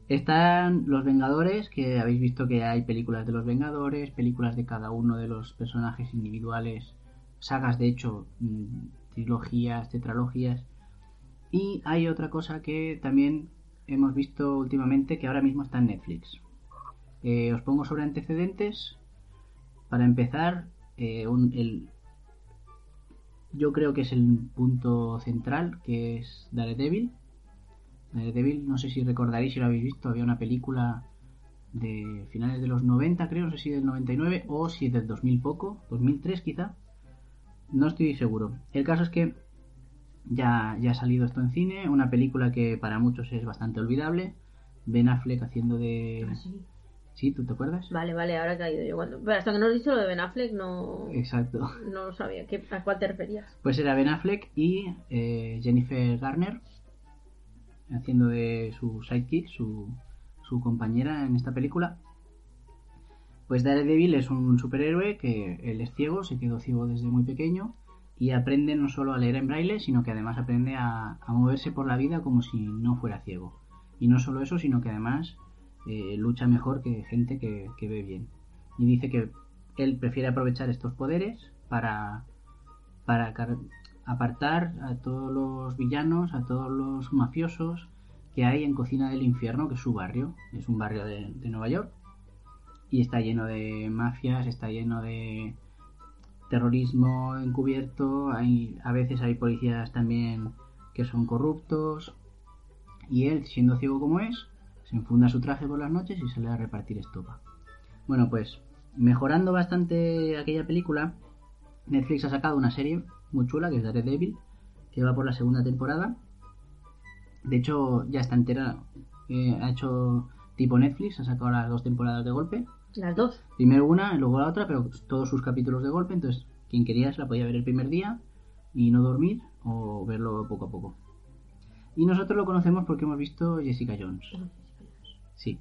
Están los Vengadores, que habéis visto que hay películas de los Vengadores, películas de cada uno de los personajes individuales, sagas de hecho, mm, trilogías, tetralogías. Y hay otra cosa que también hemos visto últimamente que ahora mismo está en Netflix. Eh, os pongo sobre antecedentes. Para empezar, eh, el, yo creo que es el punto central, que es Daredevil. Daredevil, no sé si recordaréis si lo habéis visto, había una película de finales de los 90, creo, no sé si del 99 o si del 2000 poco, 2003 quizá. No estoy seguro. El caso es que ya, ya ha salido esto en cine, una película que para muchos es bastante olvidable. Ben Affleck haciendo de... Ah, sí. ¿Sí? ¿Tú te acuerdas? Vale, vale, ahora he caído yo. Cuando... Pero hasta que no has dicho lo de Ben Affleck no... Exacto. No sabía. ¿Qué... ¿A cuál te referías? Pues era Ben Affleck y eh, Jennifer Garner haciendo de su sidekick, su, su compañera en esta película. Pues Daredevil es un superhéroe que él es ciego, se quedó ciego desde muy pequeño y aprende no solo a leer en braille, sino que además aprende a, moverse por la vida como si no fuera ciego. Y no solo eso, sino que además eh, lucha mejor que gente que, que, ve bien. Y dice que él prefiere aprovechar estos poderes para, para apartar a todos los villanos, a todos los mafiosos que hay en Cocina del Infierno, que es su barrio, es un barrio de, Nueva York. Y está lleno de mafias, está lleno de terrorismo encubierto, hay, a veces hay policías también que son corruptos. Y él, siendo ciego como es, se enfunda su traje por las noches y sale a repartir estopa. Bueno, pues mejorando bastante aquella película, Netflix ha sacado una serie muy chula que es Daredevil, que va por la segunda temporada. De hecho, ya está entera. Eh, ha hecho tipo Netflix, ha sacado las dos temporadas de golpe. Las dos. Primero una y luego la otra, pero todos sus capítulos de golpe. Entonces, quien querías la podía ver el primer día y no dormir o verlo poco a poco. Y nosotros lo conocemos porque hemos visto Jessica Jones. Sí.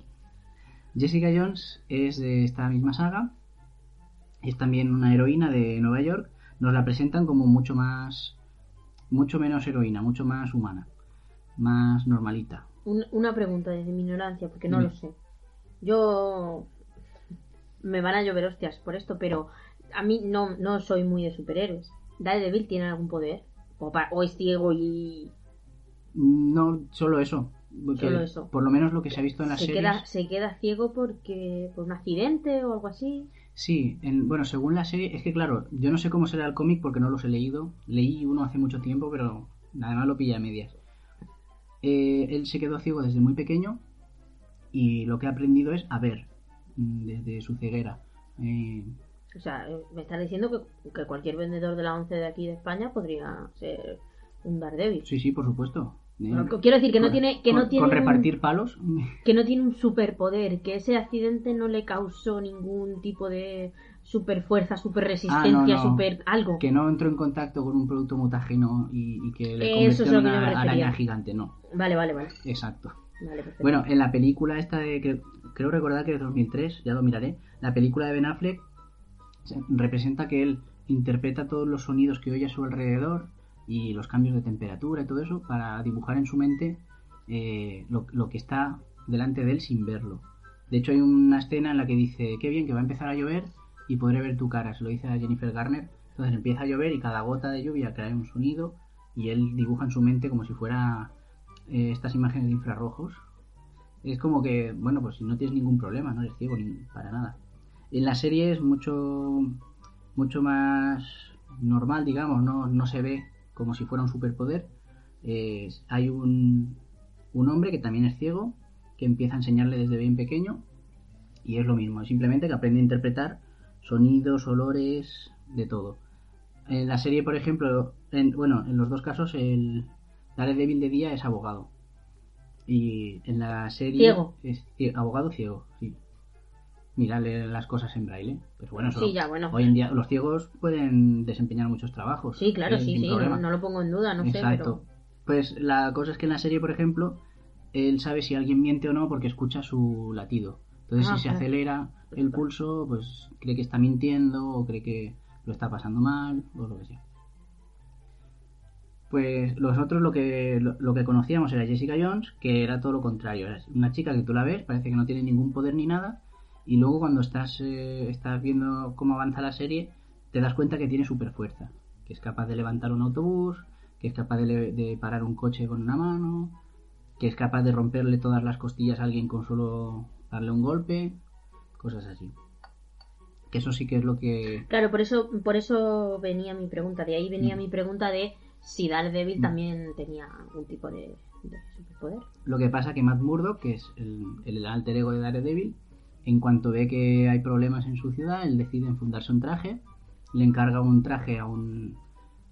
Jessica Jones es de esta misma saga. Es también una heroína de Nueva York. Nos la presentan como mucho más. mucho menos heroína, mucho más humana. Más normalita. Un, una pregunta desde mi ignorancia, porque no lo sé. Yo. Me van a llover hostias por esto, pero a mí no, no soy muy de superhéroes. ¿Daredevil tiene algún poder? ¿O, para, o es ciego y.? No, solo eso. Solo eso. Por lo menos lo que se ha visto en las se series. Queda, ¿Se queda ciego porque por un accidente o algo así? Sí, en, bueno, según la serie, es que claro, yo no sé cómo será el cómic porque no los he leído. Leí uno hace mucho tiempo, pero además lo pillé a medias. Eh, él se quedó ciego desde muy pequeño y lo que ha aprendido es a ver mm, desde su ceguera. Eh, o sea, me estás diciendo que, que, cualquier vendedor de la 11 de aquí de España podría ser un Daredevil. Sí, sí, por supuesto. Bueno, quiero decir que no tiene que con, no tiene con repartir un, palos. que no tiene un superpoder que ese accidente no le causó ningún tipo de super fuerza super resistencia ah, no, no. super algo. Que no entró en contacto con un producto mutágeno y, y que le convirtió en una araña gigante no. Vale vale vale. Exacto. Vale, bueno en la película esta de creo, creo recordar que es 2003 ya lo miraré la película de Ben Affleck representa que él interpreta todos los sonidos que oye a su alrededor y los cambios de temperatura y todo eso para dibujar en su mente eh, lo, lo, que está delante de él sin verlo. De hecho hay una escena en la que dice, qué bien que va a empezar a llover y podré ver tu cara, se lo dice a Jennifer Garner. Entonces empieza a llover y cada gota de lluvia trae un sonido y él dibuja en su mente como si fuera eh, estas imágenes de infrarrojos. Es como que, bueno, pues si no tienes ningún problema, no eres ciego ni para nada. En la serie es mucho, mucho más normal, digamos, no, no se ve como si fuera un superpoder. Eh, hay un, un, hombre que también es ciego, que empieza a enseñarle desde bien pequeño, y es lo mismo, simplemente que aprende a interpretar sonidos, olores, de todo. En la serie, por ejemplo, en, bueno, en los dos casos, el Daredevil de día es abogado. Y en la serie ciego. es abogado ciego, sí. Mirarle las cosas en braille. Pero bueno, sí, ya, bueno, hoy en día los ciegos pueden desempeñar muchos trabajos. Sí, claro, sí, sí, no, no, lo pongo en duda, no Exacto. sé, pero... Pues la cosa es que en la serie, por ejemplo, él sabe si alguien miente o no porque escucha su latido. Entonces, ah, si claro. se acelera el pulso, pues cree que está mintiendo o cree que lo está pasando mal o lo que sea. Pues nosotros lo que, lo, lo que conocíamos era Jessica Jones, que era todo lo contrario. Era una chica que tú la ves, parece que no tiene ningún poder ni nada, y luego cuando estás, eh, estás viendo cómo avanza la serie, te das cuenta que tiene super fuerza, que es capaz de levantar un autobús, que es capaz de, parar un coche con una mano, que es capaz de romperle todas las costillas a alguien con solo darle un golpe, cosas así. Que eso sí que es lo que... Claro, por eso, por eso venía mi pregunta. De ahí venía Mm. mi pregunta de si Daredevil también tenía algún tipo de, de superpoder. Lo que pasa que Matt Murdock, que es el, el alter ego de Daredevil, en cuanto ve que hay problemas en su ciudad, él decide enfundarse un traje, le encarga un traje a un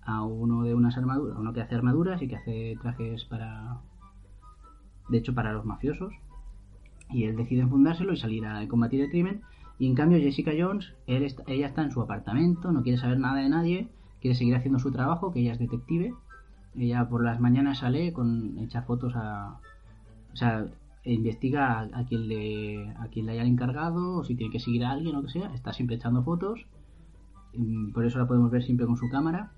a uno de unas armaduras, a uno que hace armaduras y que hace trajes para de hecho para los mafiosos. Y él decide enfundárselo y salir a combatir el crimen. Y en cambio Jessica Jones él está- ella está en su apartamento no quiere saber nada de nadie quiere seguir haciendo su trabajo que ella es detective. Ella por las mañanas sale con echa fotos a o sea investiga a, a quien le a quien le hayan encargado o si tiene que seguir a alguien o lo que sea está siempre echando fotos Mm, por eso la podemos ver siempre con su cámara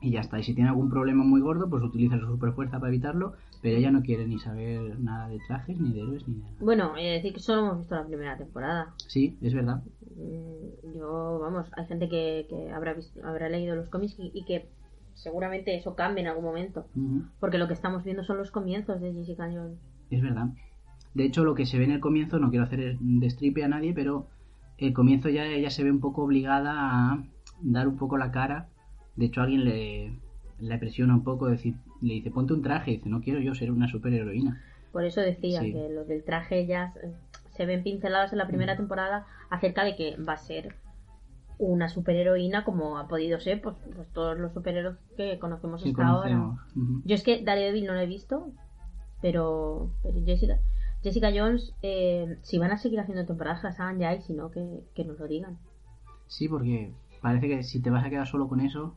y ya está. Y si tiene algún problema muy gordo, pues utiliza su superfuerza para evitarlo, pero ella no quiere ni saber nada de trajes, ni de héroes, ni de nada. Bueno, de decir que solo hemos visto la primera temporada. Sí, es verdad. Mm, Yo, vamos, hay gente que, que habrá, visto, habrá leído los cómics y, y que seguramente eso cambie en algún momento. Porque lo que estamos viendo son los comienzos de Jessica Jones. Es verdad. De hecho, lo que se ve en el comienzo, no quiero hacer destripe a nadie, pero el comienzo ya ella se ve un poco obligada a dar un poco la cara. De hecho, alguien le, le presiona un poco, decir, le dice, ponte un traje. Y dice, no quiero yo ser una superheroína. Por eso decía Sí. que lo del traje ya se ven pinceladas en la primera temporada acerca de que va a ser una superheroína como ha podido ser pues, pues todos los superhéroes que conocemos Sí, hasta ahora. Yo es que Daredevil no lo he visto, pero, pero Jessica, Jessica Jones, eh, si van a seguir haciendo temporadas, que las hagan ya y si no, que, que nos lo digan. Sí, porque parece que si te vas a quedar solo con eso.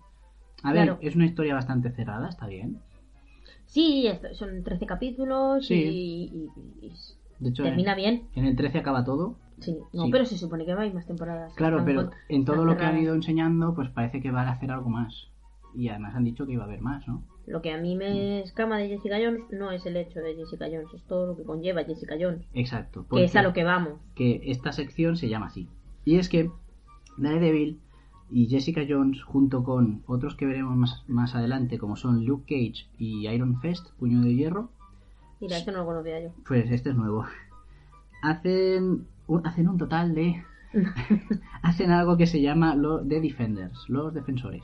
A ver, es una historia bastante cerrada, está bien. Sí, son 13 capítulos Sí. y, y- y De hecho, termina en, bien. en el 13 acaba todo. Sí, no, Sí. pero se supone que va a ir más temporadas. Claro, pero en todo lo que han ido enseñando, pues parece que van a hacer algo más. Y además han dicho que iba a haber más, ¿no? Lo que a mí me escama de Jessica Jones no es el hecho de Jessica Jones, es todo lo que conlleva Jessica Jones. Exacto. Que es a lo que vamos. que esta sección se llama así. Y es que Daredevil y Jessica Jones, junto con otros que veremos más, más adelante, como son Luke Cage y Iron Fist, Puño de Hierro, Mira, esto no lo conocía yo. pues este es nuevo. Hacen un, hacen un total de. hacen algo que se llama los The Defenders, los defensores.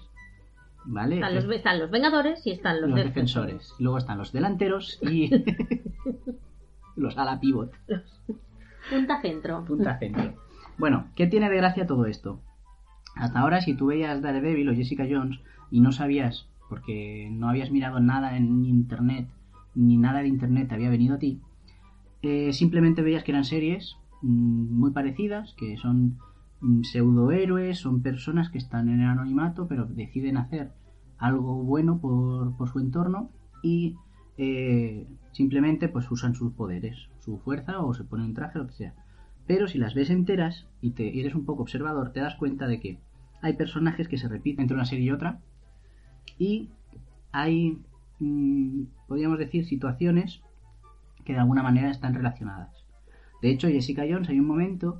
¿Vale? Están los, están los Vengadores y están los, Los defensores. defensores. Luego están los delanteros y. los ala pivot. Punta centro. Punta centro. Bueno, ¿qué tiene de gracia todo esto? Hasta ahora, si tú veías Daredevil o Jessica Jones y no sabías, porque no habías mirado nada en internet, ni nada de internet te había venido a ti, eh, simplemente veías que eran series mm, muy parecidas, que son pseudohéroes, son personas que están en el anonimato, pero deciden hacer algo bueno por, por su entorno y eh, simplemente pues usan sus poderes, su fuerza o se ponen un traje, lo que sea. Pero si las ves enteras y te eres un poco observador, te das cuenta de que hay personajes que se repiten entre una serie y otra y hay, mm, podríamos decir, situaciones que de alguna manera están relacionadas. De hecho, Jessica Jones hay un momento,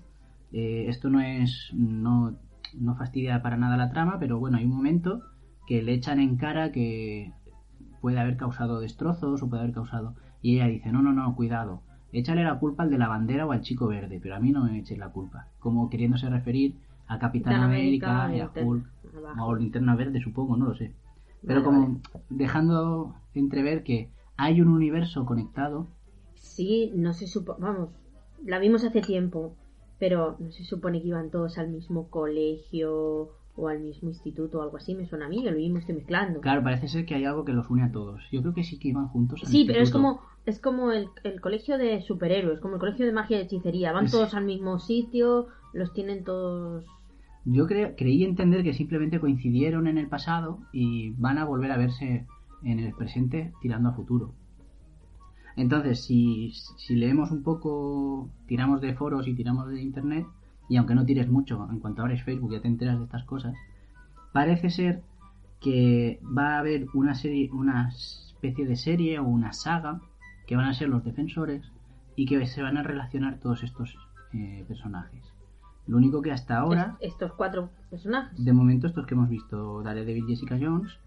eh, esto no es, no, no fastidia para nada la trama, pero bueno, hay un momento que le echan en cara que puede haber causado destrozos o puede haber causado... Y ella dice, no, no, no, cuidado, échale la culpa al de la bandera o al chico verde, pero a mí no me eches la culpa. Como queriéndose referir a Capitán América, América, y a Hulk, abajo. o Linterna Verde, supongo, no lo sé. Pero Vale, como vale. dejando entrever que hay un universo conectado, Sí, no se supone. Vamos, la vimos hace tiempo, pero no se supone que iban todos al mismo colegio o al mismo instituto o algo así. Me suena a mí, que lo mismo estoy mezclando. claro, parece ser que hay algo que los une a todos. Yo creo que sí que iban juntos. al Sí, pero es instituto. como es como el, el colegio de superhéroes, como el colegio de magia y hechicería. Van Sí. todos al mismo sitio, los tienen todos. Yo cre- creí entender que simplemente coincidieron en el pasado y van a volver a verse en el presente tirando a futuro. Entonces, si, si leemos un poco, tiramos de foros y tiramos de internet, y aunque no tires mucho, en cuanto abres Facebook ya te enteras de estas cosas, parece ser que va a haber una serie, una especie de serie o una saga que van a ser los defensores y que se van a relacionar todos estos eh, personajes. Lo único que hasta ahora, estos cuatro personajes. de momento estos que hemos visto, Daredevil, Jessica Jones,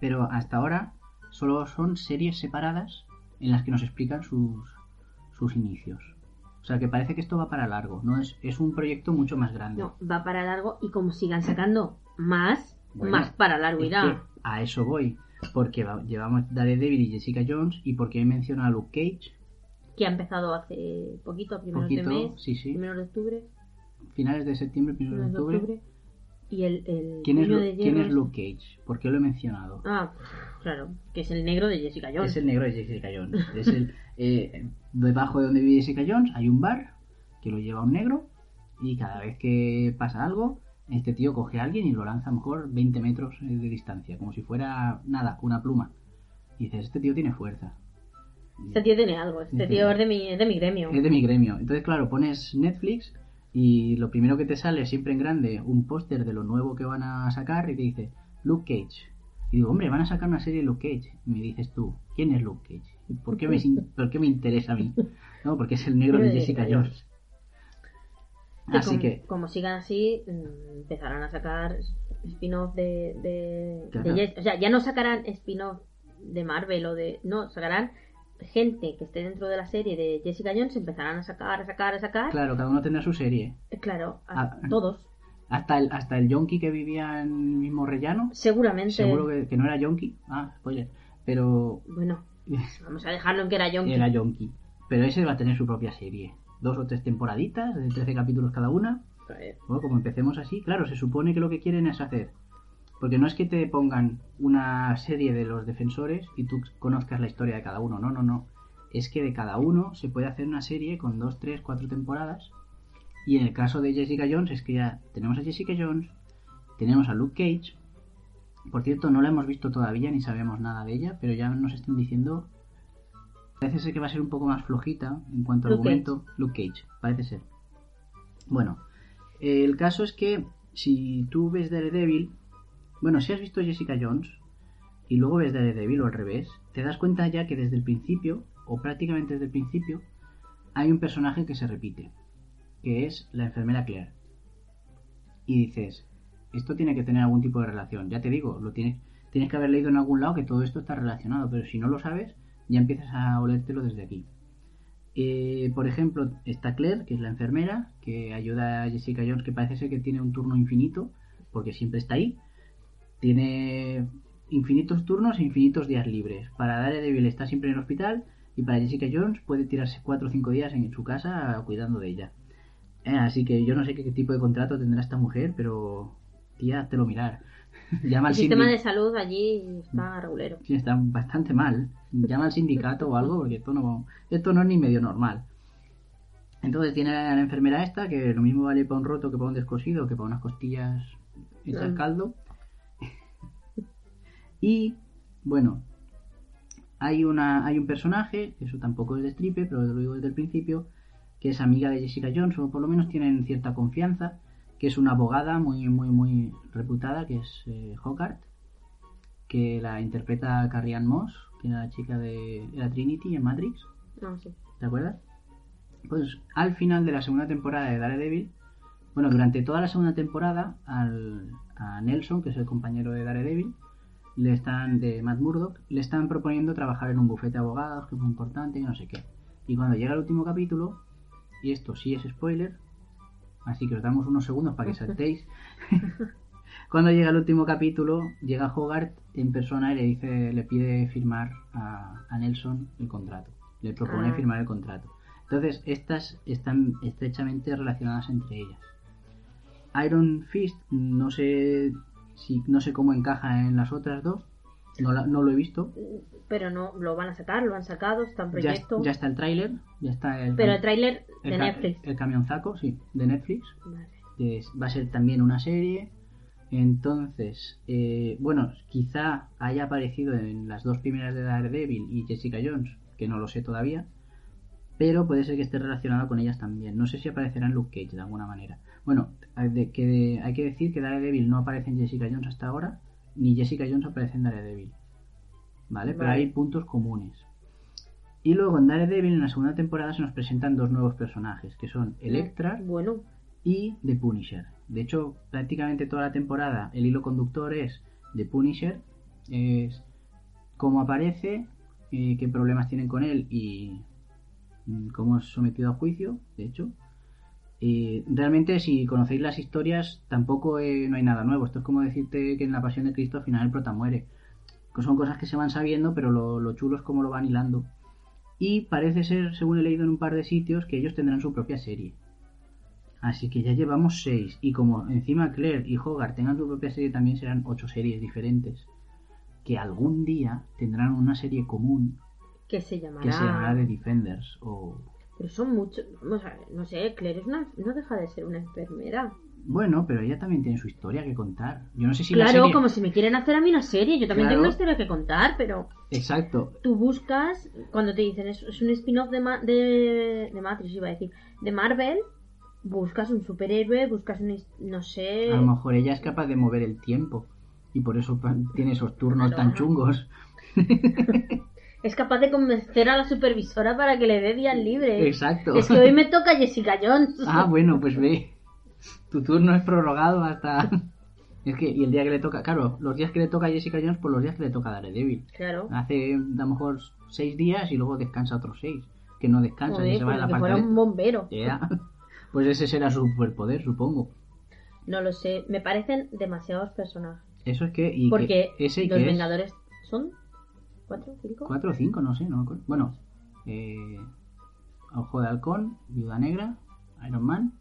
pero hasta ahora solo son series separadas en las que nos explican sus, sus inicios. O sea que parece que esto va para largo, no es, es un proyecto mucho más grande. No, va para largo y como sigan sacando más, Bueno, más para largo irá. a eso voy, porque va- llevamos Daredevil y Jessica Jones y porque he mencionado a Luke Cage, Que ha empezado hace poquito, a primeros poquito, de mes, sí, sí, primeros de octubre, finales de septiembre, primeros de primeros de octubre. octubre. Y el, el ¿Quién es, de quién es- Luke Cage? ¿Por qué lo he mencionado? Ah, claro, que es el negro de Jessica Jones. Es el negro de Jessica Jones. Es el, eh, debajo de donde vive Jessica Jones hay un bar que lo lleva un negro y cada vez que pasa algo, este tío coge a alguien y lo lanza a lo mejor 20 metros eh, de distancia, como si fuera nada, una pluma. Y dices, este tío tiene fuerza. Este tío tiene algo, este tío es de mi, es de mi gremio. Es de mi gremio. Entonces, claro, pones Netflix y lo primero que te sale siempre en grande un póster de lo nuevo que van a sacar y te dice Luke Cage. Y digo, hombre, van a sacar una serie de Luke Cage. Y me dices tú, ¿quién es Luke Cage? ¿Por qué me, por qué me interesa a mí? No, porque es el negro de Jessica Jones. Y Así como, que, como sigan así, mm, empezarán a sacar spin-off de, de, Claro. de Jess- O sea, ya no sacarán spin-off de Marvel o de... No, sacarán gente que esté dentro de la serie de Jessica Jones, empezarán a sacar, a sacar, a sacar. claro, cada uno tendrá su serie. Eh, Claro, a- Ah. todos. Hasta el, hasta el yonki que vivía en el mismo rellano, Seguramente. seguro que, que no era yonki. Ah, spoiler. Pero Bueno, vamos a dejarlo en que era Yonki. era yonki. Pero ese va a tener su propia serie. Dos o tres temporaditas, de 13 capítulos cada una. Bueno, como empecemos así, claro, se supone que lo que quieren es hacer. Porque no es que te pongan una serie de los defensores y tú conozcas la historia de cada uno. No, no, no. Es que de cada uno se puede hacer una serie con dos, tres, cuatro temporadas. Y en el caso de Jessica Jones es que ya tenemos a Jessica Jones, tenemos a Luke Cage. Por cierto, no la hemos visto todavía ni sabemos nada de ella, pero ya nos están diciendo. Parece ser que va a ser un poco más flojita en cuanto a Luke argumento. Luke Cage, parece ser. Bueno, el caso es que si tú ves Daredevil, bueno, si has visto Jessica Jones y luego ves Daredevil o al revés, te das cuenta ya que desde el principio, o prácticamente desde el principio, hay un personaje que se repite, que es la enfermera Claire. Y dices, esto tiene que tener algún tipo de relación. Ya te digo, lo tienes, tienes que haber leído en algún lado que todo esto está relacionado, pero si no lo sabes, ya empiezas a olértelo desde aquí. Eh, por ejemplo, está Claire, que es la enfermera, que ayuda a Jessica Jones, que parece ser que tiene un turno infinito, porque siempre está ahí. Tiene infinitos turnos e infinitos días libres. Para Daredevil está siempre en el hospital y para Jessica Jones puede tirarse 4 o 5 días en su casa cuidando de ella. Eh, así que yo no sé qué, qué tipo de contrato tendrá esta mujer, pero tía, te lo mirar. Llama El al sistema de salud allí está regulero. Sí, está bastante mal. Llama al sindicato o algo porque esto no, esto no es ni medio normal. Entonces tiene a la enfermera esta que lo mismo vale para un roto que para un descosido que para unas costillas hechas Mm. caldo. Y bueno, hay una hay un personaje, eso tampoco es de stripe, pero lo digo desde el principio, que es amiga de Jessica Jones, o por lo menos tienen cierta confianza, que es una abogada muy muy muy reputada, que es eh, Hogarth, que la interpreta Carrie Ann Moss, que era la chica de era Trinity en Matrix, No sé. ¿te acuerdas? Pues al final de la segunda temporada de Daredevil, bueno, durante toda la segunda temporada, al, a Nelson, que es el compañero de Daredevil, le están, de Matt Murdock, le están proponiendo trabajar en un bufete de abogados, que es muy importante, y no sé qué. Y cuando llega el último capítulo, y esto sí es spoiler, así que os damos unos segundos para que saltéis. cuando llega el último capítulo, llega Hogarth en persona y le dice, le pide firmar a, a Nelson el contrato. Le propone Ah. firmar el contrato. Entonces, estas están estrechamente relacionadas entre ellas. Iron Fist, no sé si no sé cómo encaja en las otras dos. No, la- no lo he visto. Pero no, lo van a sacar, lo han sacado, está en Ya, proyecto. ya está el tráiler, ya está el, Pero el tráiler el de ca- Netflix. el camionzaco, sí, de Netflix. Vale. es- va a ser también una serie. Entonces, eh, bueno, quizá haya aparecido en las dos primeras de Daredevil y Jessica Jones, que no lo sé todavía, pero puede ser que esté relacionado con ellas también. No sé si aparecerá en Luke Cage de alguna manera. Bueno, hay que hay que decir que Daredevil no aparece en Jessica Jones hasta ahora, ni Jessica Jones aparece en Daredevil. ¿Vale? Pero Vale. hay puntos comunes. Y luego en Daredevil, en la segunda temporada, se nos presentan dos nuevos personajes, que son Electra Bueno, y The Punisher. De hecho, prácticamente toda la temporada el hilo conductor es The Punisher, es cómo aparece, eh, qué problemas tienen con él y mm, cómo es sometido a juicio, de hecho. Y realmente si conocéis las historias tampoco eh, no hay nada nuevo. Esto es como decirte que en la Pasión de Cristo al final el prota muere. Son cosas que se van sabiendo, pero lo, lo chulo es cómo lo van hilando. Y parece ser, según he leído en un par de sitios, que ellos tendrán su propia serie. Así que ya llevamos seis. Y como encima Claire y Hogarth tengan su propia serie, también serán ocho series diferentes. Que algún día tendrán una serie común que se llamará. que se llamará The Defenders. O. Pero son muchos. Vamos a ver, no sé, Claire es una, no deja de ser una enfermera. Bueno, pero ella también tiene su historia que contar. Yo no sé si la claro, serie- como si me quieren hacer a mí una serie. Yo también Claro. tengo una historia que contar, pero Exacto. tú buscas, cuando te dicen es, es un spin-off de, Ma- de, de Matrix, iba a decir, de Marvel, buscas un superhéroe, buscas un, no sé... A lo mejor ella es capaz de mover el tiempo. Y por eso tiene esos turnos tan chungos. Es capaz de convencer a la supervisora para que le dé días libres. Exacto. Es que hoy me toca Jessica Jones. Ah, bueno, pues ve. Tu turno es prorrogado hasta. Es que, y el día que le toca, claro, los días que le toca a Jessica Jones, por los días que le toca a Daredevil. Claro. Hace a lo mejor seis días y luego descansa otros seis. Que no descansa, Joder, y se va de la que fuera un bombero. Ya. Pues ese será su superpoder, supongo. No lo sé, me parecen demasiados personajes. Eso es que. Y Porque que ese y los que es Vengadores son... ¿Cuatro? ¿Cinco? cuatro o cinco, no sé, no me acuerdo. Bueno, eh, Ojo de Halcón, Viuda Negra, Iron Man,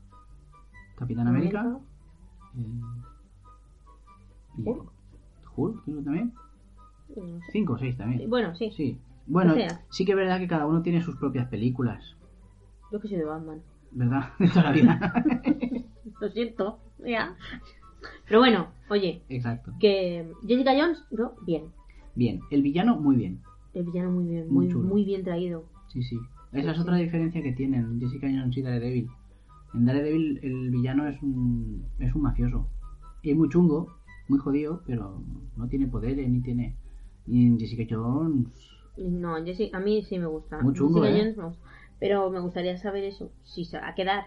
Capitán América. eh, y Hulk. Hulk, creo que también. No sé. Cinco o seis también. Bueno, sí. Sí. Bueno, O sea. sí que es verdad que cada uno tiene sus propias películas, Yo que soy de Batman. ¿verdad? De toda la vida. Lo siento. Ya. Pero bueno, oye, Exacto. que Jessica Jones, no, bien. Bien, el villano muy bien. El villano muy bien, Muy muy, chulo. muy bien traído. Sí, sí. Esa es Sí, otra diferencia que tienen Jessica Jones y Daredevil. En Daredevil el villano es un, es un mafioso. Y es muy chungo, muy jodido, pero no tiene poderes ni tiene... Y en Jessica Jones... No, Jessica, a mí sí me gusta. Muy chungo, Jessica ¿eh? Jones me gusta. Pero me gustaría saber eso. Si se va a quedar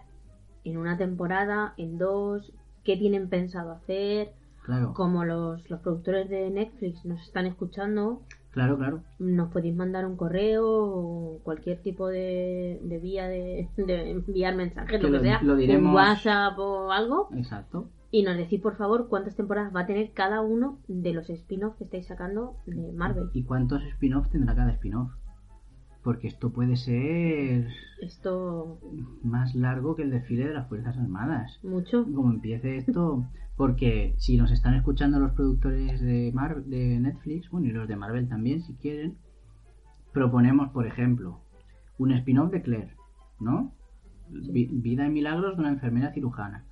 en una temporada, en dos, qué tienen pensado hacer. Claro, Como los, los productores de Netflix nos están escuchando, claro, claro. nos podéis mandar un correo o cualquier tipo de, de vía de, de enviar mensajes, Que lo que sea, lo diremos- un WhatsApp o algo, Exacto. y nos decís por favor cuántas temporadas va a tener cada uno de los spin-offs que estáis sacando de Marvel. ¿Y cuántos spin-offs tendrá cada spin-off? Porque esto puede ser Esto más largo que el desfile de las Fuerzas Armadas. mucho. como empiece esto, porque si nos están escuchando los productores de, Mar de Netflix, bueno, y los de Marvel también, si quieren, proponemos, por ejemplo, un spin-off de Claire, ¿no? Vi- vida y milagros de una enfermera cirujana.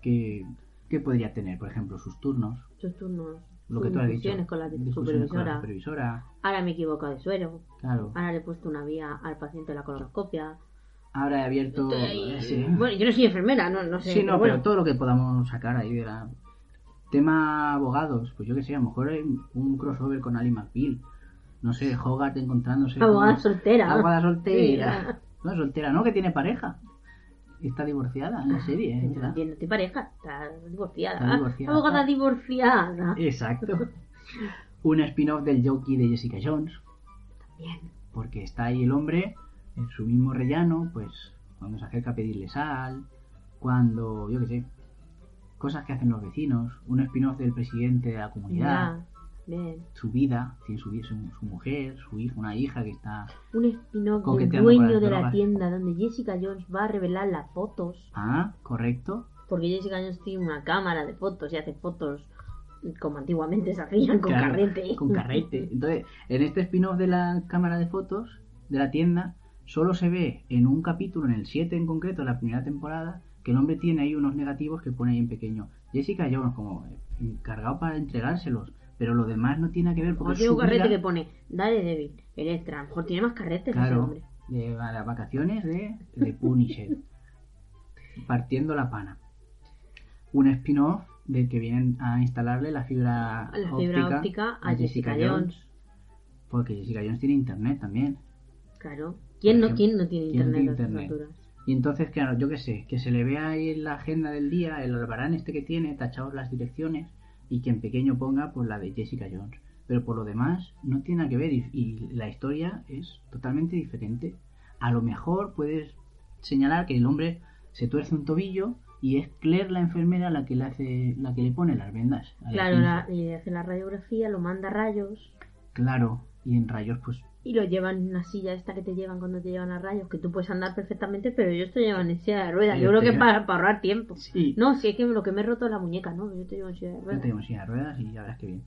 Que, ¿Qué podría tener? Por ejemplo, sus turnos, Sus turnos, lo que tú has dicho. con la discusiones con la supervisora. Ahora me he equivocado de suero. claro. Ahora le he puesto una vía al paciente de la colonoscopia. Ahora he abierto... Estoy- sí. Bueno, yo no soy enfermera, no, no sé. Sí, no, pero todo lo que podamos sacar ahí de la... Tema abogados, pues yo que sé, a lo mejor hay un crossover con Ali McBeal. No sé, Hogarth encontrándose Abogada con... soltera. Abogada Sí, soltera. No, soltera, no, que tiene pareja. Está divorciada en la serie, ¿eh? ¿verdad? Tiene pareja, está divorciada. Está divorciada. Abogada divorciada. Exacto. Un spin-off del Jockey de Jessica Jones, Bien. porque está ahí el hombre en su mismo rellano, pues cuando se acerca a pedirle sal, cuando, yo qué sé, cosas que hacen los vecinos, un spin-off del presidente de la comunidad. Ya. Bien. su vida, tiene su, su, su mujer, su hija, una hija que está... Un spin-off del dueño de la tienda donde Jessica Jones va a revelar las fotos. Ah, correcto. Porque Jessica Jones tiene una cámara de fotos y hace fotos como antiguamente se hacían con Claro, carrete. Con carrete. Entonces, en este spin-off de la cámara de fotos de la tienda, solo se ve en un capítulo, en el 7 en concreto, de la primera temporada, que el hombre tiene ahí unos negativos que pone ahí en pequeño. Jessica Jones como encargado para entregárselos, pero lo demás no tiene que ver porque tiene un carrete vida- que pone Daredevil, Electra. A lo mejor tiene más carretes ese Claro, hombre. de a las vacaciones de, de Punisher. partiendo la pana. Un spin-off de que vienen a instalarle la fibra, La fibra óptica a Jessica Jones. Porque Jessica Jones tiene internet también. Claro. ¿Quién no, quién no tiene ¿quién no internet tiene a internet? Y entonces, claro, yo qué sé, que se le vea ahí en la agenda del día, el albarán este que tiene, tachados las direcciones, y que en pequeño ponga pues la de Jessica Jones. Pero por lo demás, no tiene nada que ver y, y la historia es totalmente diferente. A lo mejor puedes señalar que el hombre se tuerce un tobillo y es Claire la enfermera la que le hace, la que le pone las vendas. la Claro, la- y hace la radiografía, lo manda a rayos Claro, y en rayos pues y lo llevan en una silla esta que te llevan cuando te llevan a rayos, que tú puedes andar perfectamente, pero ellos te llevan en silla de ruedas. Yo creo te que llevan- para, para ahorrar tiempo. sí, No, si es que lo que me he roto es la muñeca, ¿no? Yo te llevo en silla de Yo ruedas. tengo silla de ruedas y ya verás que bien.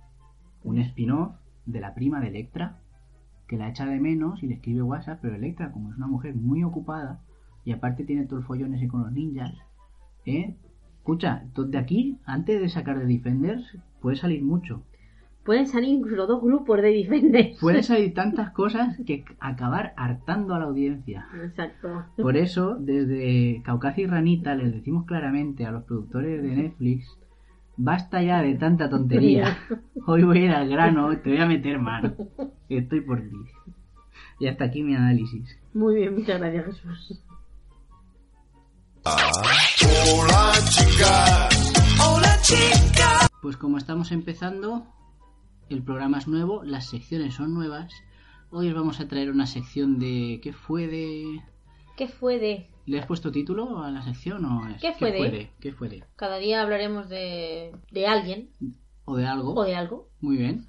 Un spin-off de la prima de Electra, que la echa de menos y le escribe WhatsApp, pero Electra, como es una mujer muy ocupada, y aparte tiene todo el follón ese con los ninjas, ¿eh? Escucha, de aquí, antes de sacar de Defenders, puede salir mucho. Pueden salir incluso dos grupos de Defenders. Pueden salir tantas cosas que acabar hartando a la audiencia. Exacto. Por eso, desde Caucasia y Ranita les decimos claramente a los productores de Netflix, basta ya de tanta tontería. Hoy voy a ir al grano, te voy a meter mano. Estoy por ti. Y hasta aquí mi análisis. Muy bien, muchas gracias, Jesús. Hola chicas. Pues como estamos empezando, el programa es nuevo, las secciones son nuevas. Hoy os vamos a traer una sección de... ¿Qué fue de...? ¿Qué fue de? ¿Le has puesto título a la sección o es? ¿Qué fue de? ¿Qué fue de? Cada día hablaremos de, de alguien ¿O de algo? o de algo. Muy bien.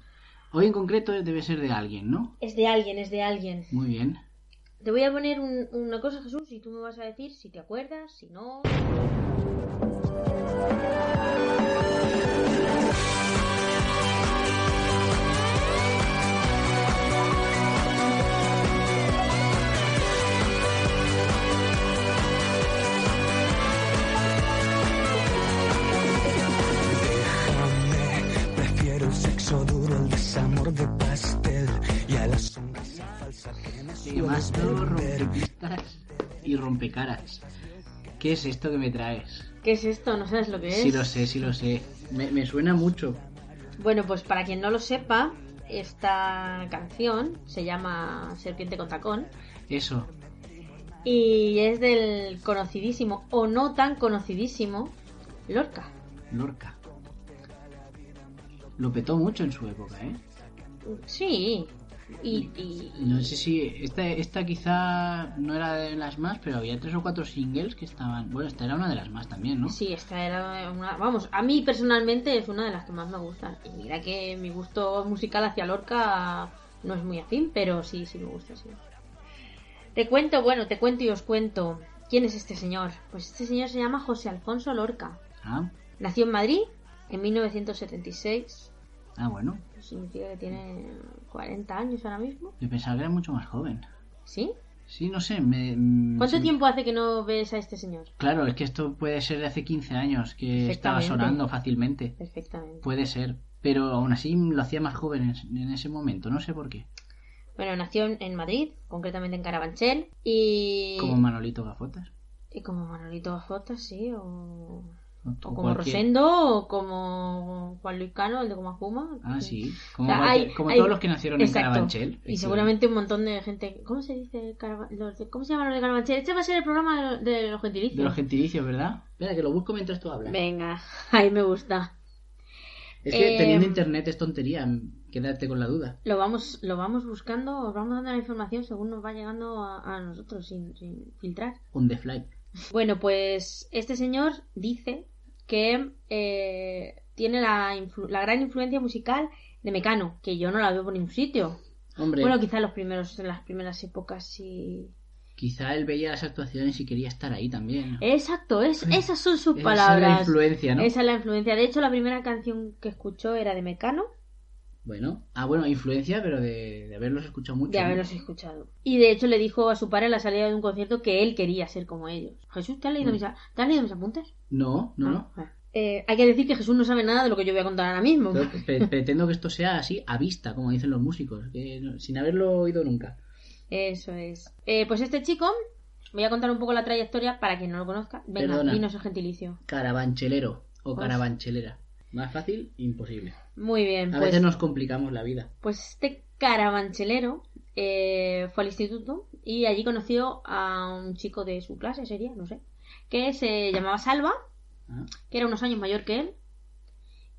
Hoy en concreto debe ser de alguien, ¿no? Es de alguien, es de alguien. Muy bien. Te voy a poner un- una cosa, Jesús, y tú me vas a decir si te acuerdas, si no. El desamor de pastel y a la sonrisa falsa que me Sí, Mazo, rompepistas y rompecaras. ¿Qué es esto que me traes? ¿Qué es esto? ¿No sabes lo que es? Sí lo sé, sí lo sé. Me, me suena mucho. Bueno, pues para quien no lo sepa, esta canción se llama Serpiente con tacón Eso. y es del conocidísimo o no tan conocidísimo Lorca. Lorca. Lo petó mucho en su época, ¿eh? Sí. Y, y- No sé si... Esta, esta quizá no era de las más, pero había tres o cuatro singles que estaban... Bueno, esta era una de las más también, ¿no? sí, esta era una... Vamos, a mí personalmente es una de las que más me gustan. Y mira que mi gusto musical hacia Lorca no es muy afín, pero sí, sí me gusta, sí. Te cuento, bueno, te cuento y os cuento. ¿Quién es este señor? Pues este señor se llama José Alfonso Lorca. Ah, Nació en Madrid en 1976. Ah, bueno. Eso significa que tiene 40 años ahora mismo. Yo pensaba que era mucho más joven. ¿Sí? Sí, no sé. Me, mm, ¿Cuánto sí. tiempo hace que no ves a este señor? Claro, es que esto puede ser de hace 15 años que estaba sonando fácilmente. Perfectamente. Puede ser, pero aún así lo hacía más joven en, en ese momento, no sé por qué. Bueno, nació en- en Madrid, concretamente en Carabanchel. Y. Como Manolito Gafotas. Y como Manolito Gafotas, sí. O, O, como cualquier- Rosendo, o como Juan Luis Cano, el de Goma Puma. Ah, sí. Como, O sea, cualquier- hay- como hay- todos los que nacieron Exacto. en Carabanchel. Y seguramente un montón de gente. ¿Cómo se dice? ¿Cómo se llaman los de Carabanchel? Este va a ser el programa de, lo- de los gentilicios. De los gentilicios, ¿verdad? Espera, que lo busco mientras tú hablas. Venga, ahí me gusta. Es que Eh, teniendo internet es tontería, quédate con la duda. Lo vamos, lo vamos buscando, os vamos dando la información según nos va llegando a, a nosotros sin, sin filtrar. On the fly. Bueno, pues este señor dice que eh, tiene la, la gran influencia musical de Mecano, que yo no la veo por ningún sitio. Hombre, Bueno, quizá en los primeros, en las primeras épocas sí. quizá él veía las actuaciones y quería estar ahí también. ¿no? Exacto, es, esas son sus Esa palabras. es la influencia, ¿no? Esa es la influencia. De hecho, la primera canción que escuchó era de Mecano, Bueno, ah, bueno, influencia, pero de, de haberlos escuchado mucho. de ¿no? haberlos escuchado. Y de hecho le dijo a su padre a la salida de un concierto que él quería ser como ellos. Jesús, ¿te has leído, Mm. mis, ¿te has leído mis apuntes? No, no, no. Ah, eh, hay que decir que Jesús no sabe nada de lo que yo voy a contar ahora mismo. Pre- pretendo que esto sea así, a vista, como dicen los músicos, que no- sin haberlo oído nunca. Eso es. Eh, pues este chico, voy a contar un poco la trayectoria para quien no lo conozca. Venga, Perdona. dinos el gentilicio. Carabanchelero, o Pues- carabanchelera. Más fácil, imposible. Muy bien, A pues, veces nos complicamos la vida. pues este carabanchelero eh, fue al instituto y allí conoció a un chico de su clase, sería, no sé, que se llamaba Salva, Ah, que era unos años mayor que él,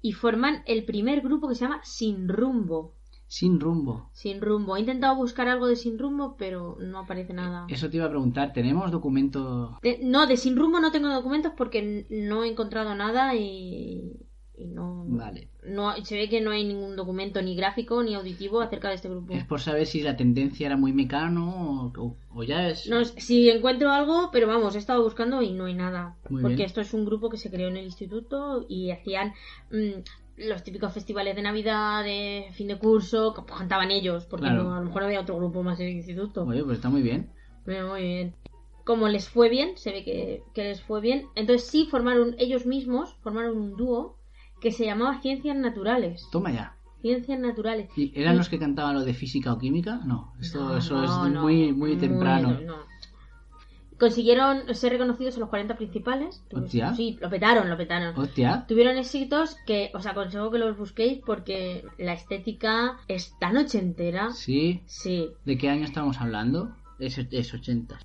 y forman el primer grupo que se llama Sin Rumbo. Sin rumbo. Sin Rumbo. He intentado buscar algo de Sin Rumbo, pero no aparece nada. Eso te iba a preguntar, ¿tenemos documento? De- no, de Sin Rumbo no tengo documentos porque no he encontrado nada y, y no, Vale. no. Se ve que no hay ningún documento ni gráfico ni auditivo acerca de este grupo. Es por saber si la tendencia era muy mecano o, ya es... No, si encuentro algo, pero vamos, he estado buscando y no hay nada. Muy porque bien. esto es un grupo que se creó en el instituto y hacían mm, los típicos festivales de Navidad, de fin de curso, que pues, cantaban ellos, porque Claro. no- a lo mejor había otro grupo más en el instituto. Oye, pues está muy bien. Muy, muy bien. Como les fue bien, se ve que, que les fue bien, entonces sí formaron ellos mismos, formaron un dúo que se llamaba Ciencias Naturales. Toma ya. Ciencias Naturales. ¿Y ¿Eran Y- los que cantaban lo de física o química? No, esto, No, eso no, es no, muy, muy temprano. no. Consiguieron ser reconocidos en los 40 principales. Hostia. Sí, lo petaron, lo petaron. Hostia, Tuvieron éxitos que os aconsejo que los busquéis porque la estética es tan ochentera. sí. Sí. ¿De qué año estamos hablando? Es, es 80.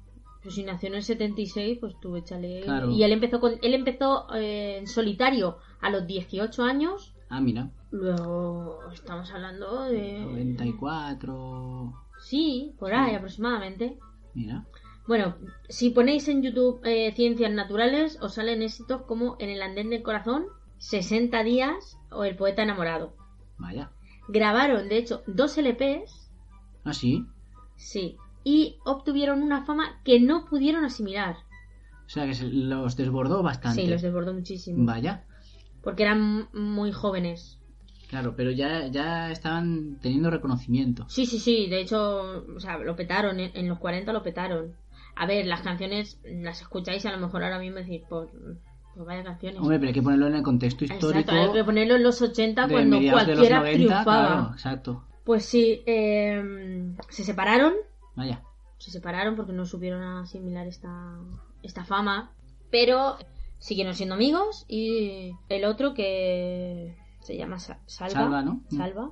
Pues si nació en el 76, pues tú échale. Claro. Y él empezó con, él empezó eh, en solitario a los 18 años. Ah, mira. Luego estamos hablando de. 94. Sí, por ahí Sí. aproximadamente. Mira. Bueno, si ponéis en YouTube eh, Ciencias Naturales, os salen éxitos como En el andén del corazón, 60 días o El poeta enamorado. Vaya. Grabaron, de hecho, dos LPs, Ah, sí. sí, y obtuvieron una fama que no pudieron asimilar. O sea que se los desbordó bastante. Sí, los desbordó muchísimo. Vaya. Porque eran muy jóvenes. Claro, pero ya, ya estaban teniendo reconocimiento. Sí, sí, sí, de hecho, o sea, lo petaron, en, en los 40 lo petaron. A ver, las canciones las escucháis y a lo mejor ahora mismo decís, pues, pues vaya canciones. Hombre, pero hay que ponerlo en el contexto histórico. Exacto, hay que ponerlo en los 80 de cuando mediados de los cualquiera 90, triunfaba. claro, exacto. Pues sí, eh, se separaron, Vaya. se separaron porque no supieron asimilar esta, esta fama, pero siguieron siendo amigos y el otro que se llama Sa- Salva, Salva, ¿no? Mm. Salva,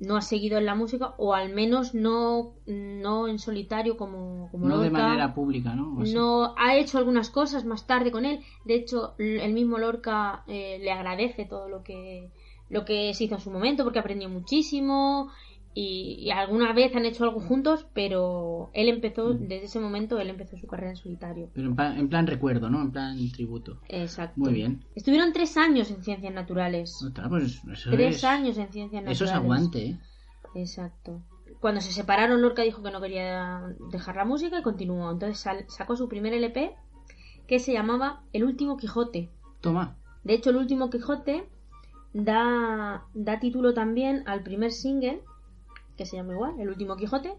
no ha seguido en la música o al menos no, no en solitario como, como No de manera pública, ¿no? O. No, ha hecho algunas cosas más tarde con él. De hecho, el mismo Lorca eh, le agradece todo lo que, lo que se hizo en su momento porque aprendió muchísimo y, y alguna vez han hecho algo juntos, pero él empezó, Mm. desde ese momento, él empezó su carrera en solitario. Pero en plan, en plan recuerdo, ¿no? En plan tributo. Exacto. Muy bien. Estuvieron tres años en ciencias naturales. Ostras, pues eso Tres es... años en ciencias naturales. Eso es aguante, ¿eh? Exacto. Cuando se separaron, Lorca dijo que no quería dejar la música y continuó. Entonces sacó su primer LP que se llamaba El último Quijote. Toma. De hecho, El último Quijote da, da título también al primer single, que se llama igual, El último Quijote,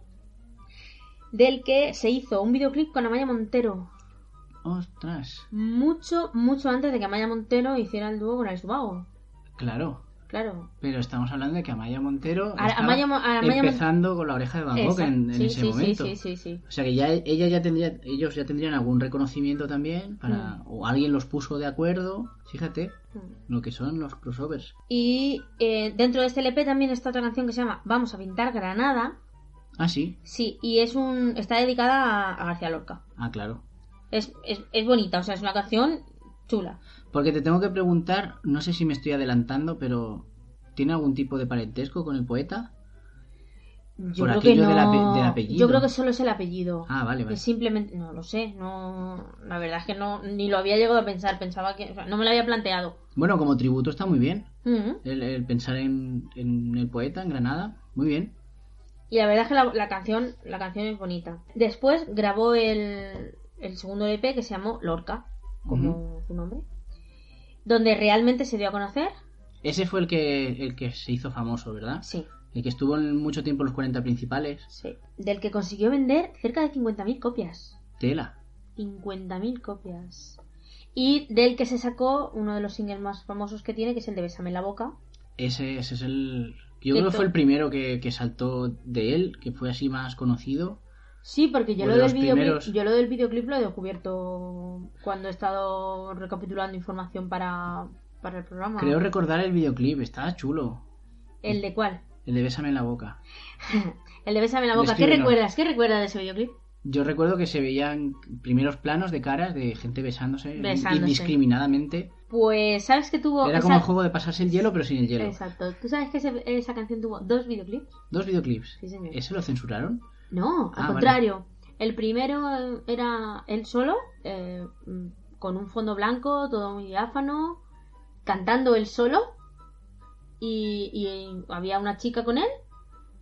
del que se hizo un videoclip con Amaya Montero. Ostras. Mucho, mucho antes de que Amaya Montero hiciera el dúo con el Subago. Claro. Claro. Pero estamos hablando de que Amaya Montero A- estaba Amaya Mo- a Amaya Mon- empezando con la oreja de Van Gogh en, en Sí, ese sí, momento. Sí, sí, sí, sí. O sea que ya ella ya tendría, ellos ya tendrían algún reconocimiento también para, Mm. o alguien los puso de acuerdo. Fíjate Mm. lo que son los crossovers. Y eh, dentro de este LP también está otra canción que se llama Vamos a pintar Granada. Ah, sí. Sí, y es un está dedicada a, a García Lorca. Ah, claro. Es, es, es bonita, o sea, es una canción chula. Porque te tengo que preguntar, no sé si me estoy adelantando, pero ¿tiene algún tipo de parentesco con el poeta? Yo Por creo que aquello no. del ape- del apellido. Yo creo que solo es el apellido. Ah, vale, vale. Es simplemente, no lo sé, no, la verdad es que no, ni lo había llegado a pensar, pensaba que, o sea, no me lo había planteado. Bueno, como tributo está muy bien. Mm. El, el pensar en, en el poeta, en Granada, muy bien. Y la verdad es que la, la canción, la canción es bonita. Después grabó el, el segundo EP que se llamó Lorca, como su nombre, donde realmente se dio a conocer. Ese fue el que, el que se hizo famoso, ¿verdad? Sí, El que estuvo en mucho tiempo en los 40 principales. sí. Del que consiguió vender cerca de 50.000 copias. Tela. 50.000 copias. Y del que se sacó uno de los singles más famosos que tiene, que es el de Bésame en la boca. Ese, ese es el... Yo creo que fue el primero que, que saltó de él, que fue así más conocido. Sí, porque yo lo, de del primeros. yo lo del videoclip lo he descubierto cuando he estado recapitulando información para, para el programa. Creo recordar el videoclip, estaba chulo. ¿El de cuál? El de Bésame en la boca. El de Bésame la boca. ¿Qué recuerdas? ¿Qué recuerdas de ese videoclip? Yo recuerdo que se veían primeros planos de caras de gente besándose, Besándose. indiscriminadamente. Pues, ¿sabes que tuvo...? Era esa- como el juego de pasarse el hielo, pero sin el hielo. Exacto. ¿Tú sabes que ese- esa canción tuvo dos videoclips? Dos videoclips. Sí, señor. ¿Ese lo censuraron? No, al Ah, vale. contrario. El primero era él solo, eh, con un fondo blanco, todo muy diáfano, cantando él solo. Y, y había una chica con él,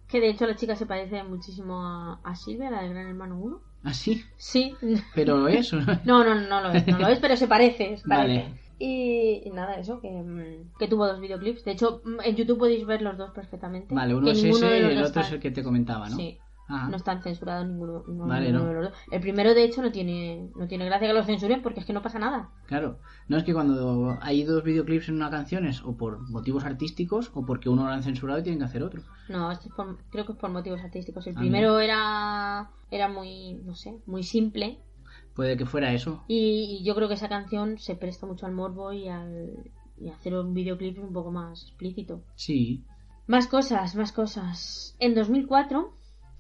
que de hecho la chica se parece muchísimo a, a Silvia, la del Gran Hermano 1. ¿Ah, sí? Sí. Pero lo es. ¿o no? No, no, no lo es, no lo es, pero se parece. se parece. Vale. Y, y nada, eso, que, mm, que tuvo dos videoclips. De hecho, mm, en YouTube podéis ver los dos perfectamente. Vale, uno que es ese y el otro es el que te comentaba, ¿no? Sí, Ajá. no están censurados ninguno, no- Vale, ninguno no. de los dos. El primero, de hecho, no tiene, no tiene gracia que lo censuren porque es que no pasa nada. Claro. No es que cuando hay dos videoclips en una canción es o por motivos artísticos o porque uno lo han censurado y tienen que hacer otro. No, esto es por- creo que es por motivos artísticos. El Ah, primero era, era muy, no sé, muy simple. Puede que fuera eso. Y, y yo creo que esa canción se presta mucho al morbo y al y hacer un videoclip un poco más explícito. Sí. Más cosas, más cosas. En 2004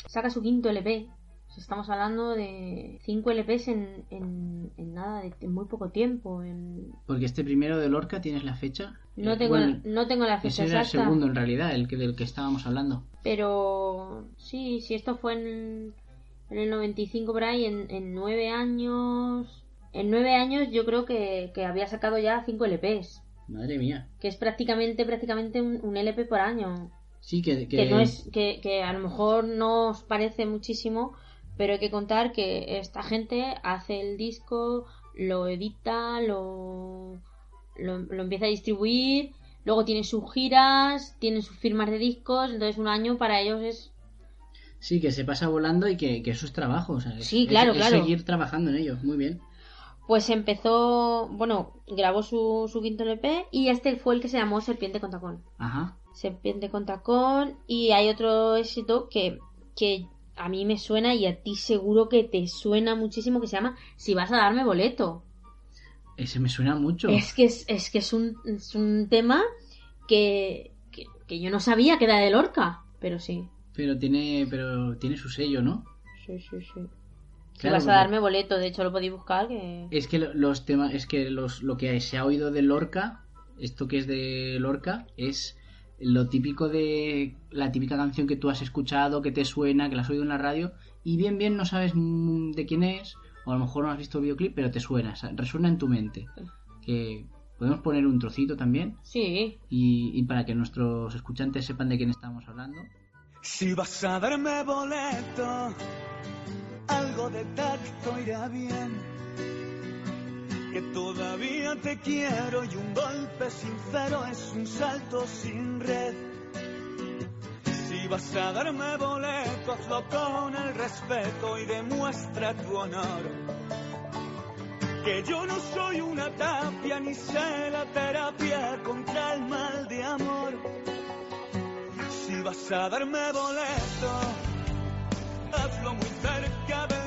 saca su quinto LP. O sea, Estamos hablando de 5 LPs en, en, en nada, de en muy poco tiempo. En... Porque este primero de Lorca, ¿tienes la fecha? No, Eh, tengo, bueno, no tengo la Ese fecha era el exacta. segundo en realidad, el que del que estábamos hablando. Pero sí, si esto fue en, en el 95 por ahí, en, en 9 años... En 9 años yo creo que, que había sacado ya 5 LPs. Madre mía. Que es prácticamente, prácticamente un, un LP por año. Sí, que, que, que no es que, a lo mejor no os parece muchísimo pero hay que contar que esta gente hace el disco lo edita lo lo, lo empieza a distribuir luego tiene sus giras tienen sus firmas de discos entonces un año para ellos es Sí, que se pasa volando y que, que eso es trabajo. O sea, Sí, es- claro, es claro. seguir trabajando en ello. Muy bien. pues empezó bueno grabó su, su quinto LP y este fue el que se llamó Serpiente con tacón Ajá. Serpiente con tacón y hay otro éxito que, que a mí me suena y a ti seguro que te suena muchísimo que se llama Si vas a darme boleto. Ese me suena mucho. Es que es, es que es un, es un tema que, que, que yo no sabía que era de Lorca, pero sí. Pero tiene, pero tiene su sello, ¿no? Sí, sí, sí. Si Claro, vas a darme boleto, de hecho lo podéis buscar que... Es que lo- los temas, es que los, lo que se ha oído de Lorca, esto que es de Lorca, es lo típico de la típica canción que tú has escuchado, que te suena, que la has oído en la radio, y bien, bien no sabes mm, de quién es, o a lo mejor no has visto el videoclip, pero te suena, resuena en tu mente. Que podemos poner un trocito también, Sí, y, y para que nuestros escuchantes sepan de quién estamos hablando. Si vas a darme boleto, algo de tacto irá bien. Que todavía te quiero y un golpe sincero es un salto sin red. Si vas a darme boleto, hazlo con el respeto y demuestra tu honor. Que yo no soy una tapia ni sé la terapia contra el mal de amor. Si vas a darme boleto, hazlo muy cerca del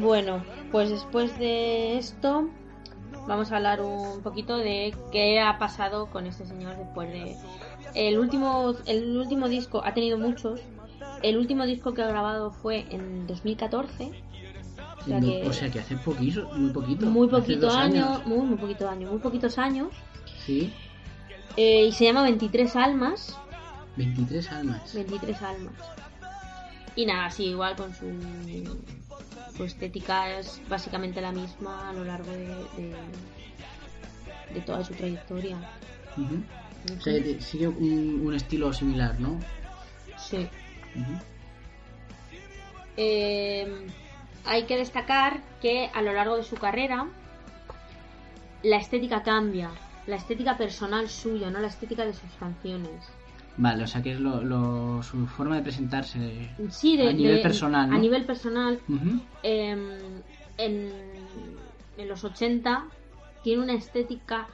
Bueno, pues después de esto vamos a hablar un poquito de qué ha pasado con este señor después de el último el último disco ha tenido muchos. El último disco que ha grabado fue en 2014. sea No, que- o sea que hace poquito, muy poquito. muy poquito dos años, muy, muy poquito años, muy poquitos años. Sí, eh, y se llama 23 almas. 23 almas. 23 almas. Y nada, sí, igual con su, su estética es básicamente la misma a lo largo de, de, de toda su trayectoria. O sea, sigue un, un estilo similar, ¿no? Sí. Eh, hay que destacar que a lo largo de su carrera la estética cambia. La estética personal suya, no la estética de sus canciones. Vale, o sea que es lo, lo- su forma de presentarse. Sí, de, A nivel de- personal, ¿no? A nivel personal, eh, en, en los 80 tiene una estética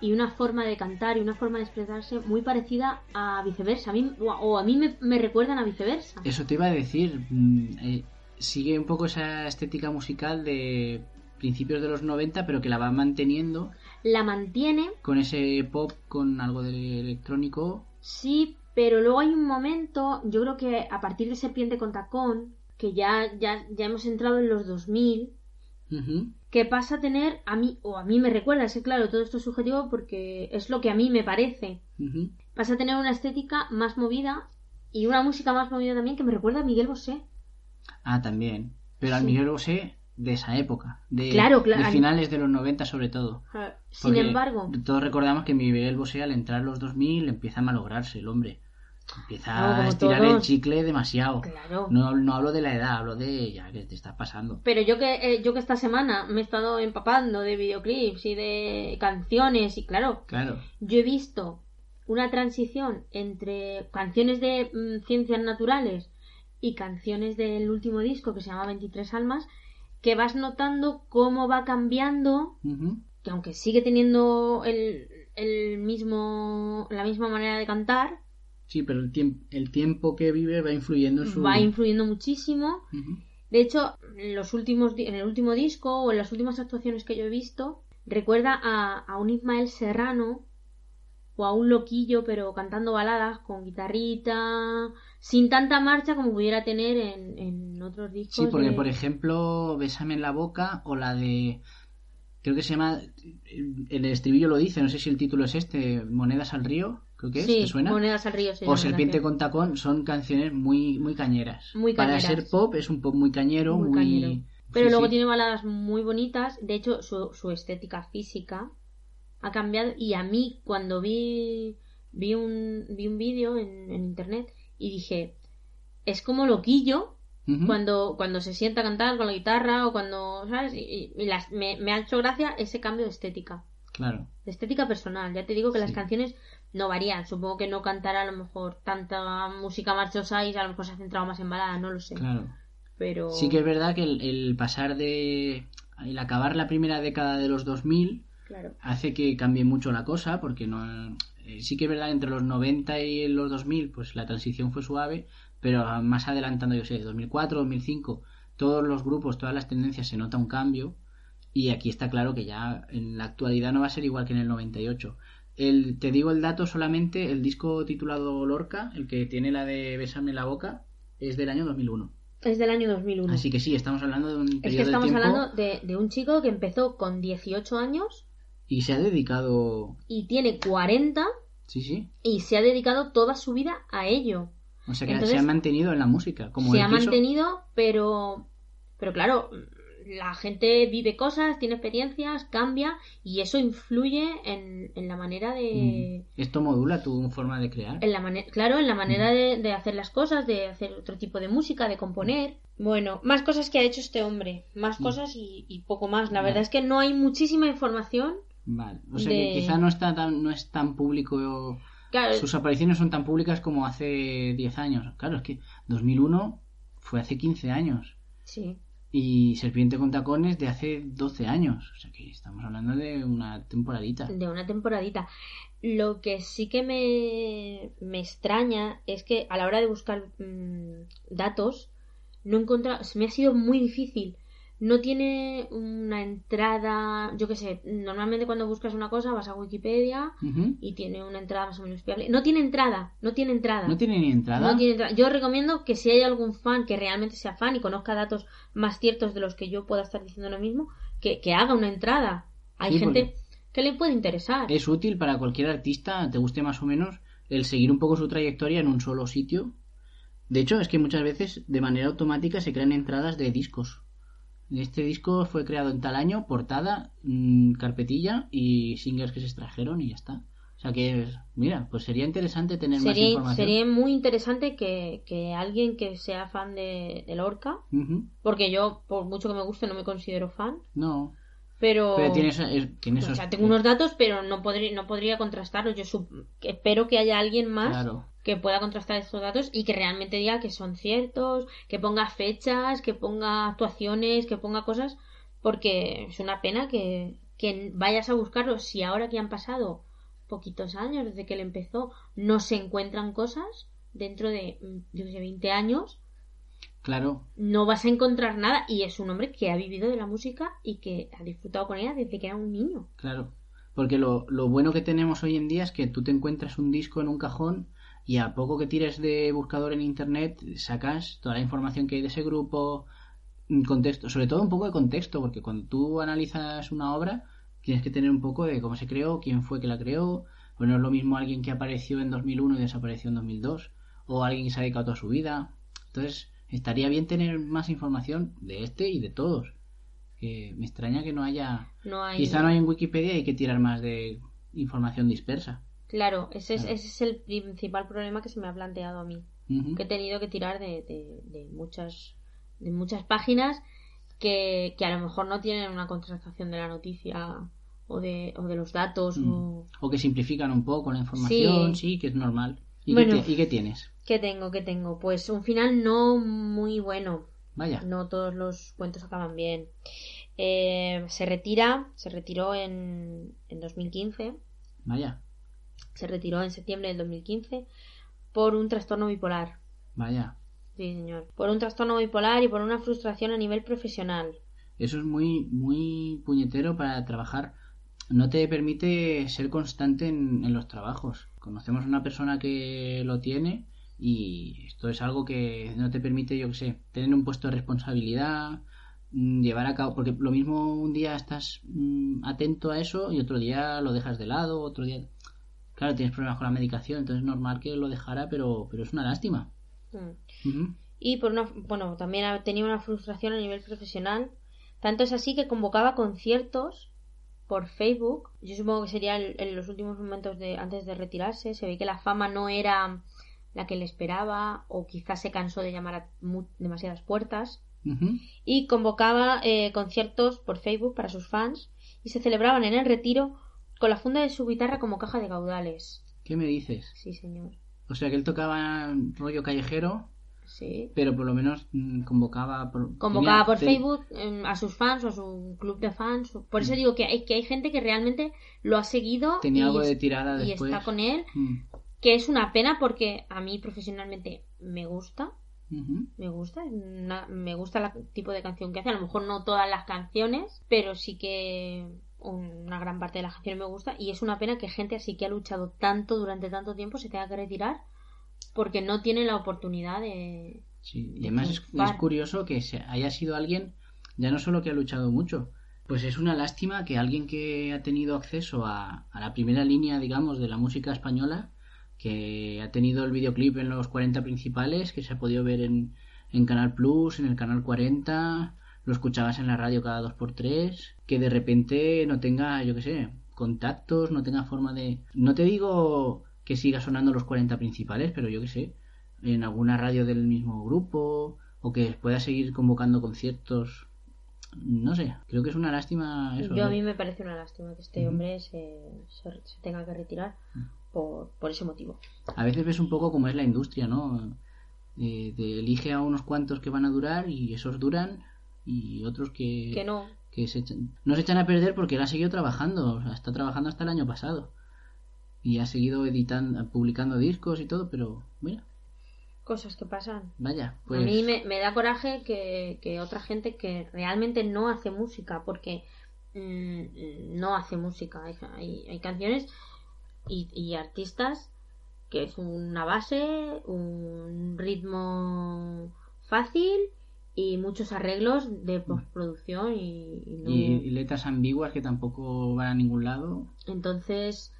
y una forma de cantar y una forma de expresarse muy parecida a viceversa. A mí, o a- o a mí me, me recuerdan a viceversa. Eso te iba a decir. mm, eh, sigue un poco esa estética musical de principios de los 90, pero que la va manteniendo La mantiene, con ese pop, con algo de electrónico. Sí, pero luego hay un momento, yo creo que a partir de Serpiente con Tacón, que ya, ya, ya hemos entrado en los 2000, Ujú. que pasa a tener, a mí, o a mí me recuerda, es que claro, todo esto es subjetivo porque es lo que a mí me parece. Pasa a tener una estética más movida y una música más movida también que me recuerda a Miguel Bosé. Ah, también. Pero al Sí. Miguel Bosé de esa época. De, Claro, claro. de finales de los 90 sobre todo. Sin Porque embargo, Todos recordamos que Miguel Bosé al entrar los 2000 empieza a malograrse el hombre. Empieza a estirar el chicle demasiado. claro. No, no hablo de la edad, hablo de ya que te está pasando. Pero yo que, eh, yo que esta semana me he estado empapando de videoclips y de canciones y claro, Claro. yo he visto una transición entre canciones de mm, ciencias naturales y canciones del último disco que se llama 23 almas que vas notando cómo va cambiando que aunque sigue teniendo el, el mismo la misma manera de cantar Sí, pero el, tiemp- el tiempo que vive va influyendo en su... va influyendo muchísimo. De hecho, en, los últimos, en el último disco o en las últimas actuaciones que yo he visto, recuerda a, a un Ismael Serrano o a un loquillo, pero cantando baladas con guitarrita, sin tanta marcha como pudiera tener en, en otros discos. Sí, porque de- por ejemplo, Bésame en la boca o la de... Creo que se llama... El estribillo lo dice, no sé si el título es este, Monedas al río, creo que es, Sí, ¿te suena? Monedas al río. se O Serpiente con tacón son canciones muy muy cañeras. Muy Para cañeras. ser pop es un pop muy cañero, Muy muy... cañero. Pero Sí, luego sí. tiene baladas muy bonitas. De hecho, su, su estética física ha cambiado. Y a mí, cuando vi, vi un, vi un vídeo en, en internet y dije, es como loquillo cuando, cuando se sienta a cantar con la guitarra o cuando, ¿sabes? Y, y las- me, me ha hecho gracia ese cambio de estética. Claro. De estética personal. Ya te digo que las canciones no varían. Supongo que no cantará a lo mejor tanta música marchosa y a lo mejor se ha centrado más en baladas, no lo sé. Claro. Pero... Sí que es verdad que el, el pasar de... El acabar la primera década de los 2000 Claro. hace que cambie mucho la cosa porque no... eh, sí que es verdad entre los 90 y los 2000 pues la transición fue suave pero más adelantando yo sé 2004 2005 todos los grupos todas las tendencias se nota un cambio y aquí está claro que ya en la actualidad no va a ser igual que en el 98 el, te digo el dato solamente el disco titulado Lorca el que tiene la de Bésame la boca es del año 2001 Es del año 2001. así que sí estamos hablando de un Es que de estamos hablando de, de un chico que empezó con 18 años y se ha dedicado y tiene 40 sí sí y se ha dedicado toda su vida a ello. o sea que Entonces, se ha mantenido en la música como se ha quiso. mantenido, pero pero claro, la gente vive cosas, tiene experiencias, cambia y eso influye en, en la manera de Mm. Esto modula tu forma de crear. en la claro, en la manera de, de hacer las cosas, de hacer otro tipo de música, de componer. Bueno, más cosas que ha hecho este hombre, más Mm. cosas y, y poco más. La verdad es que no hay muchísima información. Vale. O sea de- que quizá no está tan, no es tan público. Claro, Sus apariciones son tan públicas como hace 10 años. Claro, es que 2001 fue hace 15 años. sí. Y Serpiente con tacones de hace 12 años. O sea que estamos hablando de una temporadita. de una temporadita. Lo que sí que me, me extraña es que a la hora de buscar mm, datos, no encontra, me ha sido muy difícil no tiene una entrada, yo qué sé, normalmente cuando buscas una cosa vas a Wikipedia y tiene una entrada más o menos fiable. No tiene entrada, no tiene entrada. No tiene ni entrada. No tiene entrada. Yo recomiendo que si hay algún fan que realmente sea fan y conozca datos más ciertos de los que yo pueda estar diciendo ahora mismo, que, que haga una entrada. Hay Sí, gente que le puede interesar. Es útil para cualquier artista, te guste más o menos, el seguir un poco su trayectoria en un solo sitio. De hecho, es que muchas veces de manera automática se crean entradas de discos. Este disco fue creado en tal año, portada, mm, carpetilla y singles que se extrajeron y ya está. O sea que, mira, pues sería interesante tener más información. sería muy interesante que, que alguien que sea fan de, de Lorca, porque yo, por mucho que me guste, no me considero fan, No, pero... pero tienes, es- tienes o esos- sea, tengo unos datos, pero no podría, no podría contrastarlos. Yo sup- espero que haya alguien más Claro, que pueda contrastar estos datos y que realmente diga que son ciertos, que ponga fechas, que ponga actuaciones, que ponga cosas, porque es una pena que, que vayas a buscarlos si ahora que han pasado poquitos años desde que él empezó no se encuentran cosas dentro de, mm, yo sé, 20 años, claro. no vas a encontrar nada y es un hombre que ha vivido de la música y que ha disfrutado con ella desde que era un niño. Claro, porque lo, lo bueno que tenemos hoy en día es que tú te encuentras un disco en un cajón y a poco que tires de buscador en internet sacas toda la información que hay de ese grupo, un contexto, sobre todo un poco de contexto, porque cuando tú analizas una obra tienes que tener un poco de cómo se creó, quién fue que la creó, pues no es lo mismo alguien que apareció en 2001 y desapareció en 2002, o alguien que se ha dedicado toda su vida. Entonces, estaría bien tener más información de este y de todos. Que me extraña que no haya No hay... Quizá no hay en Wikipedia hay que tirar más de información dispersa. Claro, ese es, ese es el principal problema que se me ha planteado a mí. Que he tenido que tirar de, de- de muchas de muchas páginas que, que a lo mejor no tienen una contrastación de la noticia o de, o de los datos Mm. o... O que simplifican un poco la información, Sí. sí, que es normal. ¿Y, Bueno. qué, te- ¿Y qué tienes? ¿Qué tengo? ¿Qué tengo? Pues un final no muy bueno. Vaya, No todos los cuentos acaban bien. Eh, se retira, se retiró en, en 2015, vaya, se retiró en septiembre del 2015 por un trastorno bipolar. vaya. Sí, señor. Por un trastorno bipolar y por una frustración a nivel profesional. Eso es muy, muy puñetero para trabajar. No te permite ser constante en, en los trabajos. Conocemos a una persona que lo tiene y esto es algo que no te permite, yo qué sé, tener un puesto de responsabilidad, mm, llevar a cabo, porque lo mismo un día estás mm, atento a eso y otro día lo dejas de lado, otro día... Claro, tienes problemas con la medicación, entonces es normal que lo dejara, pero, pero es una lástima. Mm. Y por una bueno también ha- tenía una frustración a nivel profesional. Tanto es así que convocaba conciertos por Facebook. Yo supongo que sería en los últimos momentos de antes de retirarse. Se ve que la fama no era la que le esperaba o quizás se cansó de llamar a demasiadas puertas. Y convocaba eh, conciertos por Facebook para sus fans y se celebraban en el retiro con la funda de su guitarra como caja de caudales ¿Qué me dices? sí señor O sea que él tocaba rollo callejero, sí pero por lo menos mm, convocaba por, convocaba tenía- por te- Facebook em, a sus fans o a su club de fans. Por eso digo que hay, que hay gente que realmente lo ha seguido Mm. tenía y, algo de tirada y está con él, Mm, que es una pena porque a mí profesionalmente me gusta, me gusta, una- me gusta el tipo de canción que hace, a lo mejor no todas las canciones, pero sí que una gran parte de las canciones me gusta y es una pena que gente así que ha luchado tanto durante tanto tiempo se tenga que retirar porque no tiene la oportunidad de... Sí, y de además es, curioso que haya sido alguien ya no solo que ha luchado mucho pues es una lástima que alguien que ha tenido acceso a, a la primera línea digamos de la música española que ha tenido el videoclip en los 40 principales que se ha podido ver en, en Canal Plus en el Canal 40 lo escuchabas en la radio cada dos por tres que de repente no tenga yo qué sé contactos no tenga forma de no te digo que siga sonando los 40 principales pero yo qué sé en alguna radio del mismo grupo o que pueda seguir convocando conciertos no sé creo que es una lástima eso Yo a mí me parece una lástima que este hombre se, se- se tenga que retirar por, por ese motivo. a veces ves un poco como es la industria no Eh, te elige a unos cuantos que van a durar y esos duran y otros que, Que no. que se echan, no se echan a perder porque él ha seguido trabajando o sea, está trabajando hasta el año pasado y ha seguido editando publicando discos y todo pero mira Cosas que pasan. Vaya, pues... A mí me, me da coraje que, que otra gente que realmente no hace música, porque mm, no hace música. Hay, hay, hay canciones y, y artistas que es una base, un ritmo fácil y muchos arreglos de postproducción y, y no- y, letras ambiguas que tampoco van a ningún lado. entonces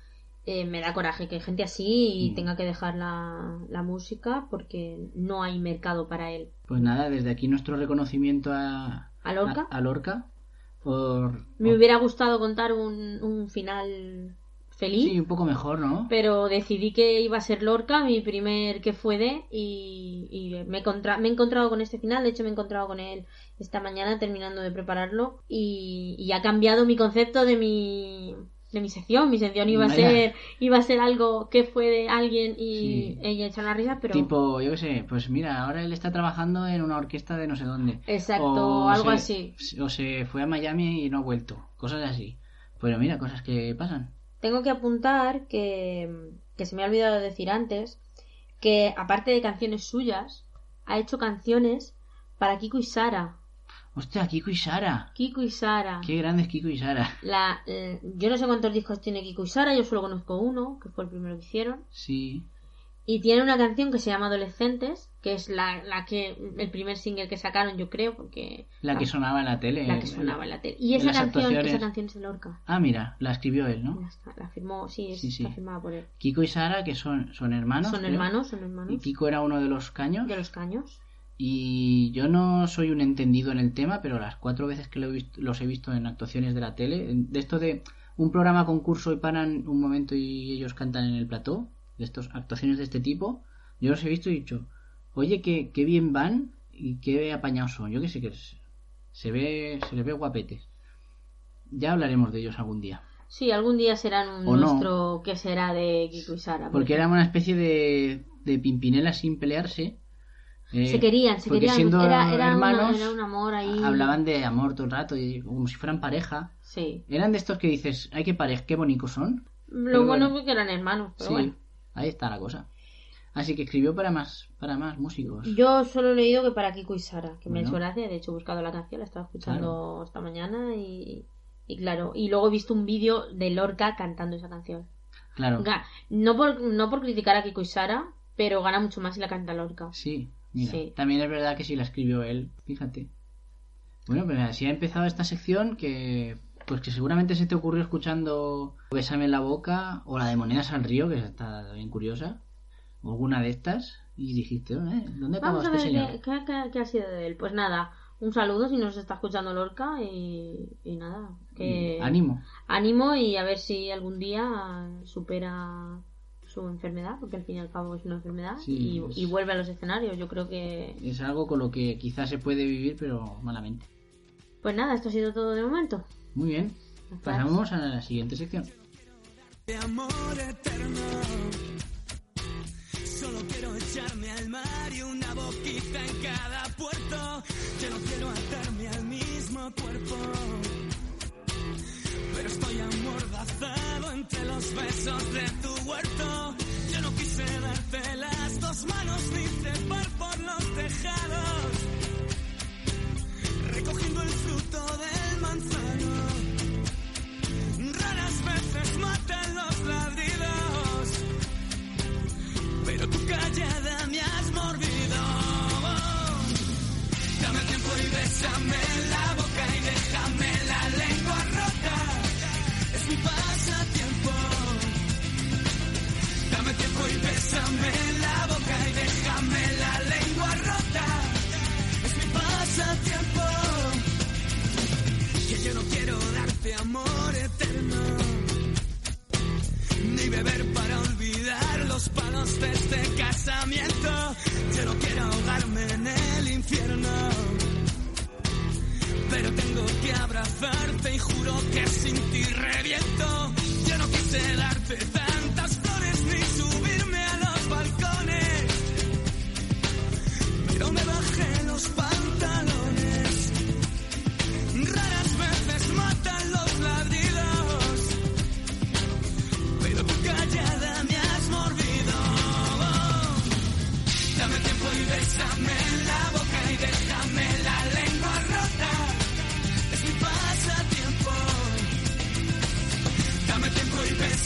eh, me da coraje que gente así y Mm. tenga que dejar la, la música porque no hay mercado para él. Pues nada, desde aquí nuestro reconocimiento a, ¿A Lorca? a, a Lorca por... Me hubiera gustado contar un, un final feliz, Sí, un poco mejor, ¿no? pero decidí que iba a ser Lorca, mi primer que fue de, y, y me, contra- me he encontrado con este final, de hecho me he encontrado con él esta mañana terminando de prepararlo, y, y ha cambiado mi concepto de mi de mi sección, mi sección iba a Vaya. ser iba a ser algo que fue de alguien y Sí. ella echa una risa, pero Tipo, yo qué sé, pues mira, ahora él está trabajando en una orquesta de no sé dónde. exacto, algo se- así. O se fue a Miami y no ha vuelto. Cosas así. Pero mira, cosas que pasan. Tengo que apuntar que, que se me ha olvidado decir antes que aparte de canciones suyas, ha hecho canciones para Kiko y Sara. Hostia, Kiko y Sara. Kiko y Sara. Qué grandes Kiko y Sara. La, eh, yo no sé cuántos discos tiene Kiko y Sara, yo solo conozco uno, que fue el primero que hicieron. Sí. Y tiene una canción que se llama Adolescentes, que es la, la que el primer single que sacaron, yo creo, porque La que sonaba en la tele. la que sonaba en la tele. Y esa canción, actuaciones. esa canción es de Lorca. Ah, mira, la escribió él, ¿no? La, la firmó, sí, es- Sí, sí. firmada por él. Kiko y Sara, que son, son hermanos. son creo. hermanos, son Y hermanos. Kiko era uno de los caños. De los caños. Y yo no soy un entendido en el tema, pero las cuatro veces que lo he visto- los he visto en actuaciones de la tele, de esto de un programa concurso y paran un momento y ellos cantan en el plató, de estas actuaciones de este tipo, yo los he visto y he dicho, oye, qué, qué bien van y qué apañados son. Yo que sé que es- se ve, se les ve guapetes. Ya hablaremos de ellos algún día. Sí, algún día serán un O no. nuestro que será de Kiko y Sara. Porque eran una especie de, de pimpinelas sin pelearse. eh, se querían, se porque querían. siendo Era, era, una- hermanos, era un amor ahí. hablaban de amor todo el rato, y como si fueran pareja. Sí. Eran de estos que dices, ay, qué pareja, qué bonitos son. Lo bueno bueno. fue que eran hermanos, pero sí, bueno. ahí está la cosa. Así que escribió para más, para más músicos. Yo solo he leído que para Kiko y Sara, que me ha Bueno. hecho gracia. De hecho, he buscado la canción, la estaba escuchando esta mañana y, y claro. Y luego he visto un vídeo de Lorca cantando esa canción. Claro. No por, no por criticar a Kiko y Sara, pero gana mucho más si la canta Lorca. Sí, mira. Sí. También es verdad que sí la escribió él, fíjate. Bueno, pues así ha empezado esta sección que pues que seguramente se te ocurrió escuchando Bésame en la boca o la de Monedas al río, que está bien curiosa, alguna de estas, y dijiste, ¿eh? ¿dónde acabó Vamos a este ver señor? qué, qué- ha sido de él. Pues nada, un saludo si nos está escuchando Lorca y, y nada. Que... Y ánimo. ánimo y a ver si algún día supera su enfermedad, porque al fin y al cabo es una enfermedad, Sí, y, y vuelve a los escenarios. Yo creo que... Es algo con lo que quizás se puede vivir, pero malamente. Pues nada, esto ha sido todo de momento. Muy bien. Pasamos a la siguiente sección. de amor eterno. Solo quiero echarme al mar y una boquita en cada puerto. Yo no quiero atarme al mismo cuerpo. Pero estoy amordazado entre los besos de tu huerto. Yo no quise darte las dos manos ni trepar por los tejados. Recogiendo el fruto del manzano. Raras veces matan los ladridos, callada me has mordido. Dame tiempo y bésame la boca y déjame la lengua rota. Es mi pasatiempo. Dame tiempo y bésame la boca y déjame la lengua rota. Es mi pasatiempo. Que yo no quiero darte amor eterno, ni beber para olvidar los palos de este casamiento. Yo no quiero ahogarme en el infierno, pero tengo que abrazarte y juro que sin ti reviento. Yo no quise darte tantas flores ni subirme a los balcones, pero me bajé los pantalones.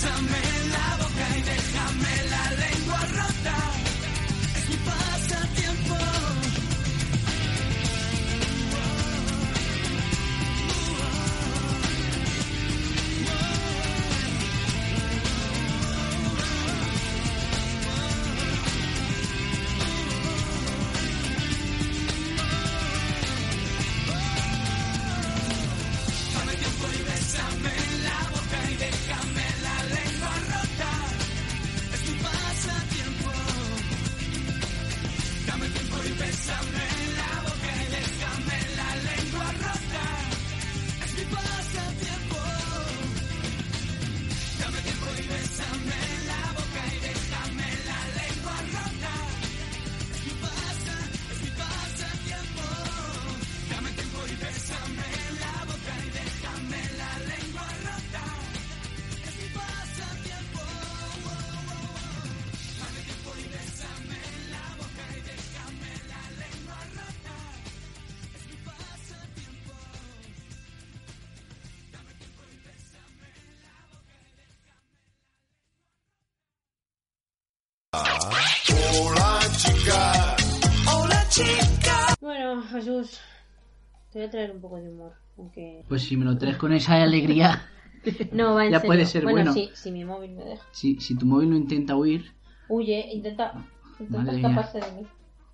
Bésame la boca y déjame la lengua Hola chica, Hola chica. Bueno, Jesús, te voy a traer un poco de humor. Aunque. Pues si me lo traes con esa alegría, No, va en Ya serio. puede ser bueno. sí, si mi móvil me deja. si, si tu móvil no intenta huir, Huye, intenta, intenta escaparse de mí.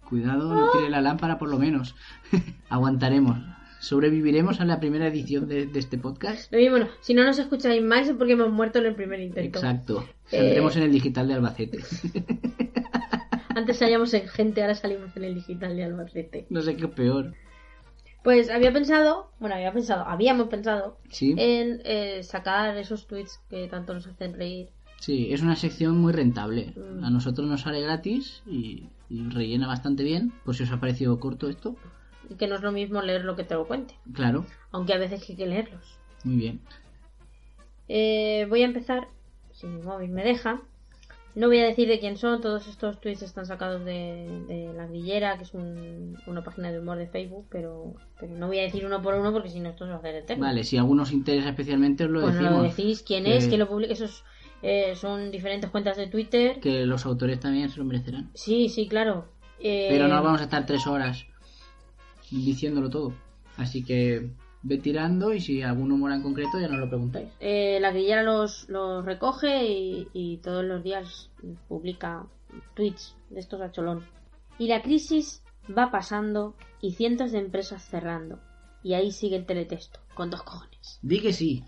cuidado, no tire la lámpara por lo menos. Aguantaremos. Sobreviviremos a la primera edición de, de este podcast. Lo mismo, si no nos escucháis más es porque hemos muerto en el primer intento. Exacto. Eh. Saldremos en el digital de Albacete. Antes salíamos en gente, ahora salimos en el digital de Albacete. No sé qué es peor. Pues había pensado, bueno, había pensado, habíamos pensado Sí, en eh, sacar esos tweets que tanto nos hacen reír. sí, es una sección muy rentable. Mm. A nosotros nos sale gratis y, y rellena bastante bien. Por si os ha parecido corto esto. Y que no es lo mismo leer lo que te lo cuente. Claro, Aunque a veces hay que leerlos. muy bien. Eh, voy a empezar, si mi móvil me deja. No voy a decir de quién son, todos estos tweets están sacados de, de La Grillera, que es un- una página de humor de Facebook, pero, pero no voy a decir uno por uno porque si no esto se va a hacer eterno. Vale, si a alguno os interesa especialmente os lo Bueno, decimos. lo decís, quién que- es, quién lo publica, esos eh, son diferentes cuentas de Twitter. Que los autores también se lo merecerán. Sí, sí, claro. Eh, Pero no vamos a estar tres horas diciéndolo todo. Así que ve tirando y si alguno mora en concreto ya nos lo preguntáis. eh, la grillera los, los recoge y, y todos los días publica tweets de estos a cholón. Y la crisis va pasando y cientos de empresas cerrando. Y ahí sigue el teletexto, con dos cojones. Di que sí.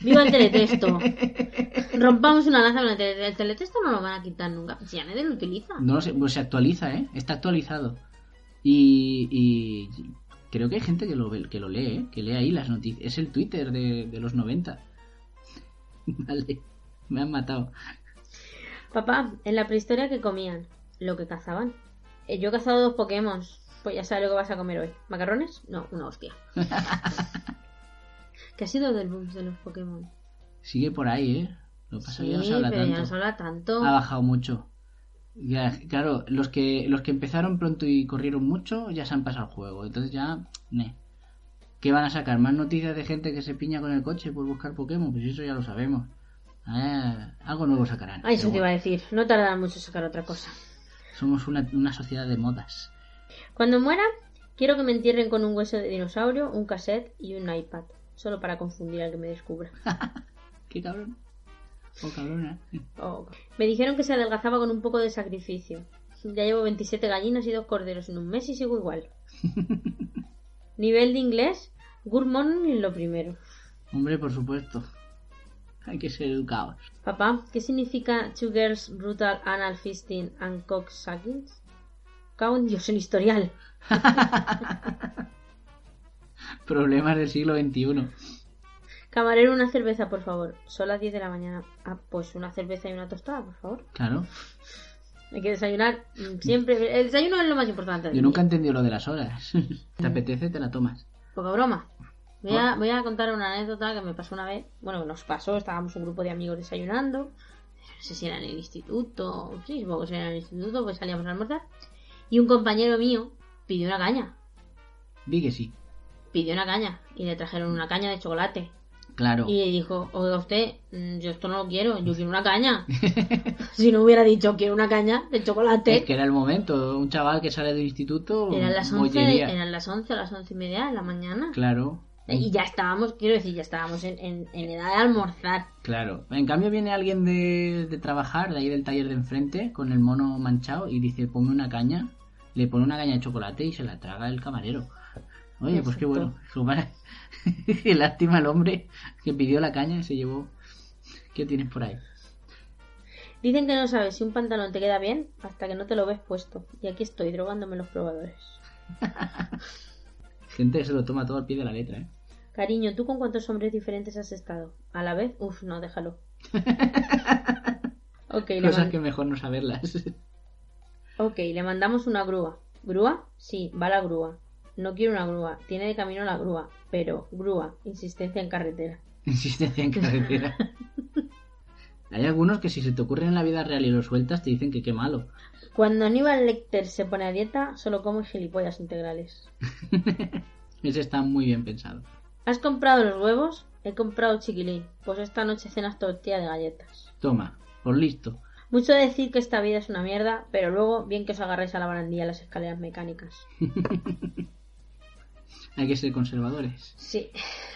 ¡Viva el teletexto! Rompamos una lanza con el teletexto. El teletexto no lo van a quitar nunca. Si ya nadie lo utiliza. No sé, pues se actualiza, ¿eh? Está actualizado. Y, y creo que hay gente que lo, que lo lee, ¿eh? Que lee ahí las noticias. Es el Twitter de, de los 90. vale, me han matado. Papá, en la prehistoria que comían, lo que cazaban. Eh, yo he cazado dos Pokémon. Pues ya sabes lo que vas a comer hoy. ¿Macarrones? No, una hostia. ¿Qué ha sido del boom de los Pokémon? Sigue por ahí, ¿eh? Lo que pasa ya no Sí, se habla pero ya no se habla tanto. Ha bajado mucho. Ya, claro, los que los que empezaron pronto y corrieron mucho ya se han pasado el juego. Entonces ya, ne. ¿Qué van a sacar? ¿Más noticias de gente que se piña con el coche por buscar Pokémon? Pues eso ya lo sabemos. Ah, algo nuevo sacarán. Ah, eso te iba a decir. No tardará mucho en sacar otra cosa. Somos una, una sociedad de modas. Cuando muera, quiero que me entierren con un hueso de dinosaurio, un cassette y un iPad. Solo para confundir al que me descubra. Qué cabrón. O cabrona. Oh. Me dijeron que se adelgazaba con un poco de sacrificio. Ya llevo 27 gallinas y dos corderos en un mes y sigo igual. Nivel de inglés, good morning en lo primero. Hombre, por supuesto. Hay que ser educados. Papá, ¿qué significa Two Girls Brutal Anal Fisting and Cock Sucking? Cago en Dios, en historial. Problemas del siglo XXI. Camarero, una cerveza, por favor. Son las 10 de la mañana. Ah, pues una cerveza y una tostada, por favor. Claro. Hay que desayunar mm, siempre. El desayuno es lo más importante. Yo nunca he entendido lo de las horas. ¿Te apetece? Te la tomas. Poca broma. Voy a, voy a contar una anécdota que me pasó una vez. Bueno, nos pasó. Estábamos un grupo de amigos desayunando. No sé si era en el instituto. Sí, supongo que era en el instituto, pues salíamos a almorzar. Y un compañero mío pidió una caña. Vi que sí. Pidió una caña. Y le trajeron una caña de chocolate. Claro. Y dijo, oiga usted, mm, yo esto no lo quiero, yo quiero una caña. si no hubiera dicho quiero una caña de chocolate. Es que era el momento. Un chaval que sale del instituto. Eran las 11, bollería. eran las 11 o las 11 y media de la mañana. Claro. Y ya estábamos, quiero decir, ya estábamos en, en- en edad de almorzar. Claro. En cambio viene alguien de, de trabajar, de ahí del taller de enfrente, con el mono manchado y dice, ponme una caña. Le pone una caña de chocolate y se la traga el camarero. Oye, pues qué bueno. Lástima el hombre que pidió la caña y se llevó. ¿Qué tienes por ahí? Dicen que no sabes si un pantalón te queda bien hasta que no te lo ves puesto. Y aquí estoy drogándome los probadores. Gente que se lo toma todo al pie de la letra, ¿eh? Cariño, ¿tú con cuántos hombres diferentes has estado? ¿A la vez? Uf, no, déjalo. ok, le, Cosas man- que mejor no saberlas. ok, le mandamos una grúa. ¿Grúa? Sí, va la grúa. No quiero una grúa, tiene de camino la grúa. Pero, grúa, insistencia en carretera. Insistencia en carretera. Hay algunos que si se te ocurren en la vida real y lo sueltas te dicen que qué malo. Cuando Aníbal Lecter se pone a dieta, solo come gilipollas integrales. Ese está muy bien pensado. ¿Has comprado los huevos? He comprado chiquilín. Pues esta noche cenas tortilla de galletas. Toma, por listo. Mucho decir que esta vida es una mierda, pero luego bien que os agarréis a la barandilla las escaleras mecánicas. Hay que ser conservadores. Sí.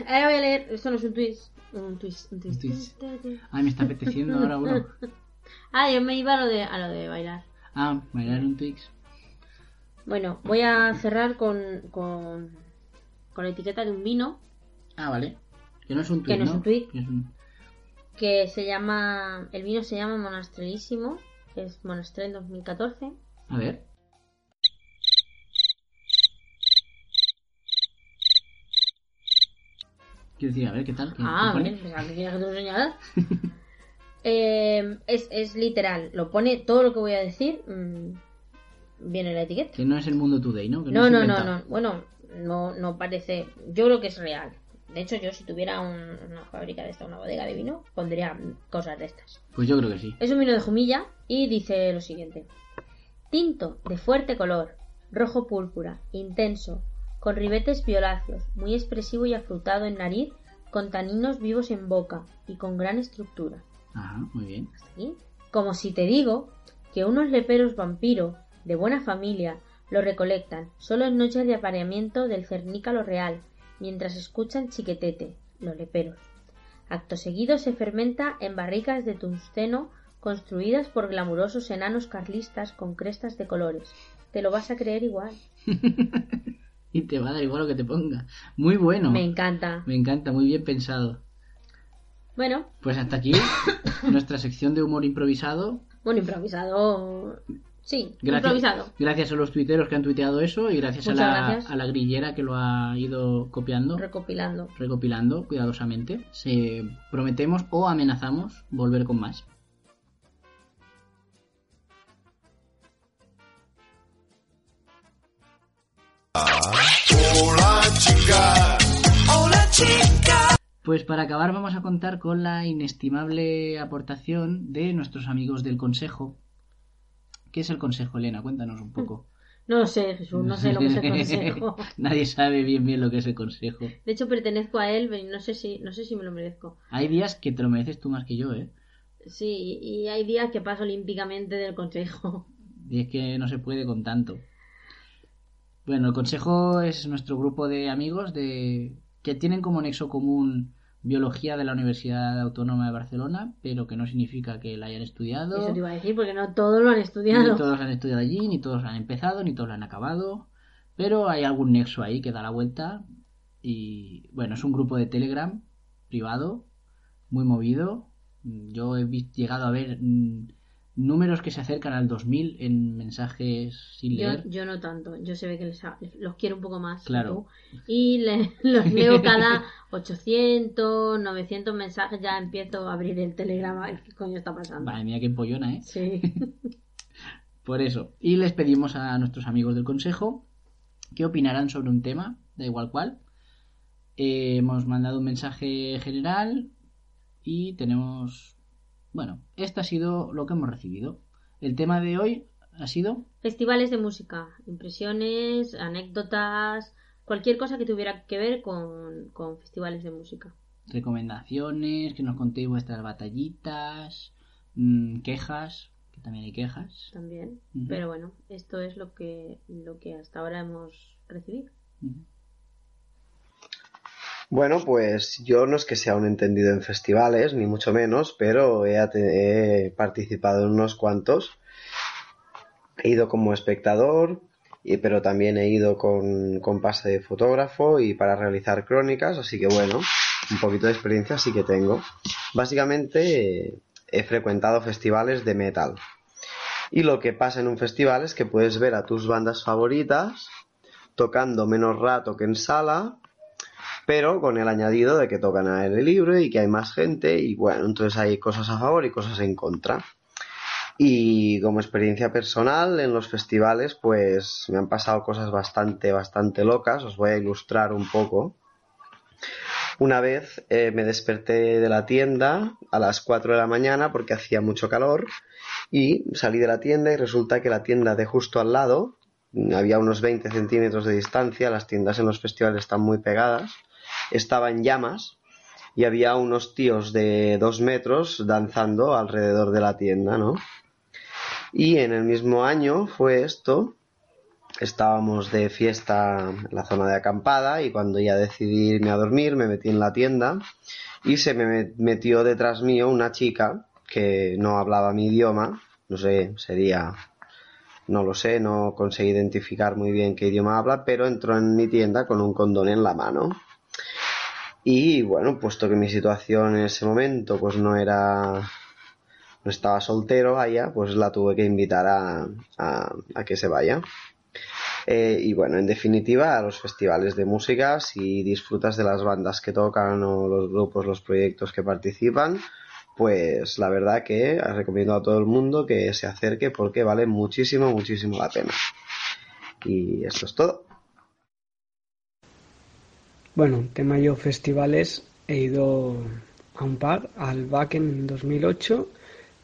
Ahora voy a leer. Esto no es un twist. Un twist. Un twist. Un twist. Ay, me está apeteciendo ahora uno. Ah, yo me iba a lo de, a lo de bailar. Ah, bailar un Twix. Bueno, voy a cerrar con, con, con la etiqueta de un vino Ah, vale. Que no es un Que Twix, no es un Twix. Que es un- que se llama. El vino se llama Monastrelísimo. Es Monastrel 2014. A ver. Quiero decir, a ver, ¿qué tal? ¿Qué- Ah, qué pone? bien, pensaba que lo enseñara. Eh, es, es literal, lo pone todo lo que voy a decir. mm, viene en la etiqueta. Que no es el mundo today, ¿no? Que No, no, no, no. Bueno, no, no parece. Yo creo que es real. De hecho, yo si tuviera un- una fábrica de esta, una bodega de vino, pondría cosas de estas. Pues yo creo que sí. Es un vino de Jumilla y dice lo siguiente: Tinto de fuerte color, rojo púrpura, intenso, con ribetes violáceos, muy expresivo y afrutado en nariz, con taninos vivos en boca y con gran estructura. Ajá, muy bien. Aquí. Como si te digo que unos leperos vampiro de buena familia lo recolectan solo en noches de apareamiento del cernícalo real, mientras escuchan chiquetete, los leperos. Acto seguido se fermenta en barricas de tungsteno construidas por glamurosos enanos carlistas con crestas de colores. Te lo vas a creer igual. Y te va a dar igual lo que te ponga. Muy bueno. Me encanta. Me encanta, muy bien pensado. Bueno, Pues hasta aquí nuestra sección de humor improvisado. bueno, improvisado. Sí, Gracias, improvisado. gracias a los tuiteros que han tuiteado eso y gracias, a la, gracias. a la grillera que lo ha ido copiando, Recopilando. recopilando cuidadosamente. Se prometemos o amenazamos volver con más. Hola chica, hola chica. Pues para acabar vamos a contar con la inestimable aportación de nuestros amigos del Consejo. ¿Qué es el Consejo, Elena? Cuéntanos un poco. No sé, Jesús, no sé lo que es el consejo. Nadie sabe bien bien lo que es el Consejo. De hecho, pertenezco a él, pero no sé si, no sé si me lo merezco. Hay días que te lo mereces tú más que yo, ¿eh? Sí, y hay días que paso olímpicamente del consejo. Y es que no se puede con tanto. Bueno, el Consejo es nuestro grupo de amigos de que tienen como nexo común biología de la Universidad Autónoma de Barcelona, pero que no significa que la hayan estudiado. Eso te iba a decir, porque no todos lo han Ni estudiado. todos han estudiado allí, ni todos han empezado, ni todos lo han acabado. Pero hay algún nexo ahí que da la vuelta. Y bueno, es un grupo de Telegram privado, muy movido. Yo he llegado a ver mm, números que se acercan al 2000 en mensajes sin leer. yo no tanto, yo se ve que les los quiero un poco más. Claro. tú. Y le- los leo cada 800, 900 mensajes, ya empiezo a abrir el telegrama. ¿Qué coño está pasando? Madre mía, qué empollona, ¿eh? Sí. Por eso. Y les pedimos a nuestros amigos del consejo que opinarán sobre un tema, da igual cuál. Eh, hemos mandado un mensaje general y tenemos... Bueno, este ha sido lo que hemos recibido. El tema de hoy ha sido? Festivales de música, impresiones, anécdotas, cualquier cosa que tuviera que ver con, con festivales de música. Recomendaciones, que nos contéis vuestras batallitas, mm, quejas, que también hay quejas. También. Pero bueno, esto es lo que, lo que hasta ahora hemos recibido. Bueno, pues yo no es que sea un entendido en festivales, ni mucho menos, pero he, participado en unos cuantos. He ido como espectador, y, pero también he ido con, con pase de fotógrafo y para realizar crónicas, así que bueno, un poquito de experiencia sí que tengo. Básicamente he frecuentado festivales de metal. Y lo que pasa en un festival es que puedes ver a tus bandas favoritas tocando menos rato que en sala, pero con el añadido de que tocan al aire libre y que hay más gente y bueno, entonces hay cosas a favor y cosas en contra. Y como experiencia personal en los festivales, pues me han pasado cosas bastante, bastante locas. Os voy a ilustrar un poco. Una vez eh, me desperté de la tienda a las 4 de la mañana porque hacía mucho calor y salí de la tienda y resulta que la tienda de justo al lado, había unos 20 centímetros de distancia, las tiendas en los festivales están muy pegadas, estaba en llamas y había unos tíos de dos metros danzando alrededor de la tienda, ¿no? Y en el mismo año fue esto, estábamos de fiesta en la zona de acampada y cuando ya decidí irme a dormir me metí en la tienda y se me met- metió detrás mío una chica que no hablaba mi idioma, no sé, sería, no lo sé, no conseguí identificar muy bien qué idioma habla, pero entró en mi tienda con un condón en la mano. Y bueno, puesto que mi situación en ese momento pues no era no estaba soltero allá, pues la tuve que invitar a, a, que se vaya. Eh, y bueno, en definitiva, a los festivales de música, si disfrutas de las bandas que tocan o los grupos, los proyectos que participan, pues la verdad que recomiendo a todo el mundo que se acerque porque vale muchísimo, muchísimo la pena. Y esto es todo. Bueno, tema yo festivales, he ido a un par, al Wacken en 2008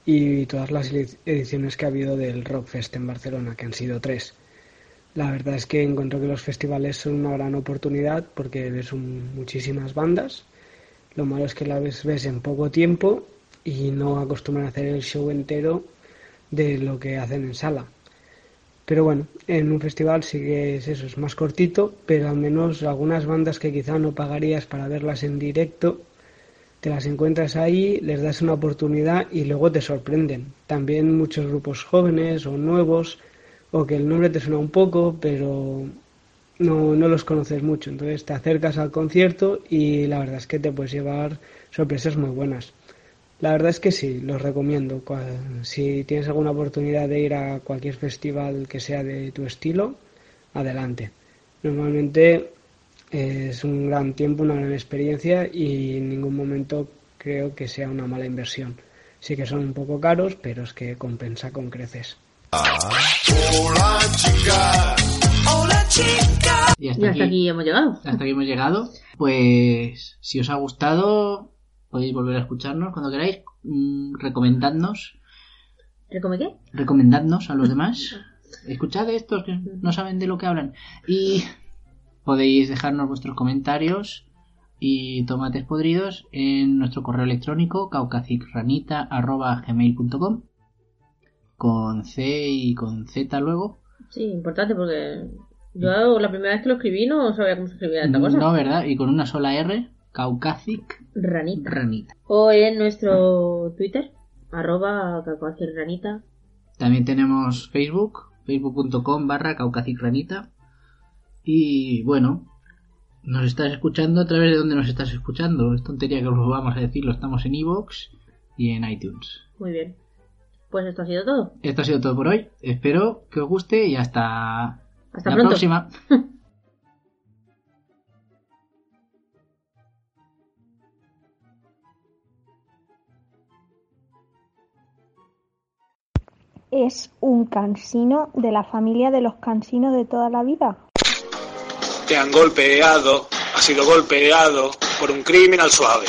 y todas las edi- ediciones que ha habido del Rockfest en Barcelona, que han sido tres. La verdad es que encuentro que los festivales son una gran oportunidad porque ves muchísimas bandas. Lo malo es que las ves, ves en poco tiempo y no acostumbran a hacer el show entero de lo que hacen en sala. Pero bueno, en un festival sí que es eso, es más cortito, pero al menos algunas bandas que quizá no pagarías para verlas en directo, te las encuentras ahí, les das una oportunidad y luego te sorprenden. También muchos grupos jóvenes o nuevos, o que el nombre te suena un poco, pero no, no los conoces mucho. Entonces te acercas al concierto y la verdad es que te puedes llevar sorpresas muy buenas. La verdad es que sí, los recomiendo. Si tienes alguna oportunidad de ir a cualquier festival que sea de tu estilo, adelante. Normalmente eh, es un gran tiempo, una gran experiencia y en ningún momento creo que sea una mala inversión. Sí que son un poco caros, pero es que compensa con creces. Hola chica, hola chica. Y hasta aquí, aquí hemos llegado. hasta aquí hemos llegado. Pues si os ha gustado, podéis volver a escucharnos cuando queráis. Mm, recomendadnos, ¿Recome qué? recomendadnos a los demás. Escuchad estos que no saben de lo que hablan. Y podéis dejarnos vuestros comentarios y tomates podridos en nuestro correo electrónico caucasicranita.gmail.com con C y con Z luego. Sí, importante porque yo la primera vez que lo escribí no sabía cómo se escribía esta cosa. No, ¿verdad? Y con una sola R, Caucasic Ranita. Ranita. O en nuestro Twitter, arroba ranita. También tenemos Facebook, facebook.com barra caucasicranita. Y bueno, nos estás escuchando a través de donde nos estás escuchando. Es tontería que os vamos a decirlo. Estamos en iVoox y en iTunes. Muy bien. Pues esto ha sido todo. Esto ha sido todo por hoy. Espero que os guste y hasta, Hasta la pronto. próxima. Es un cansino de la familia de los cansinos de toda la vida. Te han golpeado, has sido golpeado por un criminal suave.